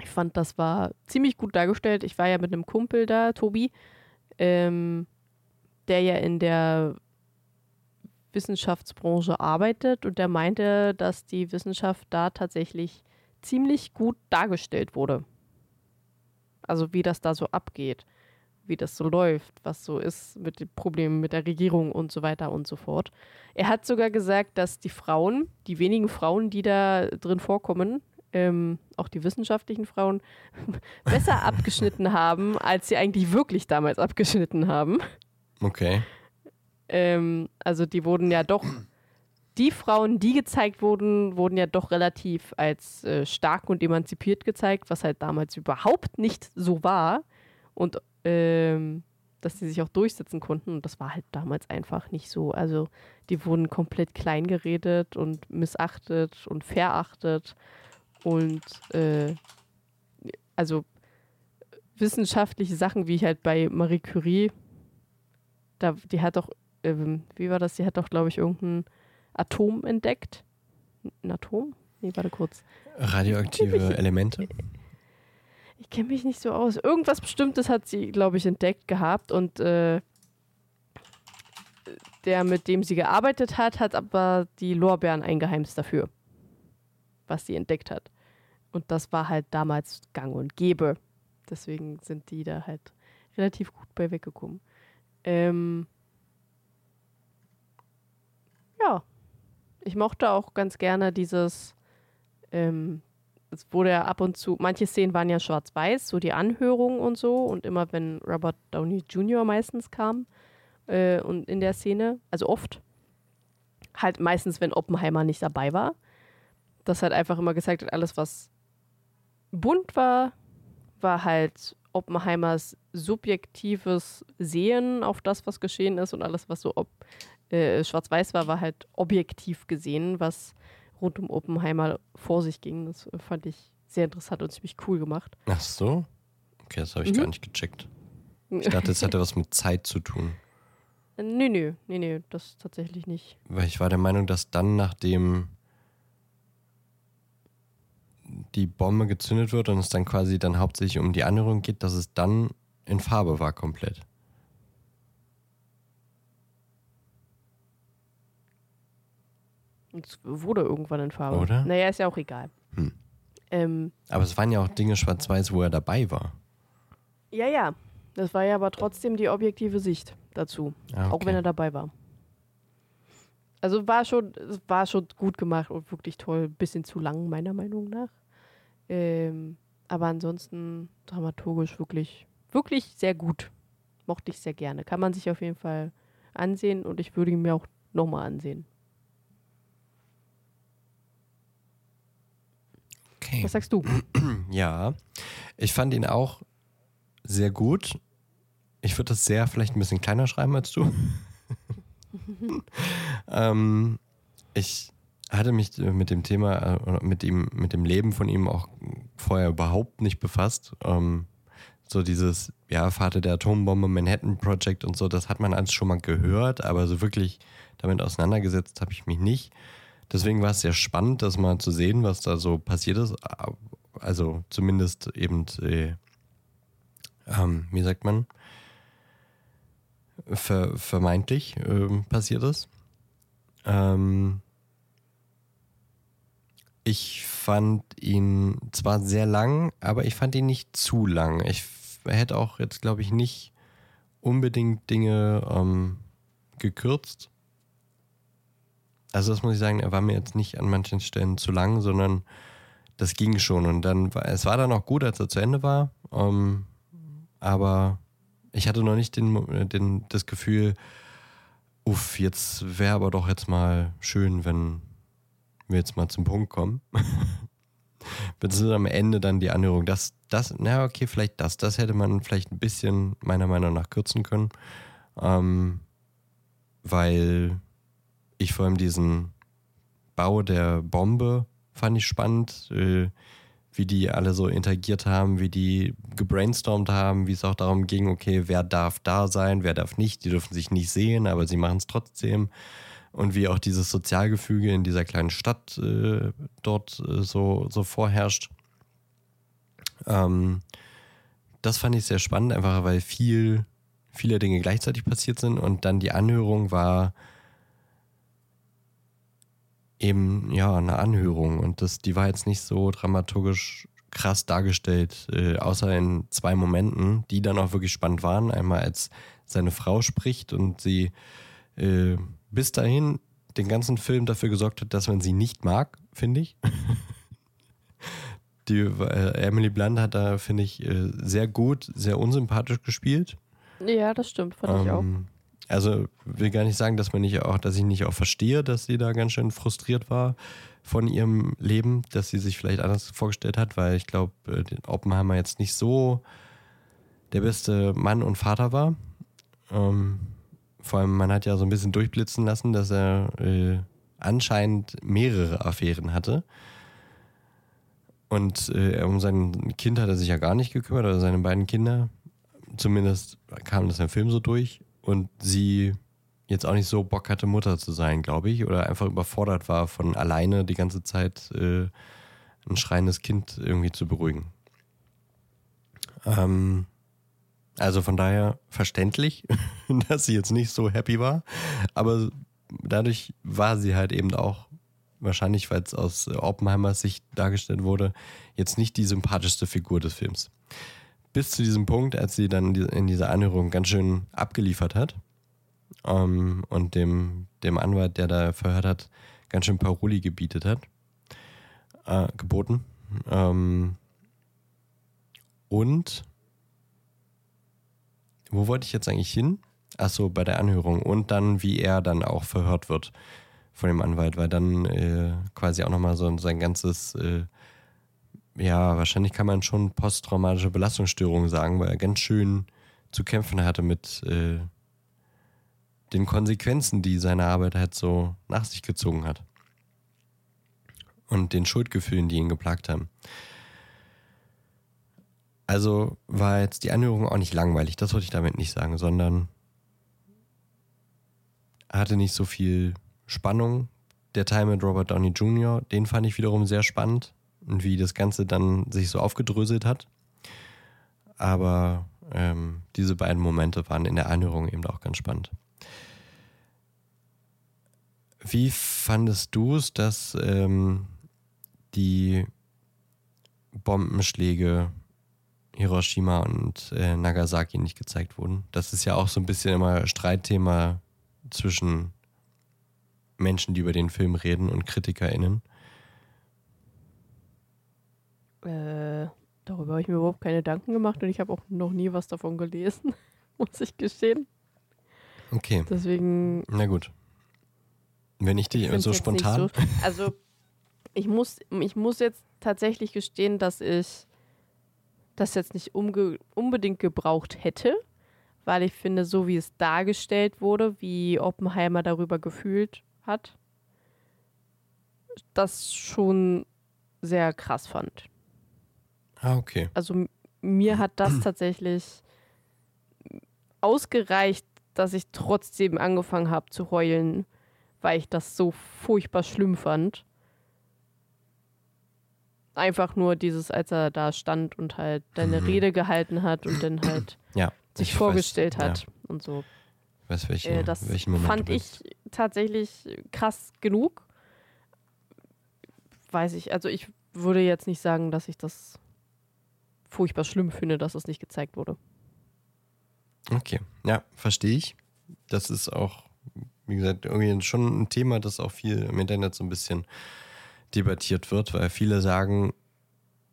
ich fand, das war ziemlich gut dargestellt. Ich war ja mit einem Kumpel da, Tobi, ähm, der ja in der Wissenschaftsbranche arbeitet und der meinte, dass die Wissenschaft da tatsächlich ziemlich gut dargestellt wurde. Also wie das da so abgeht, wie das so läuft, was so ist mit den Problemen mit der Regierung und so weiter und so fort. Er hat sogar gesagt, dass die Frauen, die wenigen Frauen, die da drin vorkommen, ähm, auch die wissenschaftlichen Frauen, besser abgeschnitten haben, als sie eigentlich wirklich damals abgeschnitten haben. Okay. Ähm, also die wurden ja doch, die Frauen, die gezeigt wurden, wurden ja doch relativ als äh, stark und emanzipiert gezeigt, was halt damals überhaupt nicht so war. Und ähm, dass sie sich auch durchsetzen konnten. Und das war halt damals einfach nicht so. Also die wurden komplett klein geredet und missachtet und verachtet. Und äh, also wissenschaftliche Sachen, wie ich halt bei Marie Curie, da, die hat doch, ähm, wie war das? Die hat doch, glaube ich, irgendein Atom entdeckt. Ein Atom? Nee, warte kurz. Radioaktive Elemente? Ich kenne mich nicht so aus. Irgendwas Bestimmtes hat sie, glaube ich, entdeckt gehabt und äh, der, mit dem sie gearbeitet hat, hat aber die Lorbeeren eingeheimst dafür, was sie entdeckt hat. Und das war halt damals gang und gäbe. Deswegen sind die da halt relativ gut bei weggekommen. Ähm ja, ich mochte auch ganz gerne dieses, ähm, es wurde ja ab und zu, manche Szenen waren ja schwarz-weiß, so die Anhörung und so. Und immer wenn Robert Downey Jr. meistens kam äh, und in der Szene, also oft, halt meistens, wenn Oppenheimer nicht dabei war, das hat einfach immer gesagt hat, alles, was bunt war, war halt Oppenheimers subjektives Sehen auf das, was geschehen ist und alles, was so äh, schwarz-weiß war, war halt objektiv gesehen, was rund um Oppenheimer vor sich ging. Das fand ich sehr interessant und ziemlich cool gemacht. Ach so? Okay, das habe ich mhm. gar nicht gecheckt. Ich dachte, es hätte was mit Zeit zu tun. Nö, nö, nö, nö, das tatsächlich nicht. Weil ich war der Meinung, dass dann, nachdem die Bombe gezündet wird und es dann quasi dann hauptsächlich um die Anhörung geht, dass es dann in Farbe war komplett. Es wurde irgendwann in Farbe. Oder? Naja, ist ja auch egal. Hm. Ähm, aber es waren ja auch Dinge schwarz-weiß, wo er dabei war. Ja, ja. Das war ja aber trotzdem die objektive Sicht dazu. Ah, okay. Auch wenn er dabei war. Also war schon, war schon gut gemacht und wirklich toll. Bisschen zu lang, meiner Meinung nach. Ähm, aber ansonsten dramaturgisch wirklich, wirklich sehr gut. Mochte ich sehr gerne. Kann man sich auf jeden Fall ansehen und ich würde ihn mir auch nochmal ansehen. Okay. Was sagst du? Ja, ich fand ihn auch sehr gut. Ich würde das sehr vielleicht ein bisschen kleiner schreiben als du. ähm, ich hatte mich mit dem Thema, äh, mit ihm, mit dem Leben von ihm auch vorher überhaupt nicht befasst. Ähm, so dieses, ja, Vater der Atombombe, Manhattan Project und so, das hat man alles schon mal gehört, aber so wirklich damit auseinandergesetzt habe ich mich nicht. Deswegen war es sehr spannend, das mal zu sehen, was da so passiert ist. Also zumindest eben, äh, ähm, wie sagt man, ver vermeintlich äh, passiert ist. Ähm, ich fand ihn zwar sehr lang, aber ich fand ihn nicht zu lang. Ich hätte auch jetzt, glaube ich, nicht unbedingt Dinge ähm, gekürzt. Also das muss ich sagen, er war mir jetzt nicht an manchen Stellen zu lang, sondern das ging schon. Und dann war es war dann auch gut, als er zu Ende war. Ähm, aber ich hatte noch nicht den, den, das Gefühl, uff, jetzt wäre aber doch jetzt mal schön, wenn wir jetzt mal zum Punkt kommen. Beziehungsweise am Ende dann die Anhörung. Das, das, na okay, vielleicht das. Das hätte man vielleicht ein bisschen meiner Meinung nach kürzen können. Ähm, weil ich vor allem diesen Bau der Bombe fand ich spannend, äh, wie die alle so interagiert haben, wie die gebrainstormt haben, wie es auch darum ging, okay, wer darf da sein, wer darf nicht, die dürfen sich nicht sehen, aber sie machen es trotzdem. Und wie auch dieses Sozialgefüge in dieser kleinen Stadt äh, dort äh, so, so vorherrscht. Ähm, das fand ich sehr spannend, einfach weil viel, viele Dinge gleichzeitig passiert sind und dann die Anhörung war eben ja eine Anhörung und das, die war jetzt nicht so dramaturgisch krass dargestellt, äh, außer in zwei Momenten, die dann auch wirklich spannend waren. Einmal als seine Frau spricht und sie äh, bis dahin den ganzen Film dafür gesorgt hat, dass man sie nicht mag, finde ich. die äh, Emily Blunt hat da, finde ich, äh, sehr gut, sehr unsympathisch gespielt. Ja, das stimmt, fand ähm, ich auch. Also will gar nicht sagen, dass man nicht auch, dass ich nicht auch verstehe, dass sie da ganz schön frustriert war von ihrem Leben, dass sie sich vielleicht anders vorgestellt hat, weil ich glaube, äh, Oppenheimer jetzt nicht so der beste Mann und Vater war. Ähm, vor allem, man hat ja so ein bisschen durchblitzen lassen, dass er äh, anscheinend mehrere Affären hatte. Und äh, um sein Kind hat er sich ja gar nicht gekümmert, oder seine beiden Kinder. Zumindest kam das im Film so durch und sie jetzt auch nicht so Bock hatte, Mutter zu sein, glaube ich, oder einfach überfordert war, von alleine die ganze Zeit äh, ein schreiendes Kind irgendwie zu beruhigen. Ähm, also von daher verständlich, dass sie jetzt nicht so happy war, aber dadurch war sie halt eben auch, wahrscheinlich weil es aus Oppenheimers Sicht dargestellt wurde, jetzt nicht die sympathischste Figur des Films bis zu diesem Punkt, als sie dann in dieser Anhörung ganz schön abgeliefert hat ähm, und dem, dem Anwalt, der da verhört hat, ganz schön Paroli gebietet hat, äh, geboten. Ähm, und wo wollte ich jetzt eigentlich hin? Achso, bei der Anhörung. Und dann, wie er dann auch verhört wird von dem Anwalt, weil dann äh, quasi auch nochmal so sein ganzes äh, ja, wahrscheinlich kann man schon posttraumatische Belastungsstörung sagen, weil er ganz schön zu kämpfen hatte mit äh, den Konsequenzen, die seine Arbeit halt so nach sich gezogen hat. Und den Schuldgefühlen, die ihn geplagt haben. Also war jetzt die Anhörung auch nicht langweilig, das wollte ich damit nicht sagen, sondern hatte nicht so viel Spannung. Der Teil mit Robert Downey Jr., den fand ich wiederum sehr spannend und wie das Ganze dann sich so aufgedröselt hat. Aber ähm, diese beiden Momente waren in der Anhörung eben auch ganz spannend. Wie fandest du es, dass ähm, die Bombenschläge Hiroshima und äh, Nagasaki nicht gezeigt wurden? Das ist ja auch so ein bisschen immer Streitthema zwischen Menschen, die über den Film reden und KritikerInnen. Äh, darüber habe ich mir überhaupt keine Gedanken gemacht und ich habe auch noch nie was davon gelesen, muss ich gestehen. Okay. Deswegen. Na gut. Wenn ich dich so spontan. So, also, ich muss, ich muss jetzt tatsächlich gestehen, dass ich das jetzt nicht unbedingt gebraucht hätte, weil ich finde, so wie es dargestellt wurde, wie Oppenheimer darüber gefühlt hat, das schon sehr krass fand. Ah, okay. Also mir hat das tatsächlich ausgereicht, dass ich trotzdem angefangen habe zu heulen, weil ich das so furchtbar schlimm fand. Einfach nur dieses, als er da stand und halt deine Mhm. Rede gehalten hat und dann halt Ja. sich ich vorgestellt weiß, hat Ja, und so. weiß, welchen, Äh, das welchen Moment fand ich tatsächlich krass genug. Weiß ich, also ich würde jetzt nicht sagen, dass ich das furchtbar schlimm finde, dass es nicht gezeigt wurde. Okay, ja, verstehe ich. Das ist auch, wie gesagt, irgendwie schon ein Thema, das auch viel im Internet so ein bisschen debattiert wird, weil viele sagen,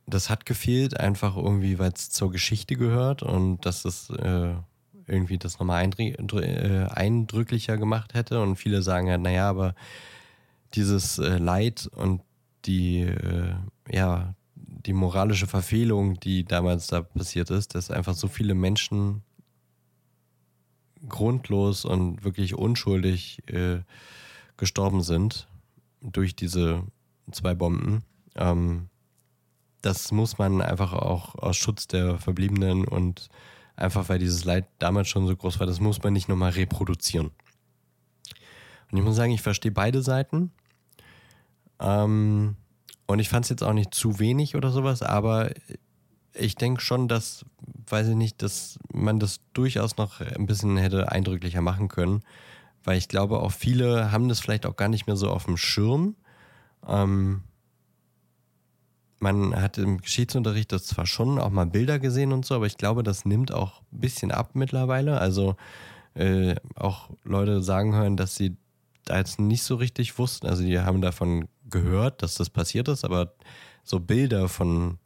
das hat gefehlt, einfach irgendwie, weil es zur Geschichte gehört und dass es äh, irgendwie das nochmal äh, eindrücklicher gemacht hätte. Und viele sagen halt, naja, aber dieses äh, Leid und die, äh, ja, die moralische Verfehlung, die damals da passiert ist, dass einfach so viele Menschen grundlos und wirklich unschuldig äh, gestorben sind durch diese zwei Bomben. Ähm, das muss man einfach auch aus Schutz der Verbliebenen und einfach weil dieses Leid damals schon so groß war, das muss man nicht nochmal reproduzieren. Und ich muss sagen, ich verstehe beide Seiten. Ähm, und ich fand es jetzt auch nicht zu wenig oder sowas, aber ich denke schon, dass, weiß ich nicht, dass man das durchaus noch ein bisschen hätte eindrücklicher machen können, weil ich glaube, auch viele haben das vielleicht auch gar nicht mehr so auf dem Schirm. Ähm, man hat im Geschichtsunterricht das zwar schon auch mal Bilder gesehen und so, aber ich glaube, das nimmt auch ein bisschen ab mittlerweile. Also äh, auch Leute sagen hören, dass sie da jetzt nicht so richtig wussten. Also die haben davon gehört, dass das passiert ist, aber so Bilder von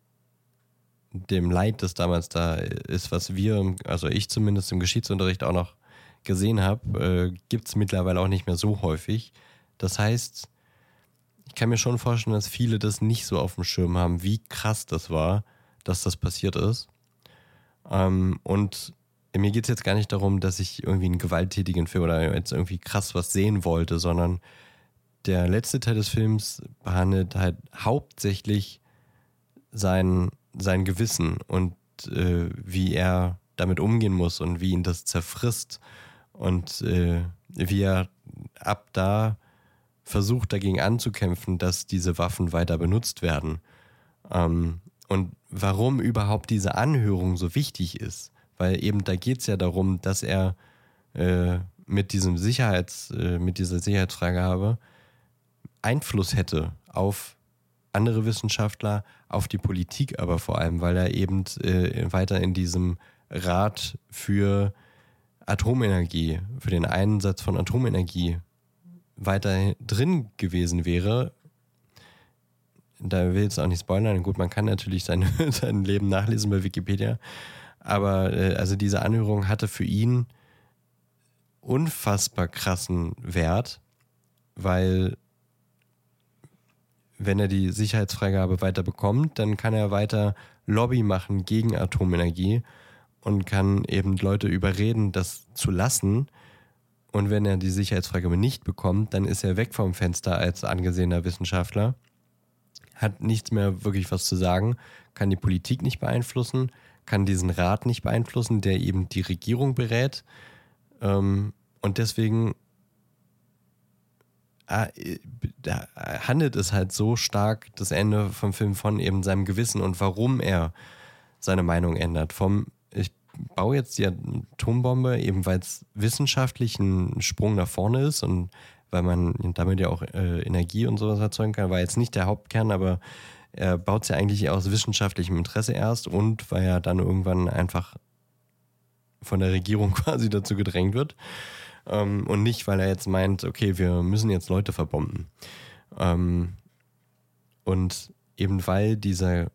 dem Leid, das damals da ist, was wir, also ich zumindest im Geschichtsunterricht auch noch gesehen habe, äh, gibt es mittlerweile auch nicht mehr so häufig. Das heißt, ich kann mir schon vorstellen, dass viele das nicht so auf dem Schirm haben, wie krass das war, dass das passiert ist. Ähm, und mir geht es jetzt gar nicht darum, dass ich irgendwie einen gewalttätigen Film oder jetzt irgendwie krass was sehen wollte, sondern der letzte Teil des Films behandelt halt hauptsächlich sein, sein Gewissen und äh, wie er damit umgehen muss und wie ihn das zerfrisst und äh, wie er ab da versucht dagegen anzukämpfen, dass diese Waffen weiter benutzt werden. Ähm, und warum überhaupt diese Anhörung so wichtig ist. Weil eben da geht es ja darum, dass er äh, mit diesem Sicherheits, äh, mit dieser Sicherheitsfreigabe Einfluss hätte auf andere Wissenschaftler, auf die Politik aber vor allem, weil er eben äh, weiter in diesem Rat für Atomenergie, für den Einsatz von Atomenergie weiter drin gewesen wäre. Da will ich jetzt auch nicht spoilern. Gut, man kann natürlich sein, sein Leben nachlesen bei Wikipedia. Aber äh, also diese Anhörung hatte für ihn unfassbar krassen Wert, weil wenn er die Sicherheitsfreigabe weiter bekommt, dann kann er weiter Lobby machen gegen Atomenergie und kann eben Leute überreden, das zu lassen. Und wenn er die Sicherheitsfreigabe nicht bekommt, dann ist er weg vom Fenster als angesehener Wissenschaftler, hat nichts mehr wirklich was zu sagen, kann die Politik nicht beeinflussen, kann diesen Rat nicht beeinflussen, der eben die Regierung berät. Ähm, und deswegen äh, handelt es halt so stark das Ende vom Film von eben seinem Gewissen und warum er seine Meinung ändert. Vom ich baue jetzt die Atombombe, eben weil es wissenschaftlich ein Sprung nach vorne ist und weil man damit ja auch äh, Energie und sowas erzeugen kann, war jetzt nicht der Hauptkern, aber er baut es ja eigentlich aus wissenschaftlichem Interesse erst und weil er dann irgendwann einfach von der Regierung quasi dazu gedrängt wird. Ähm, und nicht, weil er jetzt meint, okay, wir müssen jetzt Leute verbomben. Ähm, und eben weil dieser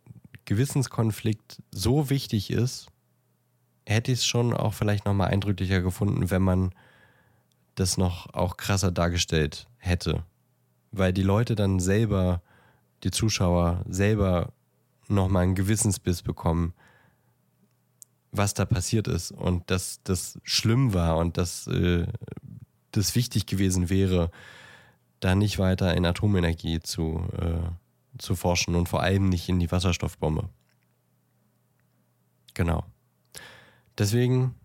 Gewissenskonflikt so wichtig ist, hätte ich es schon auch vielleicht nochmal eindrücklicher gefunden, wenn man das noch auch krasser dargestellt hätte. Weil die Leute dann selber, die Zuschauer selber nochmal einen Gewissensbiss bekommen, was da passiert ist und dass das schlimm war und dass äh, das wichtig gewesen wäre, da nicht weiter in Atomenergie zu, äh, zu forschen und vor allem nicht in die Wasserstoffbombe. Genau. Deswegen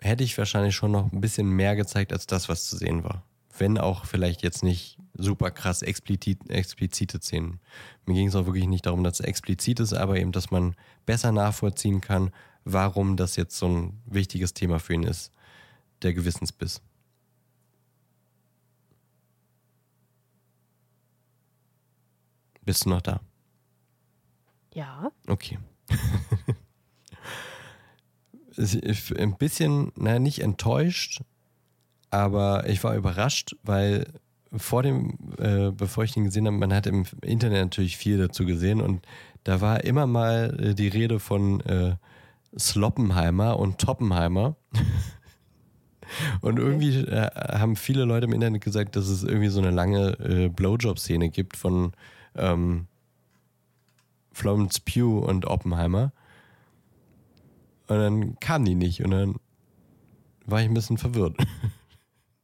hätte ich wahrscheinlich schon noch ein bisschen mehr gezeigt als das, was zu sehen war. wenn auch vielleicht jetzt nicht super krass explizit, explizite Szenen. Mir ging es auch wirklich nicht darum, dass es explizit ist, aber eben, dass man besser nachvollziehen kann, warum das jetzt so ein wichtiges Thema für ihn ist. Der Gewissensbiss. Bist du noch da? Ja. Okay. ein bisschen, naja, nicht enttäuscht, aber ich war überrascht, weil vor dem, äh, bevor ich den gesehen habe, man hat im Internet natürlich viel dazu gesehen und da war immer mal äh, die Rede von äh, Sloppenheimer und Toppenheimer. und irgendwie äh, haben viele Leute im Internet gesagt, dass es irgendwie so eine lange äh, Blowjob-Szene gibt von ähm, Florence Pugh und Oppenheimer. Und dann kam die nicht und dann war ich ein bisschen verwirrt.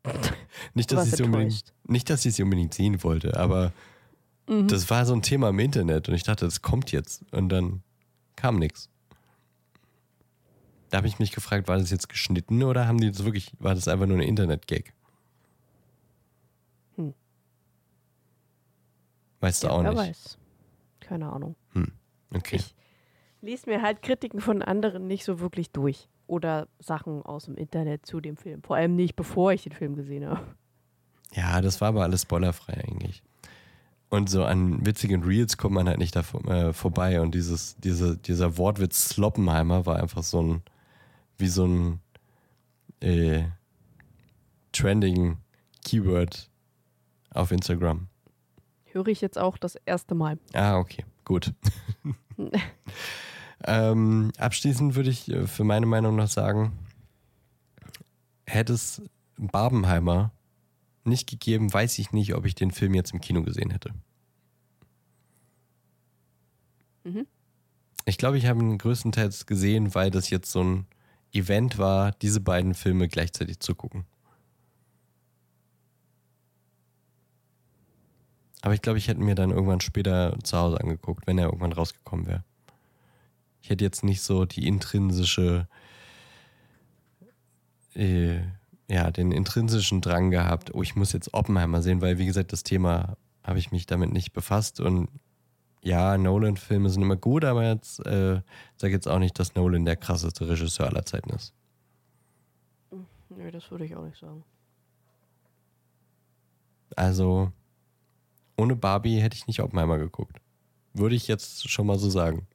nicht, dass ich sie unbedingt, nicht, dass ich sie unbedingt sehen wollte, aber mhm. das war so ein Thema im Internet und ich dachte, das kommt jetzt. Und dann kam nichts. Da habe ich mich gefragt, war das jetzt geschnitten oder haben die das wirklich, war das einfach nur ein Internet-Gag? Hm. Weißt du ja, auch wer nicht? weiß. Keine Ahnung. Hm. Okay. Ich, liest mir halt Kritiken von anderen nicht so wirklich durch. Oder Sachen aus dem Internet zu dem Film. Vor allem nicht, bevor ich den Film gesehen habe. Ja, das war aber alles spoilerfrei eigentlich. Und so an witzigen Reels kommt man halt nicht da äh, vorbei. Und dieses, diese, dieser Wortwitz Sloppenheimer war einfach so ein, wie so ein äh, trending Keyword auf Instagram. Höre ich jetzt auch das erste Mal. Ah, okay, gut. Ähm, abschließend würde ich äh, für meine Meinung noch sagen, hätte es Barbenheimer nicht gegeben, weiß ich nicht, ob ich den Film jetzt im Kino gesehen hätte. Mhm. Ich glaube, ich habe ihn größtenteils gesehen, weil das jetzt so ein Event war, diese beiden Filme gleichzeitig zu gucken. Aber ich glaube, ich hätte mir dann irgendwann später zu Hause angeguckt, wenn er irgendwann rausgekommen wäre. Ich hätte jetzt nicht so die intrinsische, äh, ja, den intrinsischen Drang gehabt, oh, ich muss jetzt Oppenheimer sehen, weil, wie gesagt, das Thema habe ich mich damit nicht befasst und ja, Nolan-Filme sind immer gut, aber jetzt äh, sage jetzt auch nicht, dass Nolan der krasseste Regisseur aller Zeiten ist. Nö, das würde ich auch nicht sagen. Also, ohne Barbie hätte ich nicht Oppenheimer geguckt. Würde ich jetzt schon mal so sagen.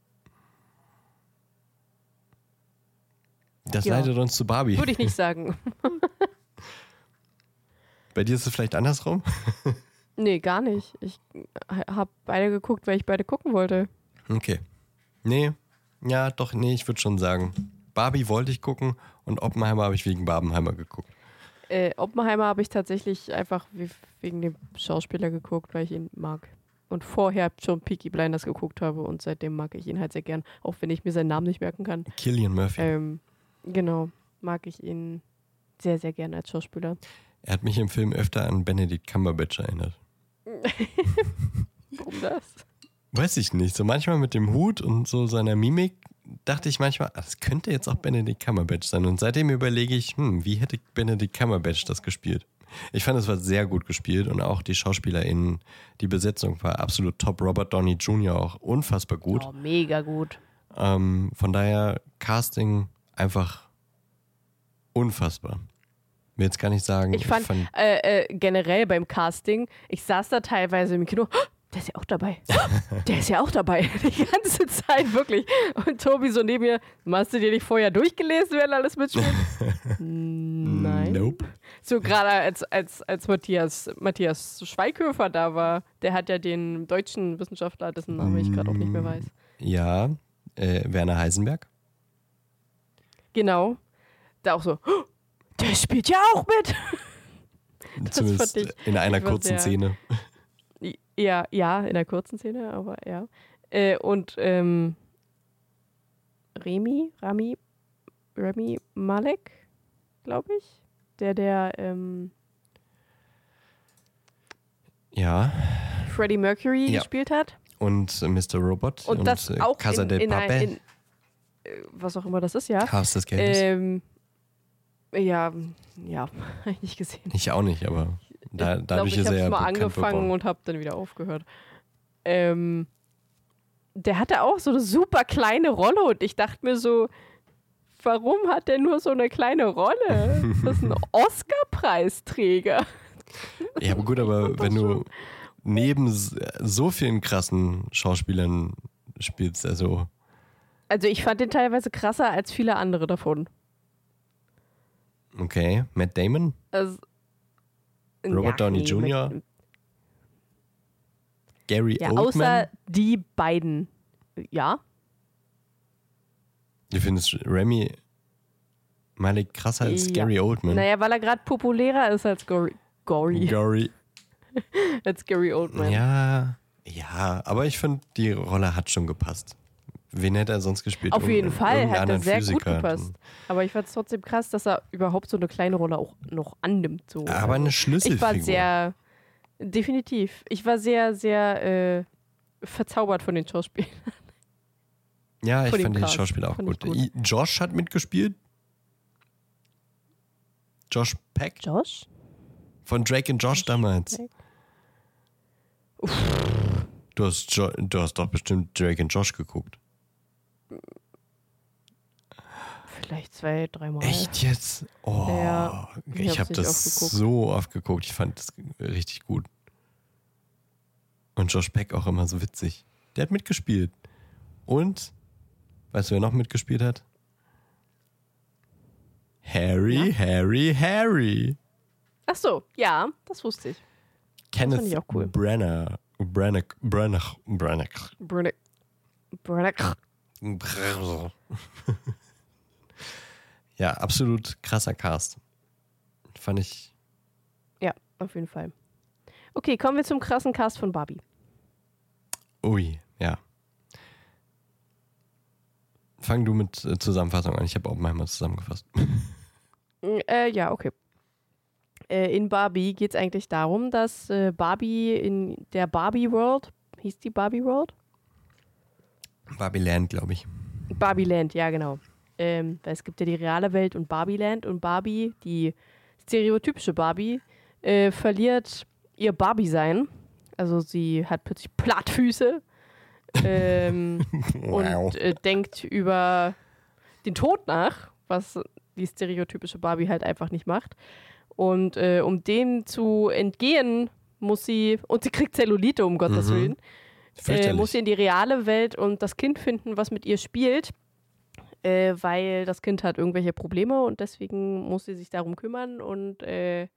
Das ja. leitet uns zu Barbie. Würde ich nicht sagen. Bei dir ist es vielleicht andersrum? nee, gar nicht. Ich habe beide geguckt, weil ich beide gucken wollte. Okay. Nee, ja, doch, nee, ich würde schon sagen. Barbie wollte ich gucken und Oppenheimer habe ich wegen Barbenheimer geguckt. Äh, Oppenheimer habe ich tatsächlich einfach wegen dem Schauspieler geguckt, weil ich ihn mag. Und vorher schon Peaky Blinders geguckt habe und seitdem mag ich ihn halt sehr gern, auch wenn ich mir seinen Namen nicht merken kann. Killian Murphy. Ähm, Genau, mag ich ihn sehr, sehr gerne als Schauspieler. Er hat mich im Film öfter an Benedict Cumberbatch erinnert. Warum das? Weiß ich nicht. So manchmal mit dem Hut und so seiner Mimik dachte ich manchmal, ah, das könnte jetzt auch Benedict Cumberbatch sein. Und seitdem überlege ich, hm, wie hätte Benedict Cumberbatch das gespielt? Ich fand, es war sehr gut gespielt und auch die SchauspielerInnen, die Besetzung war absolut top. Robert Downey Jr. auch unfassbar gut. Oh, mega gut. Ähm, von daher, Casting einfach unfassbar. Will jetzt gar nicht sagen. Ich fand, ich fand äh, äh, generell beim Casting, ich saß da teilweise im Kino, oh, der ist ja auch dabei. der ist ja auch dabei. Die ganze Zeit, wirklich. Und Tobi so neben mir, hast du dir nicht vorher durchgelesen, wer alles mitspielt? Nein. Nope. So gerade als, als, als Matthias, Matthias Schweighöfer da war, der hat ja den deutschen Wissenschaftler, dessen Namen ich gerade auch nicht mehr weiß. Ja, äh, Werner Heisenberg. Genau. Da auch so, oh, der spielt ja auch mit. Zumindest ich, in einer kurzen sehr, Szene. Ja, ja, in einer kurzen Szene, aber ja. Äh, und ähm, Remy, Rami, Remy Malek, glaube ich, der der ähm, ja Freddie Mercury ja. gespielt hat. Und äh, Mr. Robot und, und das äh, auch Casa in, del in, Papel. in, was auch immer das ist, ja. Haus des Geldes. Ähm, ja, ja, nicht gesehen. Ich auch nicht, aber Da, ich dadurch ich ist er ja mal angefangen und habe dann wieder aufgehört. Ähm, der hatte auch so eine super kleine Rolle und ich dachte mir so, warum hat der nur so eine kleine Rolle? Das ist ein Oscar-Preisträger. Ja, aber gut, aber wenn du neben so vielen krassen Schauspielern spielst, also Also ich fand den teilweise krasser als viele andere davon. Okay, Matt Damon, Also, Robert Downey Jr., mit- Gary Ja, Oldman. außer die beiden. Ja, du findest Remy Malek krasser als Ja. Gary Oldman. naja, weil er gerade populärer ist als Gory. Gory. Gary. als Gary Oldman. Ja, ja, aber ich finde, die Rolle hat schon gepasst. Wen hätte er sonst gespielt? Auf jeden Irgendeinen- Fall hat er sehr gut Physiker. gepasst. Aber ich fand es trotzdem krass, dass er überhaupt so eine kleine Rolle auch noch annimmt. So. Aber eine Also, Schlüsselfigur. Ich war sehr, definitiv, ich war sehr, sehr äh, verzaubert von den Schauspielern. Ja, ich von fand den. Schauspieler auch gut. gut. Josh hat mitgespielt. Josh Peck Josh? von Drake und Josh damals. Peck. Du hast, jo du hast doch bestimmt Drake und Josh geguckt. Vielleicht zwei, dreimal. Echt jetzt? Oh, Ja, ich ich habe das oft so oft geguckt. Ich fand das richtig gut. Und Josh Peck auch immer so witzig. Der hat mitgespielt. Und, weißt du, wer noch mitgespielt hat? Harry, Harry, Harry. Ach so, ja, das wusste ich. Kenneth ich auch cool. Brenner. Branagh, Branagh, Branagh. Brunner. Brunner. Ja, absolut krasser Cast. Fand ich. Ja, auf jeden Fall. Okay, kommen wir zum krassen Cast von Barbie. Ui, ja. Fang du mit äh, Zusammenfassung an. Ich habe auch manchmal zusammengefasst. Mm, Äh, ja, okay. Äh, in Barbie geht es eigentlich darum, dass äh, Barbie in der Barbie World, hieß die Barbie World? Barbie Land, glaube ich. Barbie Land, ja, genau. Ähm, weil es gibt ja die reale Welt und Barbie Land und Barbie, die stereotypische Barbie, äh, verliert ihr Barbie-Sein. Also sie hat plötzlich Plattfüße ähm, und äh, denkt über den Tod nach, was die stereotypische Barbie halt einfach nicht macht. Und äh, um dem zu entgehen, muss sie, und sie kriegt Zellulite, um Gottes Mhm. Willen, äh, muss sie in die reale Welt und das Kind finden, was mit ihr spielt, äh, weil das Kind hat irgendwelche Probleme und deswegen muss sie sich darum kümmern und äh,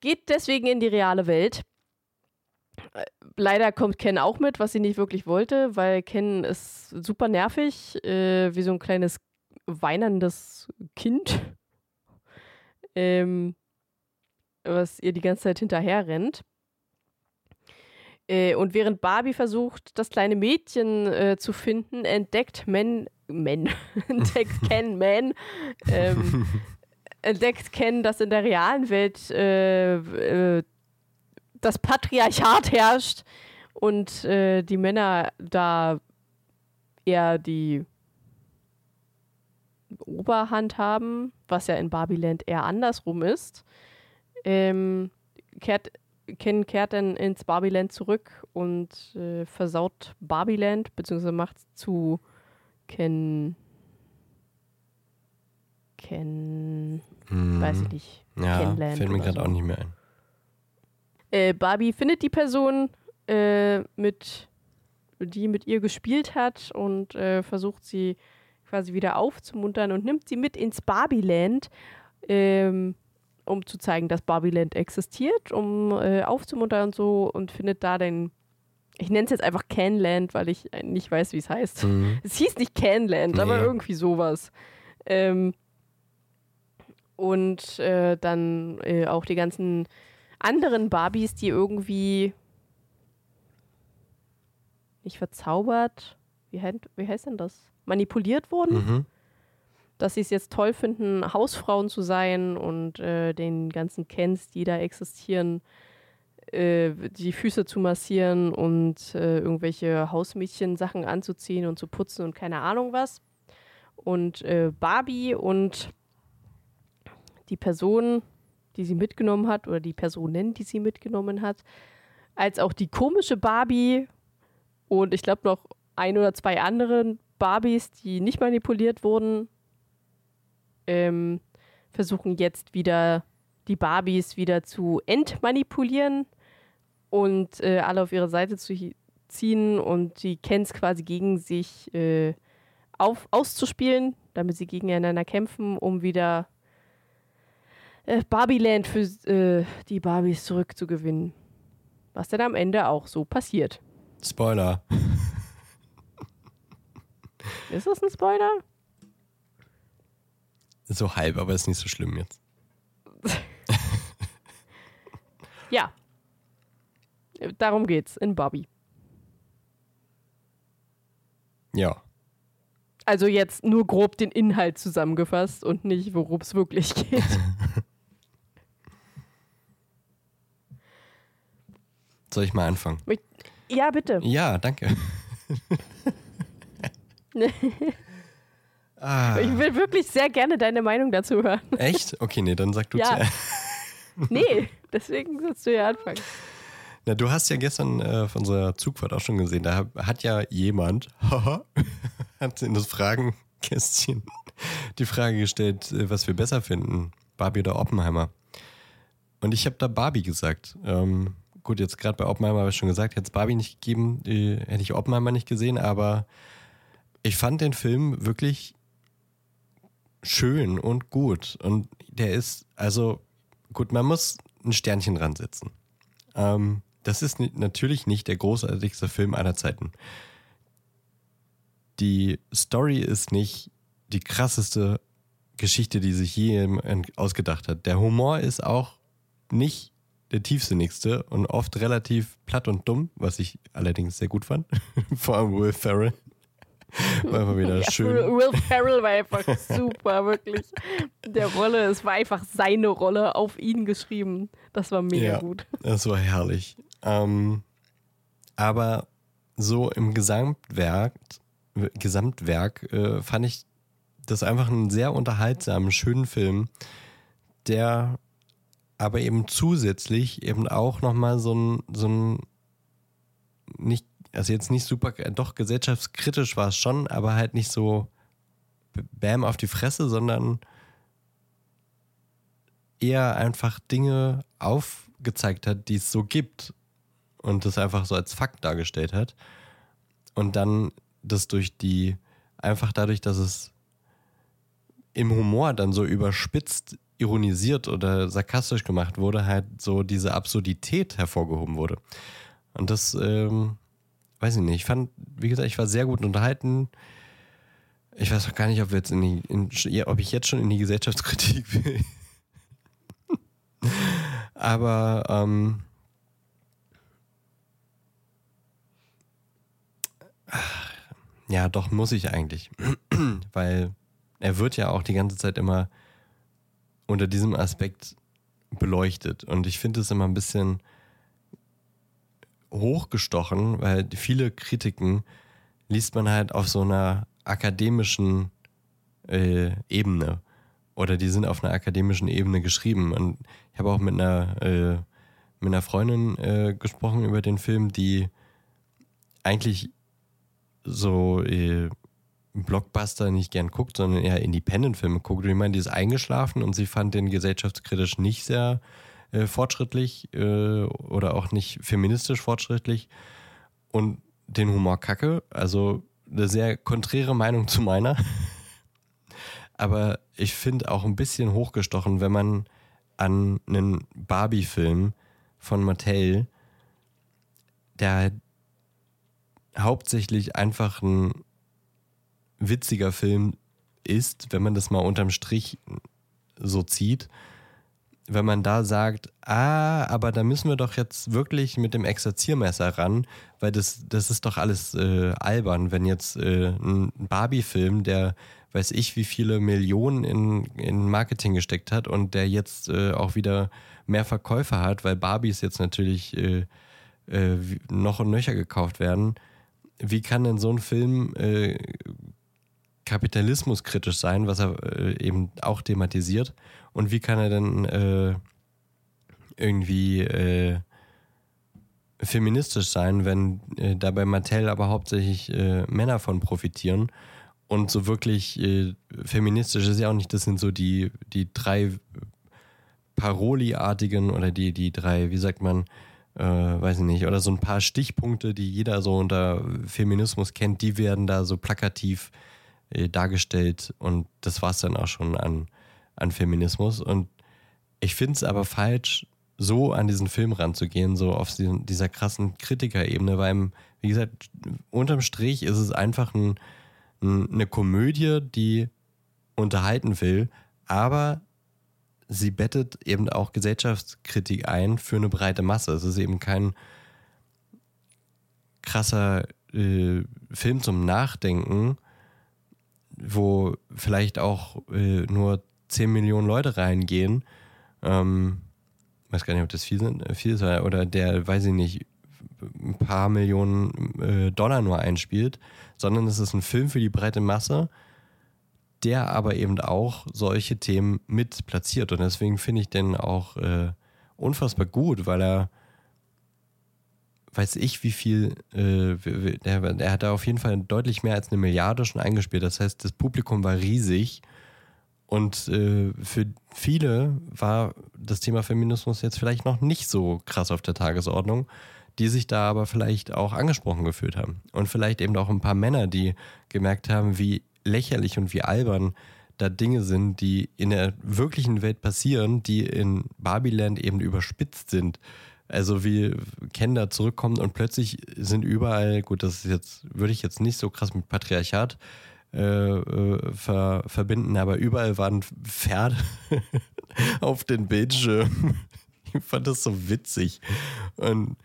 geht deswegen in die reale Welt. Äh, Leider kommt Ken auch mit, was sie nicht wirklich wollte, weil Ken ist super nervig, äh, wie so ein kleines weinendes Kind, ähm, was ihr die ganze Zeit hinterher rennt. Äh, und während Barbie versucht, das kleine Mädchen äh, zu finden, entdeckt Men, Men, entdeckt Ken Man, ähm, entdeckt Ken, dass in der realen Welt äh, äh, das Patriarchat herrscht und äh, die Männer da eher die Oberhand haben, was ja in Barbiland eher andersrum ist. Ähm, kehrt, Ken kehrt dann ins Barbiland zurück und äh, versaut Barbiland, beziehungsweise macht zu Ken. Ken. Mhm. Weiß ich nicht. Ja, Kenland fällt mir gerade so. auch nicht mehr ein. Äh, Barbie findet die Person, äh, mit, die mit ihr gespielt hat und äh, versucht sie quasi wieder aufzumuntern und nimmt sie mit ins Barbieland, ähm, um zu zeigen, dass Barbieland existiert, um äh, aufzumuntern und so und findet da den, ich nenne es jetzt einfach Canland, weil ich nicht weiß, wie es heißt. Mhm. Es hieß nicht Canland, aber Nee. irgendwie sowas. Ähm, und äh, dann äh, auch die ganzen anderen Barbies, die irgendwie nicht verzaubert, wie, heißt- wie heißt denn das? Manipuliert wurden, Mhm. Dass sie es jetzt toll finden, Hausfrauen zu sein und äh, den ganzen Kens, die da existieren, äh, die Füße zu massieren und äh, irgendwelche Hausmädchen-Sachen anzuziehen und zu putzen und keine Ahnung was. Und äh, Barbie und die Person, die sie mitgenommen hat, oder die Personen, die sie mitgenommen hat, als auch die komische Barbie und ich glaube noch ein oder zwei anderen Barbies, die nicht manipuliert wurden, ähm, versuchen jetzt wieder die Barbies wieder zu entmanipulieren und äh, alle auf ihre Seite zu ziehen und die Kens quasi gegen sich äh, auf, auszuspielen, damit sie gegeneinander kämpfen, um wieder äh, Barbieland für äh, die Barbies zurückzugewinnen. Was dann am Ende auch so passiert. Spoiler. Ist das ein Spoiler? So halb, aber ist nicht so schlimm jetzt. Ja. Darum geht's in Barbie. Ja. Also jetzt nur grob den Inhalt zusammengefasst und nicht, worum es wirklich geht. Soll ich mal anfangen? ja, bitte. Ja, danke. ah, Ich will wirklich sehr gerne deine Meinung dazu hören. echt? Okay, nee, dann sag du Ja. zuerst. Nee, deswegen sollst du ja anfangen. Na, du hast ja gestern äh, auf unserer Zugfahrt auch schon gesehen, da hat ja jemand, haha, hat in das Fragenkästchen die Frage gestellt, äh, was wir besser finden, Barbie oder Oppenheimer. Und ich habe da Barbie gesagt. Ähm, gut, jetzt gerade bei Oppenheimer habe ich schon gesagt, hätte es Barbie nicht gegeben, äh, hätte ich Oppenheimer nicht gesehen, aber ich fand den Film wirklich schön und gut. Und der ist, also gut, man muss ein Sternchen dran setzen. Ähm, das ist natürlich nicht der großartigste Film aller Zeiten. Die Story ist nicht die krasseste Geschichte, die sich je ausgedacht hat. Der Humor ist auch nicht der tiefsinnigste und oft relativ platt und dumm, was ich allerdings sehr gut fand. Vor allem Will Ferrell. War einfach wieder Ja, schön. Will Ferrell war einfach super, wirklich. Der Rolle, es war einfach seine Rolle auf ihn geschrieben. Das war mega Ja. gut. Das war herrlich. Ähm, aber so im Gesamtwerk, Gesamtwerk äh, fand ich das einfach einen sehr unterhaltsamen, schönen Film, der aber eben zusätzlich eben auch nochmal so ein, so ein nicht, also jetzt nicht super, doch gesellschaftskritisch war es schon, aber halt nicht so Bam auf die Fresse, sondern eher einfach Dinge aufgezeigt hat, die es so gibt und das einfach so als Fakt dargestellt hat. Und dann das durch die, einfach dadurch, dass es im Humor dann so überspitzt, ironisiert oder sarkastisch gemacht wurde, halt so diese Absurdität hervorgehoben wurde. Und das, ähm, weiß ich nicht, ich fand, wie gesagt, ich war sehr gut unterhalten. Ich weiß auch gar nicht, ob wir jetzt in die, in, ob ich jetzt schon in die Gesellschaftskritik will. Aber ähm, ja, doch muss ich eigentlich, weil er wird ja auch die ganze Zeit immer unter diesem Aspekt beleuchtet und ich finde es immer ein bisschen hochgestochen, weil viele Kritiken liest man halt auf so einer akademischen äh, Ebene oder die sind auf einer akademischen Ebene geschrieben. Und ich habe auch mit einer, äh, mit einer Freundin äh, gesprochen über den Film, die eigentlich so äh, Blockbuster nicht gern guckt, sondern eher Independent-Filme guckt. Und ich meine, die ist eingeschlafen und sie fand den gesellschaftskritisch nicht sehr äh, fortschrittlich äh, oder auch nicht feministisch fortschrittlich und den Humor kacke. Also eine sehr konträre Meinung zu meiner. Aber ich finde auch ein bisschen hochgestochen, wenn man an einen Barbie-Film von Mattel, der hauptsächlich einfach ein witziger Film ist, wenn man das mal unterm Strich so zieht, wenn man da sagt, ah, aber da müssen wir doch jetzt wirklich mit dem Exerziermesser ran, weil das, das ist doch alles äh, albern, wenn jetzt äh, ein Barbie-Film, der weiß ich, wie viele Millionen in, in Marketing gesteckt hat und der jetzt äh, auch wieder mehr Verkäufer hat, weil Barbies jetzt natürlich äh, äh, noch und nöcher gekauft werden. Wie kann denn so ein Film äh, kapitalismuskritisch sein, was er eben auch thematisiert? Und wie kann er denn äh, irgendwie äh, feministisch sein, wenn äh, dabei Mattel aber hauptsächlich äh, Männer von profitieren. Und so wirklich äh, feministisch ist ja auch nicht, das sind so die, die drei Paroli-artigen oder die, die drei, wie sagt man, äh, weiß ich nicht, oder so ein paar Stichpunkte, die jeder so unter Feminismus kennt, die werden da so plakativ äh, dargestellt und das war es dann auch schon an, an Feminismus. Und ich finde es aber falsch, so an diesen Film ranzugehen, so auf dieser krassen Kritikerebene, weil, wie gesagt, unterm Strich ist es einfach ein, ein, eine Komödie, die unterhalten will, aber sie bettet eben auch Gesellschaftskritik ein für eine breite Masse. Es ist eben kein krasser äh, Film zum Nachdenken, wo vielleicht auch äh, nur 10 Millionen Leute reingehen. Ähm, weiß gar nicht, ob das viel, sind, äh, viel ist, oder der, weiß ich nicht, ein paar Millionen äh, Dollar nur einspielt, sondern es ist ein Film für die breite Masse, der aber eben auch solche Themen mit platziert. Und deswegen finde ich den auch äh, unfassbar gut, weil er, weiß ich, wie viel, äh, der, hat da auf jeden Fall deutlich mehr als eine Milliarde schon eingespielt. Das heißt, das Publikum war riesig. Und äh, für viele war das Thema Feminismus jetzt vielleicht noch nicht so krass auf der Tagesordnung, die sich da aber vielleicht auch angesprochen gefühlt haben. Und vielleicht eben auch ein paar Männer, die gemerkt haben, wie lächerlich und wie albern da Dinge sind, die in der wirklichen Welt passieren, die in Barbieland eben überspitzt sind. Also wie Ken da zurückkommt und plötzlich sind überall, gut, das ist jetzt, würde ich jetzt nicht so krass mit Patriarchat äh, äh ver, verbinden, aber überall waren Pferde auf den Bildschirmen. Ich fand das so witzig. Und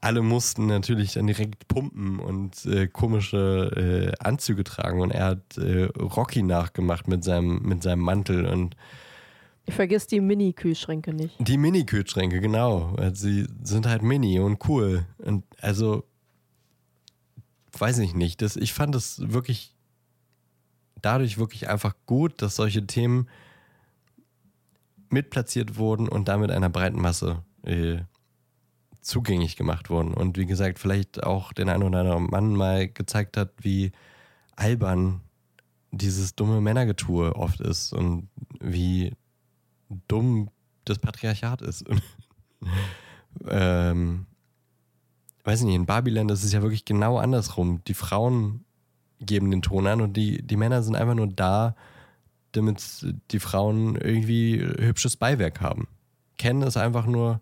alle mussten natürlich dann direkt pumpen und äh, komische äh, Anzüge tragen und er hat äh, Rocky nachgemacht mit seinem, mit seinem Mantel und Vergiss die Mini-Kühlschränke nicht. Die Mini-Kühlschränke, genau. Sie sind halt mini und cool. Und also, weiß ich nicht. Das, ich fand es wirklich dadurch wirklich einfach gut, dass solche Themen mitplatziert wurden und damit einer breiten Masse äh, zugänglich gemacht wurden. Und wie gesagt, vielleicht auch den einen oder anderen Mann mal gezeigt hat, wie albern dieses dumme Männergetue oft ist und wie dumm das Patriarchat ist. ähm, weiß ich nicht, in Babylon ist es ja wirklich genau andersrum. Die Frauen geben den Ton an und die, die Männer sind einfach nur da, damit die Frauen irgendwie hübsches Beiwerk haben. Ken ist einfach nur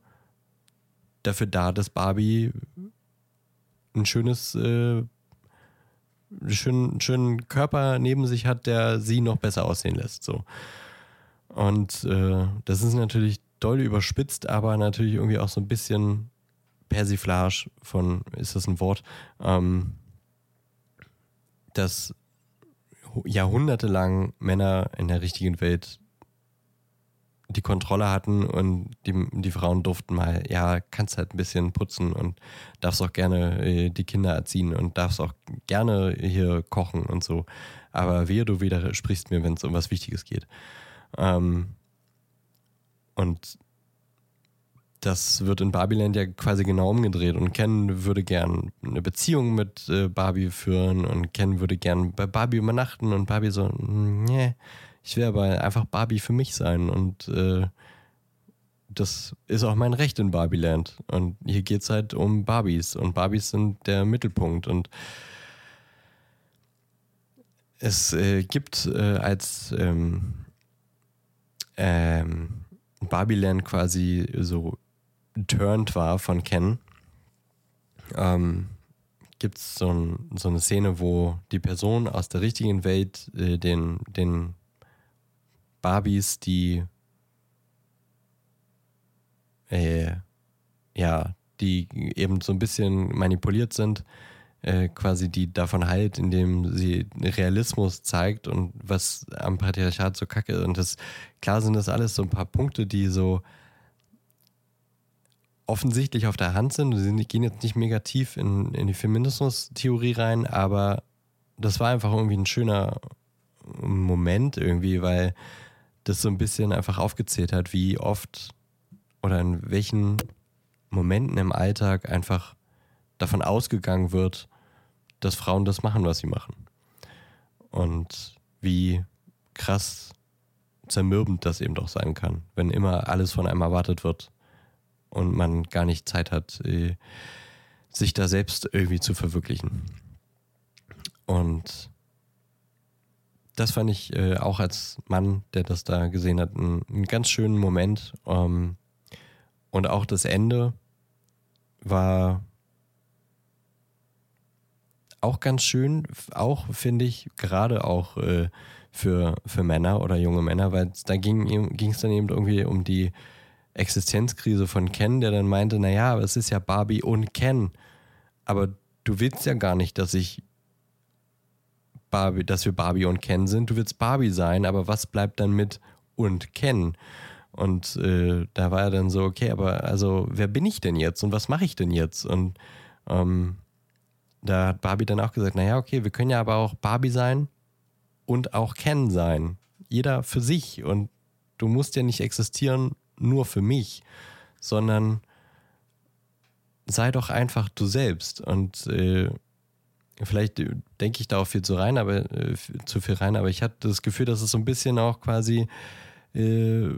dafür da, dass Barbie ein schönes, äh, schönen, schönen Körper neben sich hat, der sie noch besser aussehen lässt. So. Und äh, das ist natürlich doll überspitzt, aber natürlich irgendwie auch so ein bisschen Persiflage von, ist das ein Wort, ähm, dass jahrhundertelang Männer in der richtigen Welt die Kontrolle hatten und die, die Frauen durften mal, ja, kannst halt ein bisschen putzen und darfst auch gerne äh, die Kinder erziehen und darfst auch gerne hier kochen und so. Aber wehe, du wieder sprichst mir, wenn es um was Wichtiges geht. Ähm, und das wird in Barbieland ja quasi genau umgedreht. Und Ken würde gern eine Beziehung mit äh, Barbie führen und Ken würde gern bei Barbie übernachten und Barbie so, nee, ich will aber einfach Barbie für mich sein und äh, das ist auch mein Recht in Barbieland. Und hier geht es halt um Barbies und Barbies sind der Mittelpunkt und es äh, gibt äh, als ähm, ähm, Barbieland quasi so turned war von Ken, ähm, gibt es so, ein, so, eine Szene, wo die Person aus der richtigen Welt äh, den, den Barbies, die äh, ja, die eben so ein bisschen manipuliert sind, äh, quasi die davon halt, indem sie Realismus zeigt und was am Patriarchat so kacke ist. Und das, klar sind das alles so ein paar Punkte, die so offensichtlich auf der Hand sind. Sie gehen jetzt nicht mega tief in, in die Feminismus-Theorie rein, aber das war einfach irgendwie ein schöner Moment irgendwie, weil das so ein bisschen einfach aufgezählt hat, wie oft oder in welchen Momenten im Alltag einfach davon ausgegangen wird, dass Frauen das machen, was sie machen. Und wie krass zermürbend das eben doch sein kann, wenn immer alles von einem erwartet wird und man gar nicht Zeit hat, äh, sich da selbst irgendwie zu verwirklichen. Und das fand ich äh, auch als Mann, der das da gesehen hat, einen, ganz schönen Moment. Ähm, und auch das Ende war auch ganz schön, auch finde ich, gerade auch äh, für, für Männer oder junge Männer, weil da ging es dann eben irgendwie um die Existenzkrise von Ken, der dann meinte, naja, es ist ja Barbie und Ken. Aber du willst ja gar nicht, dass ich Barbie, dass wir Barbie und Ken sind. Du willst Barbie sein, aber was bleibt dann mit und Ken? Und äh, da war er dann so, okay, aber also wer bin ich denn jetzt und was mache ich denn jetzt? Und ähm, da hat Barbie dann auch gesagt, naja, okay, wir können ja aber auch Barbie sein und auch Ken sein. Jeder für sich. Und du musst ja nicht existieren nur für mich, sondern sei doch einfach du selbst. Und äh, vielleicht denke ich da auch viel zu rein, aber äh, zu viel rein, aber ich hatte das Gefühl, dass es so ein bisschen auch quasi äh,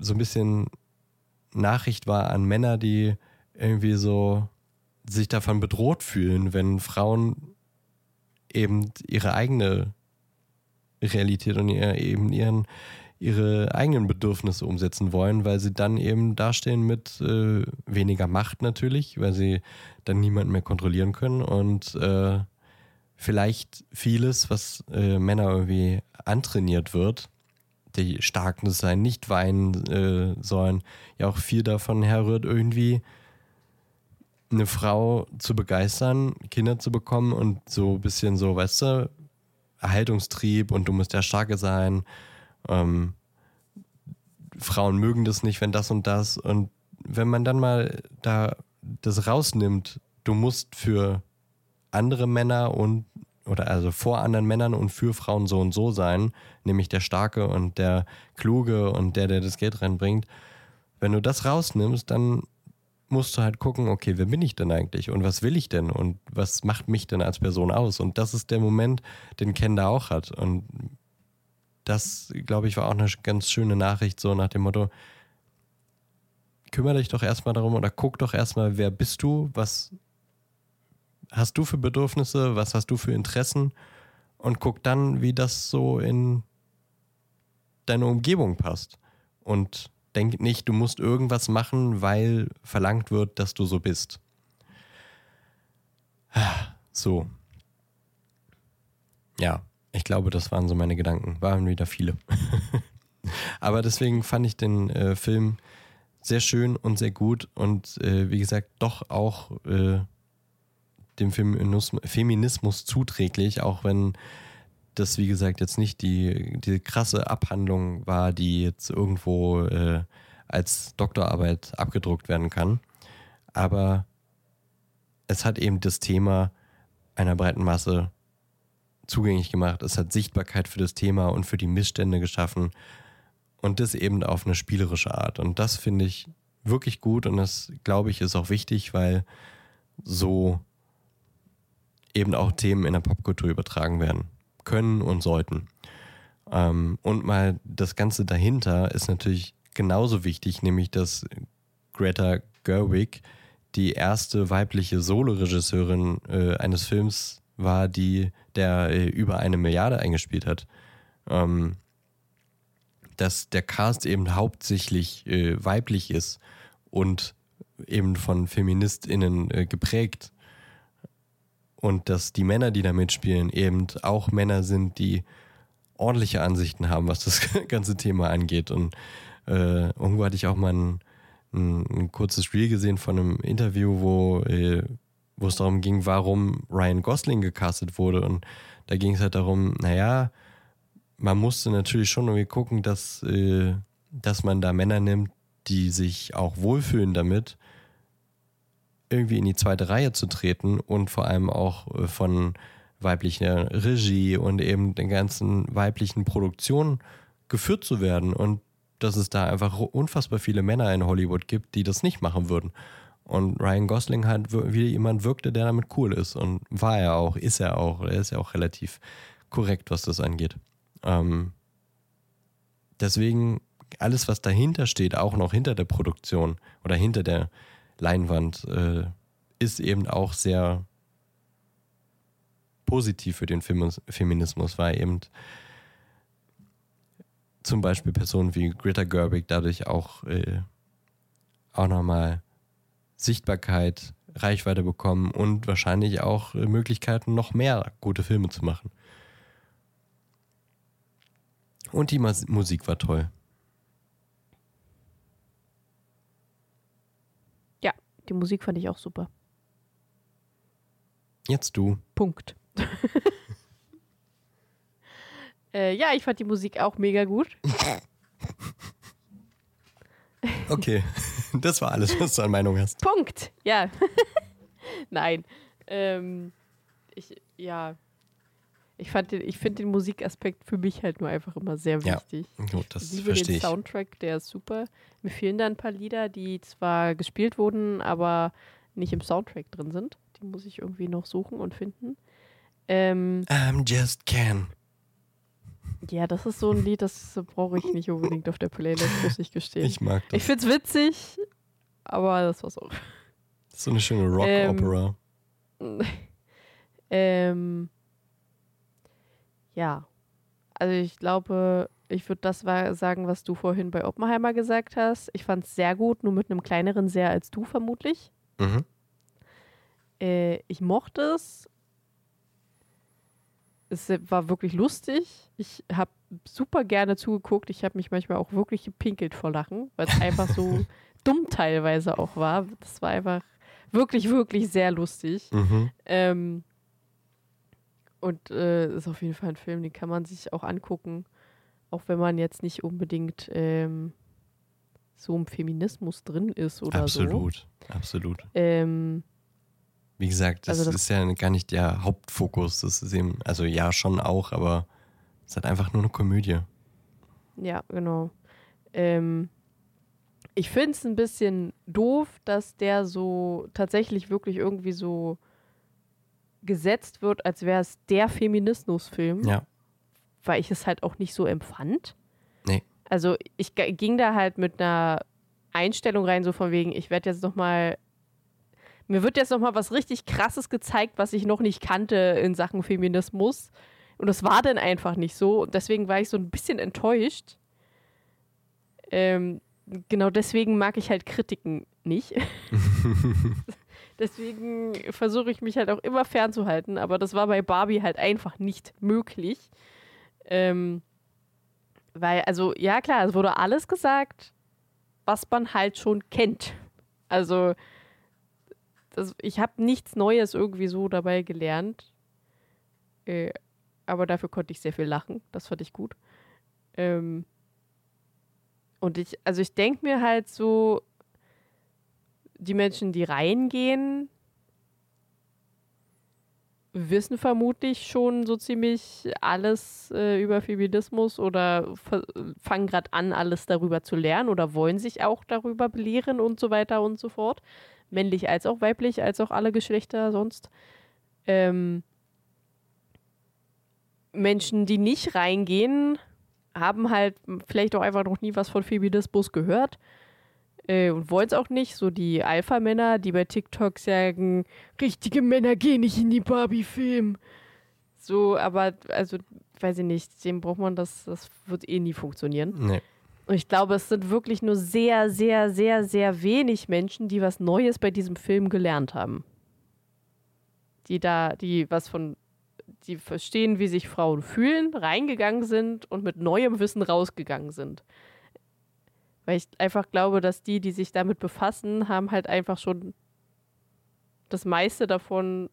so ein bisschen Nachricht war an Männer, die irgendwie so sich davon bedroht fühlen, wenn Frauen eben ihre eigene Realität und ihr, eben ihren, ihre eigenen Bedürfnisse umsetzen wollen, weil sie dann eben dastehen mit äh, weniger Macht natürlich, weil sie dann niemanden mehr kontrollieren können und äh, vielleicht vieles, was äh, Männer irgendwie antrainiert wird, die starken sein, nicht weinen äh, sollen, ja auch viel davon herrührt, irgendwie eine Frau zu begeistern, Kinder zu bekommen und so ein bisschen so, weißt du, Erhaltungstrieb und du musst der Starke sein. Ähm, Frauen mögen das nicht, wenn das und das. Und wenn man dann mal da das rausnimmt, du musst für andere Männer und oder also vor anderen Männern und für Frauen so und so sein, nämlich der Starke und der Kluge und der, der das Geld reinbringt. Wenn du das rausnimmst, dann musst du halt gucken, okay, wer bin ich denn eigentlich und was will ich denn und was macht mich denn als Person aus? Und das ist der Moment, den Ken da auch hat. Und das, glaube ich, war auch eine ganz schöne Nachricht, so nach dem Motto, kümmere dich doch erstmal darum oder guck doch erstmal, wer bist du, was hast du für Bedürfnisse, was hast du für Interessen und guck dann, wie das so in deine Umgebung passt. Und denk nicht, du musst irgendwas machen, weil verlangt wird, dass du so bist. So. Ja, ich glaube, das waren so meine Gedanken. Waren wieder viele. Aber deswegen fand ich den äh, Film sehr schön und sehr gut und äh, wie gesagt, doch auch äh, dem Feminismus, Feminismus zuträglich, auch wenn das, wie gesagt, jetzt nicht die, die krasse Abhandlung war, die jetzt irgendwo äh, als Doktorarbeit abgedruckt werden kann. Aber es hat eben das Thema einer breiten Masse zugänglich gemacht. Es hat Sichtbarkeit für das Thema und für die Missstände geschaffen. Und das eben auf eine spielerische Art. Und das finde ich wirklich gut und das, glaube ich, ist auch wichtig, weil so eben auch Themen in der Popkultur übertragen werden können und sollten. Ähm, und mal das Ganze dahinter ist natürlich genauso wichtig, nämlich dass Greta Gerwig die erste weibliche Solo-Regisseurin äh, eines Films war, die der äh, über eine Milliarde eingespielt hat. Ähm, dass der Cast eben hauptsächlich äh, weiblich ist und eben von FeministInnen äh, geprägt und dass die Männer, die da mitspielen, eben auch Männer sind, die ordentliche Ansichten haben, was das ganze Thema angeht. Und äh, irgendwo hatte ich auch mal ein, ein, ein, kurzes Reel gesehen von einem Interview, wo, äh, wo es darum ging, warum Ryan Gosling gecastet wurde. Und da ging es halt darum, naja, man musste natürlich schon irgendwie gucken, dass, äh, dass man da Männer nimmt, die sich auch wohlfühlen damit irgendwie in die zweite Reihe zu treten und vor allem auch äh, von weiblicher Regie und eben den ganzen weiblichen Produktionen geführt zu werden. Und dass es da einfach unfassbar viele Männer in Hollywood gibt, die das nicht machen würden. Und Ryan Gosling halt wie jemand wirkte, der damit cool ist. Und war er auch, ist er auch. Er ist ja auch relativ korrekt, was das angeht. Ähm, deswegen, alles, was dahinter steht, auch noch hinter der Produktion oder hinter der Leinwand, äh, ist eben auch sehr positiv für den Feminismus, weil eben zum Beispiel Personen wie Greta Gerwig dadurch auch, äh, auch nochmal Sichtbarkeit, Reichweite bekommen und wahrscheinlich auch äh, Möglichkeiten, noch mehr gute Filme zu machen. Und die Mas Musik war toll. Ja, die Musik fand ich auch super. Jetzt du. Punkt. äh, ja, ich fand die Musik auch mega gut. Okay, das war alles, was du an Meinung hast. Punkt. Ja. Nein. Ähm, ich, ja. Ich, ich finde den Musikaspekt für mich halt nur einfach immer sehr wichtig. Ja, gut, das ich liebe verstehe den. Soundtrack, der ist super. Mir fehlen da ein paar Lieder, die zwar gespielt wurden, aber nicht im Soundtrack drin sind. Die muss ich irgendwie noch suchen und finden. Ähm, I'm just Ken. Ja, das ist so ein Lied, das brauche ich nicht unbedingt auf der Playlist, muss ich gestehen. Ich mag das. Ich find's witzig, aber das war's auch. Das ist so eine schöne Rock-Opera. Ähm, ja. Also ich glaube, ich würde das sagen, was du vorhin bei Oppenheimer gesagt hast. Ich fand es sehr gut, nur mit einem kleineren Sehr als du vermutlich. mhm. Äh, ich mochte es. Es war wirklich lustig. Ich habe super gerne zugeguckt. Ich habe mich manchmal auch wirklich gepinkelt vor Lachen, weil es einfach so dumm teilweise auch war. Das war einfach wirklich, wirklich sehr lustig. Mhm. Ähm, und äh, ist auf jeden Fall ein Film, den kann man sich auch angucken, auch wenn man jetzt nicht unbedingt ähm, so im Feminismus drin ist oder Absolut, absolut. so. Ähm, Wie gesagt, das, Also das- ist ja gar nicht der Hauptfokus. Das ist eben, also ja, schon auch, aber es ist halt einfach nur eine Komödie. ja, genau. Ähm, ich finde es ein bisschen doof, dass der so tatsächlich wirklich irgendwie so gesetzt wird, als wäre es der Feminismusfilm. Ja, weil ich es halt auch nicht so empfand. Nee. Also ich ging da halt mit einer Einstellung rein, so von wegen, ich werde jetzt noch mal, mir wird jetzt noch mal was richtig Krasses gezeigt, was ich noch nicht kannte in Sachen Feminismus. Und das war dann einfach nicht so. Und deswegen war ich so ein bisschen enttäuscht. Ähm, genau deswegen mag ich halt Kritiken nicht. deswegen versuche ich mich halt auch immer fernzuhalten. Aber das war bei Barbie halt einfach nicht möglich. Ähm, weil, also, ja klar, es wurde alles gesagt, was man halt schon kennt. Also, das, ich habe nichts Neues irgendwie so dabei gelernt. Äh, aber dafür konnte ich sehr viel lachen. Das fand ich gut. Ähm, und ich, also ich denke mir halt so, die Menschen, die reingehen, wissen vermutlich schon so ziemlich alles äh, über Feminismus oder fangen gerade an, alles darüber zu lernen oder wollen sich auch darüber belehren und so weiter und so fort. Männlich als auch weiblich, als auch alle Geschlechter sonst. Ähm, Menschen, die nicht reingehen, haben halt vielleicht auch einfach noch nie was von Feminismus gehört äh, und wollen es auch nicht. So die Alpha-Männer, die bei TikTok sagen, richtige Männer gehen nicht in die Barbie-Film. So, aber, also, weiß ich nicht, dem braucht man das, das wird eh nie funktionieren. nee. Und ich glaube, es sind wirklich nur sehr, sehr, sehr, sehr wenig Menschen, die was Neues bei diesem Film gelernt haben. Die da, die was von, die verstehen, wie sich Frauen fühlen, reingegangen sind und mit neuem Wissen rausgegangen sind. Weil ich einfach glaube, dass die, die sich damit befassen, haben halt einfach schon das meiste davon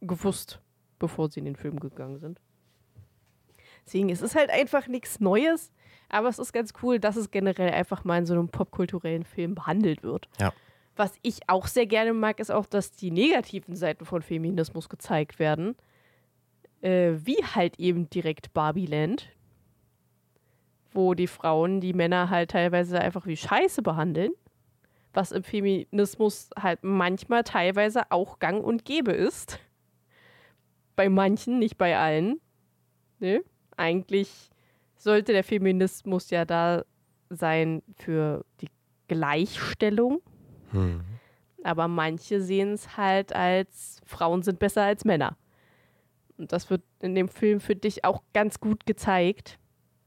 gewusst, bevor sie in den Film gegangen sind. Deswegen ist es halt einfach nichts Neues, aber es ist ganz cool, dass es generell einfach mal in so einem popkulturellen Film behandelt wird. Ja. Was ich auch sehr gerne mag, ist auch, dass die negativen Seiten von Feminismus gezeigt werden. Äh, wie halt eben direkt Barbie Land. wo die Frauen die Männer halt teilweise einfach wie Scheiße behandeln, was im Feminismus halt manchmal teilweise auch gang und gäbe ist. Bei manchen, nicht bei allen. Ne? Eigentlich sollte der Feminismus ja da sein für die Gleichstellung. Hm. Aber manche sehen es halt als Frauen sind besser als Männer. Und das wird in dem Film für dich auch ganz gut gezeigt,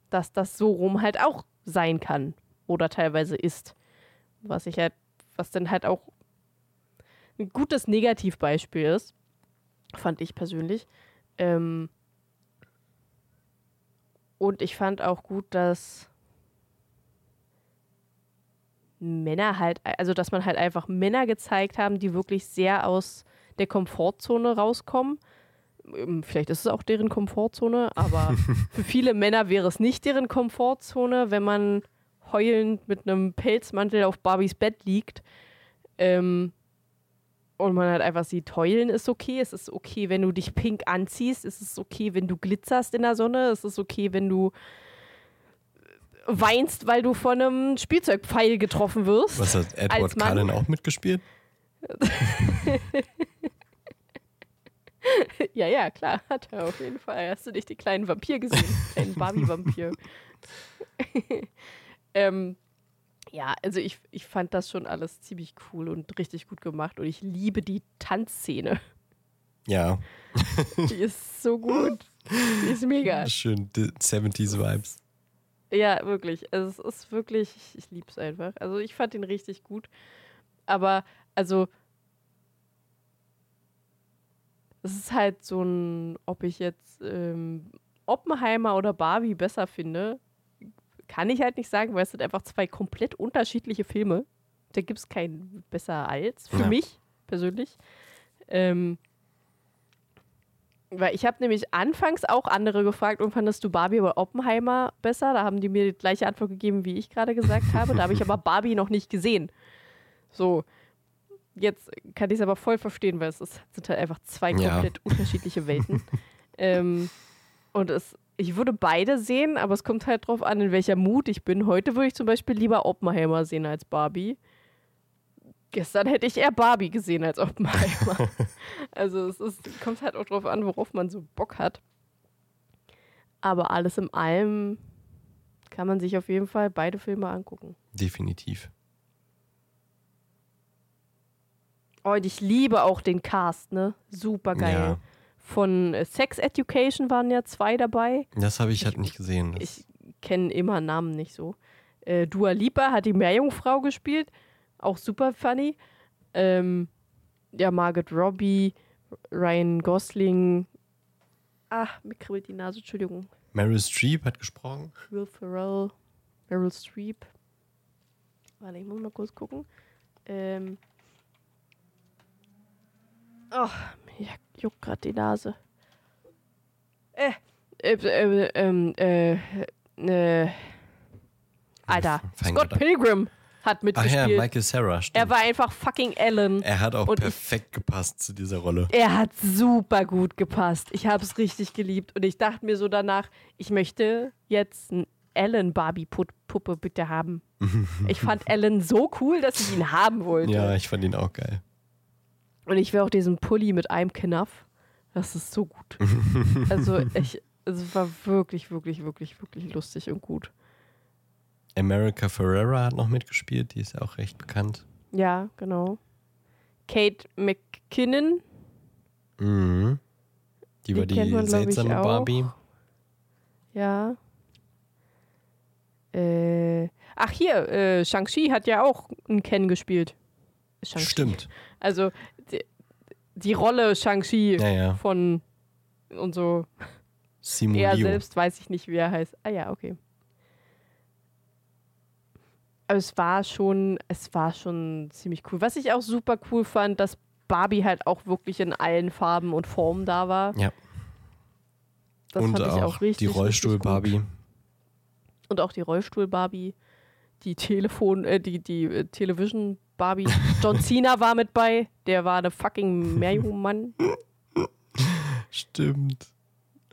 dass das so rum halt auch sein kann oder teilweise ist. Was ich halt, was dann halt auch ein gutes Negativbeispiel ist, fand ich persönlich. Ähm und ich fand auch gut, dass Männer halt, also dass man halt einfach Männer gezeigt haben, die wirklich sehr aus der Komfortzone rauskommen. Ähm, Vielleicht ist es auch deren Komfortzone, aber für viele Männer wäre es nicht deren Komfortzone, wenn man heulend mit einem Pelzmantel auf Barbies Bett liegt. Ähm, und man halt einfach sieht, heulen ist okay. Es ist okay, wenn du dich pink anziehst. Es ist okay, wenn du glitzerst in der Sonne. Es ist okay, wenn du weinst, weil du von einem Spielzeugpfeil getroffen wirst. Was hat Edward. Cullen auch mitgespielt? Ja, ja, klar, hat er auf jeden Fall. Hast du nicht den kleinen Vampir gesehen? Kleinen Barbie-Vampir. ähm, ja, also ich, ich fand das schon alles ziemlich cool und richtig gut gemacht und ich liebe die Tanzszene. Ja, Die ist so gut. Die ist mega. schön. die 70s Vibes. Ja, wirklich. Also es ist wirklich, ich, ich liebe es einfach. Also ich fand ihn richtig gut. Aber, also, es ist halt so ein, ob ich jetzt ähm, Oppenheimer oder Barbie besser finde, kann ich halt nicht sagen, weil es sind einfach zwei komplett unterschiedliche Filme. Da gibt es kein besser als, für Ja. mich persönlich. Ähm, weil ich habe nämlich anfangs auch andere gefragt, und fandest du Barbie oder Oppenheimer besser? Da haben die mir die gleiche Antwort gegeben, wie ich gerade gesagt habe. Da habe ich aber Barbie noch nicht gesehen. So, jetzt kann ich es aber voll verstehen, weil es ist, sind halt einfach zwei Ja. komplett unterschiedliche Welten. ähm, und es, ich würde beide sehen, aber es kommt halt drauf an, in welcher Mut ich bin. Heute würde ich zum Beispiel lieber Oppenheimer sehen als Barbie. Gestern hätte ich eher Barbie gesehen als Oppenheimer. also es ist, kommt halt auch drauf an, worauf man so Bock hat. Aber alles in allem kann man sich auf jeden Fall beide Filme angucken. Definitiv. Oh, und ich liebe auch den Cast, ne? Super geil. Ja. Von äh, Sex Education waren ja zwei dabei. Das habe ich halt nicht gesehen. Ich kenne immer Namen nicht so. Äh, Dua Lipa hat die Meerjungfrau gespielt. Auch super funny. Ähm, ja, Margaret Robbie, Ryan Gosling. Ach, mir kribbelt die Nase, Entschuldigung. Meryl Streep hat gesprochen. Will Ferrell, Meryl Streep. Warte, ich muss mal kurz gucken. Ähm. Oh, mir juckt gerade die Nase. Äh, äh, äh, ähm, äh, äh, Alter, Fein Scott. Pilgrim hat Ach mitgespielt. ja, Michael Sarah, stimmt. er war einfach fucking Alan. Er hat auch Und ich- perfekt gepasst zu dieser Rolle. Er hat super gut gepasst. Ich habe es richtig geliebt. Und ich dachte mir so danach, ich möchte jetzt einen Alan Barbie-Puppe bitte haben. ich fand Alan so cool, dass ich ihn haben wollte. Ja, ich fand ihn auch geil. Und ich will auch diesen Pulli mit einem Knaff. Das ist so gut. also ich, es war wirklich, wirklich, wirklich, wirklich lustig und gut. America Ferrera hat noch mitgespielt, die ist ja auch recht bekannt. Ja, genau. Kate McKinnon. Mhm. Die, Die war die kennt man, seltsame auch. Barbie. Ja. Äh, ach hier, äh, Shang-Chi hat ja auch einen Ken gespielt. Stimmt. Also die, Rolle Shang-Chi Ja, ja. von und so. Simu Er Liu. selbst weiß ich nicht, wie er heißt. Ah ja, okay. Aber es war schon, es war schon ziemlich cool. Was ich auch super cool fand, dass Barbie halt auch wirklich in allen Farben und Formen da war. Ja. Das Und fand ich auch, auch richtig. die. Rollstuhl-Barbie. Und auch die Rollstuhl-Barbie, die Telefon, äh, die, die äh, Television-Barbie. John Cena war mit bei, der war eine fucking Meerjungmann. Stimmt.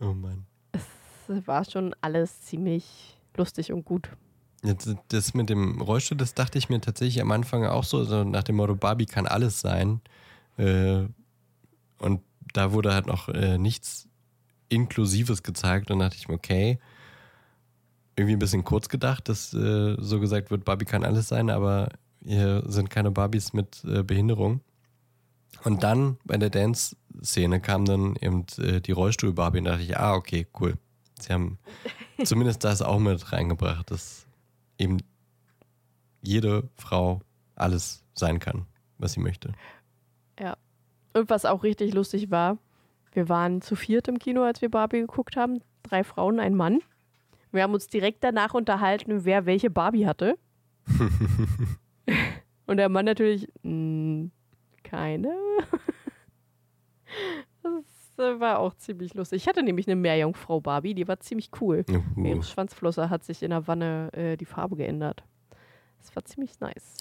Oh Mann. Das war schon alles ziemlich lustig und gut. Jetzt, das mit dem Rollstuhl, das dachte ich mir tatsächlich am Anfang auch so, so nach dem Motto, Barbie kann alles sein. Äh, und da wurde halt noch äh, nichts Inklusives gezeigt und dachte ich mir, okay, irgendwie ein bisschen kurz gedacht, dass äh, so gesagt wird, Barbie kann alles sein, aber hier sind keine Barbies mit äh, Behinderung. Und dann bei der Dance-Szene kam dann eben äh, die Rollstuhl-Barbie und dachte ich, ah, okay, cool. Sie haben zumindest das auch mit reingebracht, dass eben jede Frau alles sein kann, was sie möchte. Ja. Und was auch richtig lustig war, wir waren zu viert im Kino, als wir Barbie geguckt haben. Drei Frauen, ein Mann. Wir haben uns direkt danach unterhalten, wer welche Barbie hatte. Und der Mann natürlich, "Mm, keine. Das äh, war auch ziemlich lustig. Ich hatte nämlich eine Meerjungfrau Barbie, die war ziemlich cool. Uh. Ihre Schwanzflosse hat sich in der Wanne äh, die Farbe geändert. Das war ziemlich nice.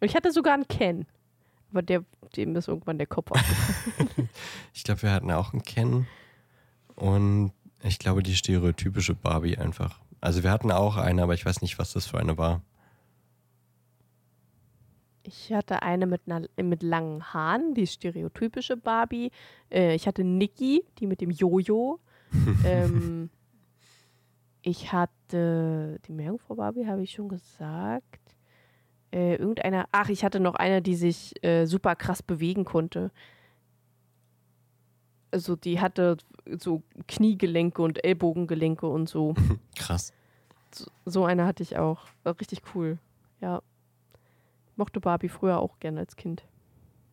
Und ich hatte sogar einen Ken. Aber der, dem ist irgendwann der Kopf abgefallen. Ich glaube, wir hatten auch einen Ken und ich glaube die stereotypische Barbie einfach. Also wir hatten auch eine, aber ich weiß nicht, was das für eine war. Ich hatte eine mit, einer, mit langen Haaren, die stereotypische Barbie. Äh, ich hatte Nikki, die mit dem Jojo. ähm, ich hatte die Meerjungfrau Barbie, habe ich schon gesagt. Äh, irgendeiner, ach, ich hatte noch eine, die sich äh, super krass bewegen konnte. Also die hatte so Kniegelenke und Ellbogengelenke und so. Krass. So- So eine hatte ich auch. War richtig cool. Ja. Mochte Barbie früher auch gerne als Kind.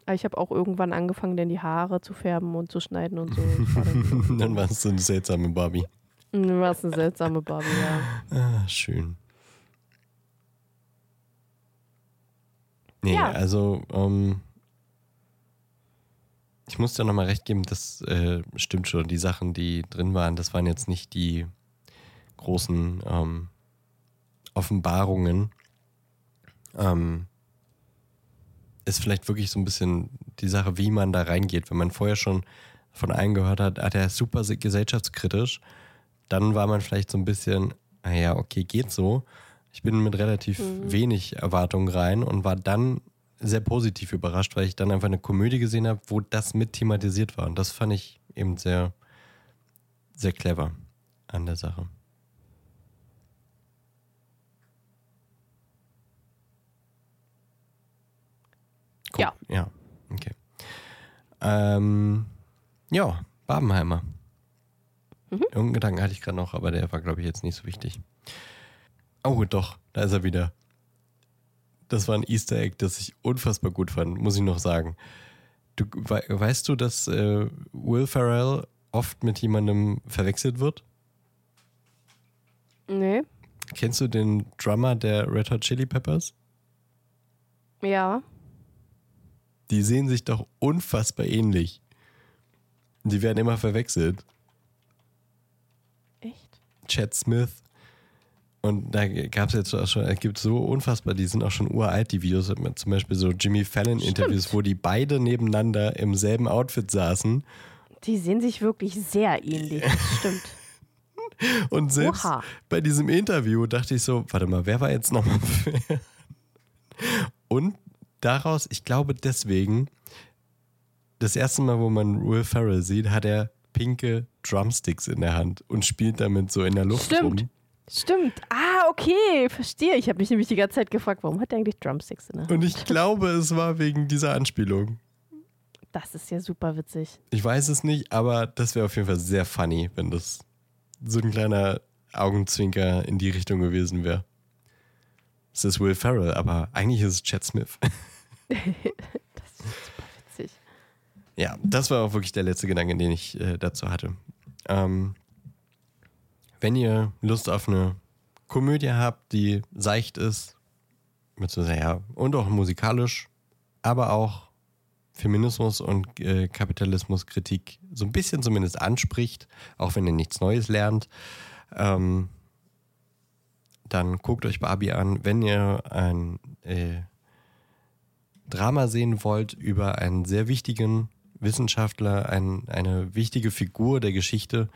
Aber ich habe auch irgendwann angefangen, dann die Haare zu färben und zu schneiden und so. War dann, Dann war es so eine seltsame Barbie. dann war es eine seltsame Barbie, ja. Ah, schön. Nee, Ja. also ähm, ich muss dir nochmal recht geben, das äh, stimmt schon. Die Sachen, die drin waren, das waren jetzt nicht die großen ähm, Offenbarungen. Ähm, ist vielleicht wirklich so ein bisschen die Sache, wie man da reingeht. Wenn man vorher schon von allen gehört hat, ah, der ist super gesellschaftskritisch, dann war man vielleicht so ein bisschen, naja, okay, geht so. Ich bin mit relativ wenig Erwartungen rein und war dann sehr positiv überrascht, weil ich dann einfach eine Komödie gesehen habe, wo das mit thematisiert war. Und das fand ich eben sehr, sehr clever an der Sache. Guck, Ja. Ja, okay. Ähm, ja, Babenheimer. Irgendeinen Gedanken hatte ich gerade noch, aber der war, glaube ich, jetzt nicht so wichtig. Oh, doch, da ist er wieder. Das war ein Easter Egg, das ich unfassbar gut fand, muss ich noch sagen. Du, we weißt du, dass äh, Will Ferrell oft mit jemandem verwechselt wird? Nee. Kennst du den Drummer der Red Hot Chili Peppers? Ja. Die sehen sich doch unfassbar ähnlich. Die werden immer verwechselt. Echt? Chad Smith. Und da gab es jetzt auch schon, es gibt so unfassbar, die sind auch schon uralt, die Videos, zum Beispiel so Jimmy Fallon-Interviews, wo die beide nebeneinander im selben Outfit saßen. Die sehen sich wirklich sehr ähnlich. Das stimmt. Und selbst Oha. bei diesem Interview dachte ich so, warte mal, wer war jetzt nochmal? Und daraus, ich glaube deswegen, das erste Mal, wo man Will Ferrell sieht, hat er pinke Drumsticks in der Hand und spielt damit so in der Luft Stimmt. rum. Stimmt. Ah, okay. Verstehe. Ich habe mich nämlich die ganze Zeit gefragt, warum hat er eigentlich Drumsticks in der Hand? Und ich glaube, es war wegen dieser Anspielung. Das ist ja super witzig. Ich weiß es nicht, aber das wäre auf jeden Fall sehr funny, wenn das so ein kleiner Augenzwinker in die Richtung gewesen wäre. Es ist Will Ferrell, aber eigentlich ist es Chad Smith. Das ist super witzig. Ja, das war auch wirklich der letzte Gedanke, den ich äh, dazu hatte. Ähm, wenn ihr Lust auf eine Komödie habt, die seicht ist, beziehungsweise ja, und auch musikalisch, aber auch Feminismus und äh, Kapitalismuskritik so ein bisschen zumindest anspricht, auch wenn ihr nichts Neues lernt, ähm, dann guckt euch Barbie an. Wenn ihr ein äh, Drama sehen wollt über einen sehr wichtigen Wissenschaftler, ein, eine wichtige Figur der Geschichte,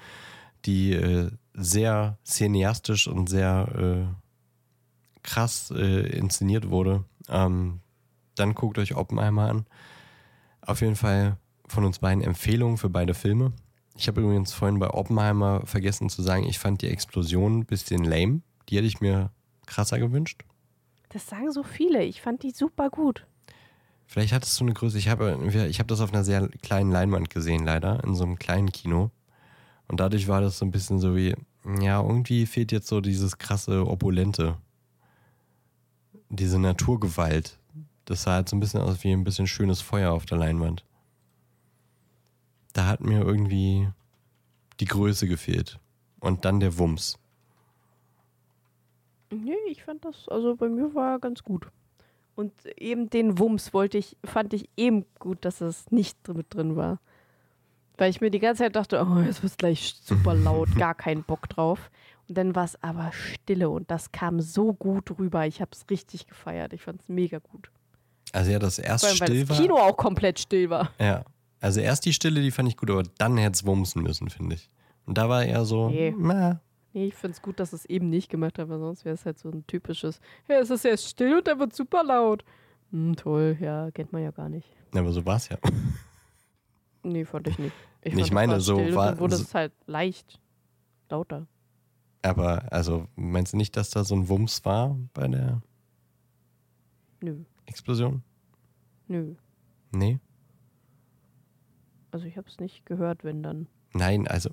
die äh, sehr cineastisch und sehr äh, krass äh, inszeniert wurde. Ähm, dann guckt euch Oppenheimer an. Auf jeden Fall von uns beiden Empfehlungen für beide Filme. Ich habe übrigens vorhin bei Oppenheimer vergessen zu sagen, ich fand die Explosion ein bisschen lame. Die hätte ich mir krasser gewünscht. Das sagen so viele. Ich fand die super gut. Vielleicht hattest du eine Größe. Ich habe, ich habe das auf einer sehr kleinen Leinwand gesehen, leider, in so einem kleinen Kino. Und dadurch war das so ein bisschen so wie, ja, irgendwie fehlt jetzt so dieses krasse Opulente. Diese Naturgewalt. Das sah halt so ein bisschen aus wie ein bisschen schönes Feuer auf der Leinwand. Da hat mir irgendwie die Größe gefehlt. Und dann der Wumms. Nee, ich fand das, also bei mir war ganz gut. Und eben den Wumms wollte ich, fand ich eben gut, dass es nicht mit drin war. Weil ich mir die ganze Zeit dachte, oh, jetzt wird gleich super laut, gar keinen Bock drauf. Und dann war es aber Stille und das kam so gut rüber. Ich habe es richtig gefeiert. Ich fand es mega gut. Also ja, das erst Vor allem, weil still das war. Kino auch komplett still war. Ja. Also erst die Stille, die fand ich gut, aber dann hätte es wumsen müssen, finde ich. Und da war er so, Nee. na, Nee, ich finde es gut, dass es eben nicht gemacht hat, weil sonst wäre es halt so ein typisches, ja, es ist erst still und dann wird super laut. Hm, toll, ja, kennt man ja gar nicht. aber so war es ja. Nee, fand ich nicht. Ich, Ich fand, meine, so still war- dann wurde so- es halt leicht lauter. Aber also meinst du nicht, dass da so ein Wumms war bei der Nö, Explosion? nö. Nee? Also ich habe es nicht gehört, wenn dann. Nein, also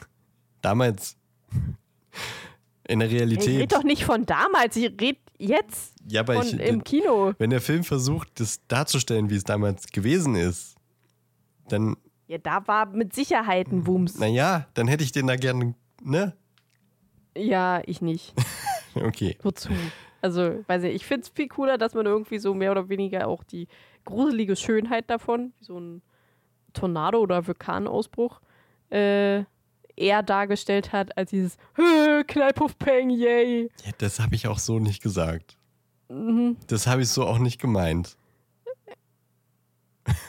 damals in der Ich Realität. rede doch nicht von damals, ich rede jetzt ja, aber von ich, im Kino. wenn der Film versucht, das darzustellen, wie es damals gewesen ist, dann, Ja, da war mit Sicherheit ein Wumms. naja, dann hätte ich den da gerne, ne? Ja, ich nicht. Okay. Wozu? Also, weiß ich, ich finde es viel cooler, dass man irgendwie so mehr oder weniger auch die gruselige Schönheit davon, wie so ein Tornado- oder Vulkanausbruch, äh, eher dargestellt hat, als dieses "Hö, Knallpuff Peng, yay. Ja, das habe ich auch so nicht gesagt. Mhm. Das habe ich so auch nicht gemeint.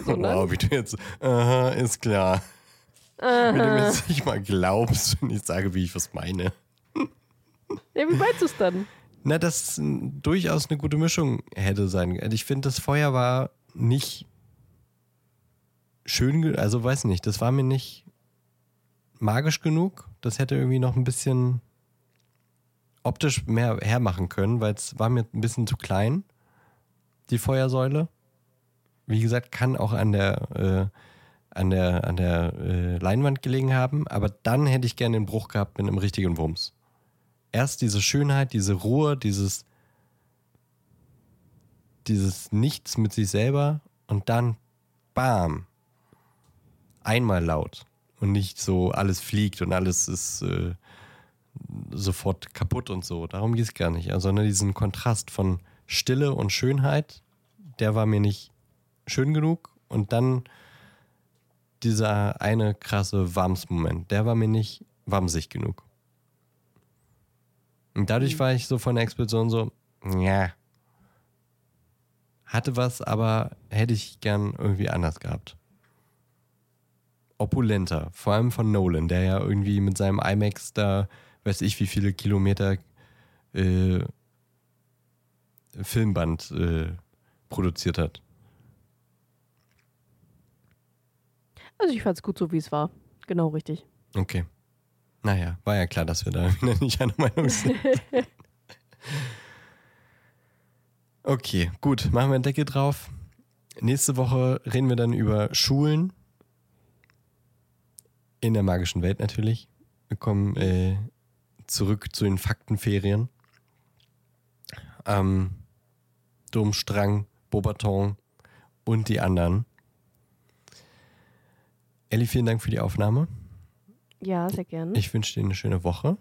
Sondern? Wow, wie du jetzt, aha, ist klar. Wenn du mir jetzt nicht mal glaubst und ich sage, wie ich was meine. Ja, wie meinst du es dann? Na, das mm, durchaus eine gute Mischung hätte sein. Ich finde, das Feuer war nicht schön, also weiß nicht, das war mir nicht magisch genug. Das hätte irgendwie noch ein bisschen optisch mehr hermachen können, weil es war mir ein bisschen zu klein, die Feuersäule. Wie gesagt, kann auch an der, äh, an der, an der äh, Leinwand gelegen haben, aber dann hätte ich gerne den Bruch gehabt mit einem richtigen Wumms erst diese Schönheit, diese Ruhe, dieses, dieses Nichts mit sich selber und dann bam. Einmal laut. Und nicht so, alles fliegt und alles ist äh, sofort kaputt und so. Darum geht es gar nicht. Also, sondern diesen Kontrast von Stille und Schönheit, der war mir nicht schön genug. Und dann dieser eine krasse Wams-Moment, der war mir nicht wamsig genug. Und dadurch war ich so von der Explosion so, ja. Hatte was, aber hätte ich gern irgendwie anders gehabt. Opulenter, vor allem von Nolan, der ja irgendwie mit seinem IMAX da, weiß ich wie viele Kilometer äh, Filmband äh, produziert hat. Also ich fand es gut so, wie es war. Genau richtig. Okay. Naja, war ja klar, dass wir da nicht einer Meinung sind. Okay, gut, machen wir einen Deckel drauf. Nächste Woche reden wir dann über Schulen. In der magischen Welt natürlich. Wir kommen äh, zurück zu den Faktenferien. Ähm, Domstrang, Beaubaton und die anderen. Elli, vielen Dank für die Aufnahme. Ja, sehr gern. Ich wünsche dir eine schöne Woche.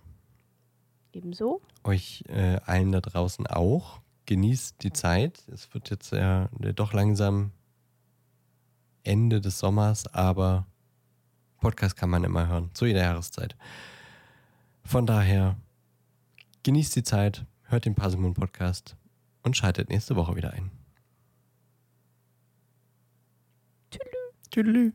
Ebenso. Euch äh, allen da draußen auch. Genießt die Zeit. Es wird jetzt ja äh, doch langsam Ende des Sommers, aber Podcast kann man immer hören, zu jeder Jahreszeit. Von daher genießt die Zeit, hört den Parsimon Podcast und schaltet nächste Woche wieder ein. Tüdelü. Tüdelü.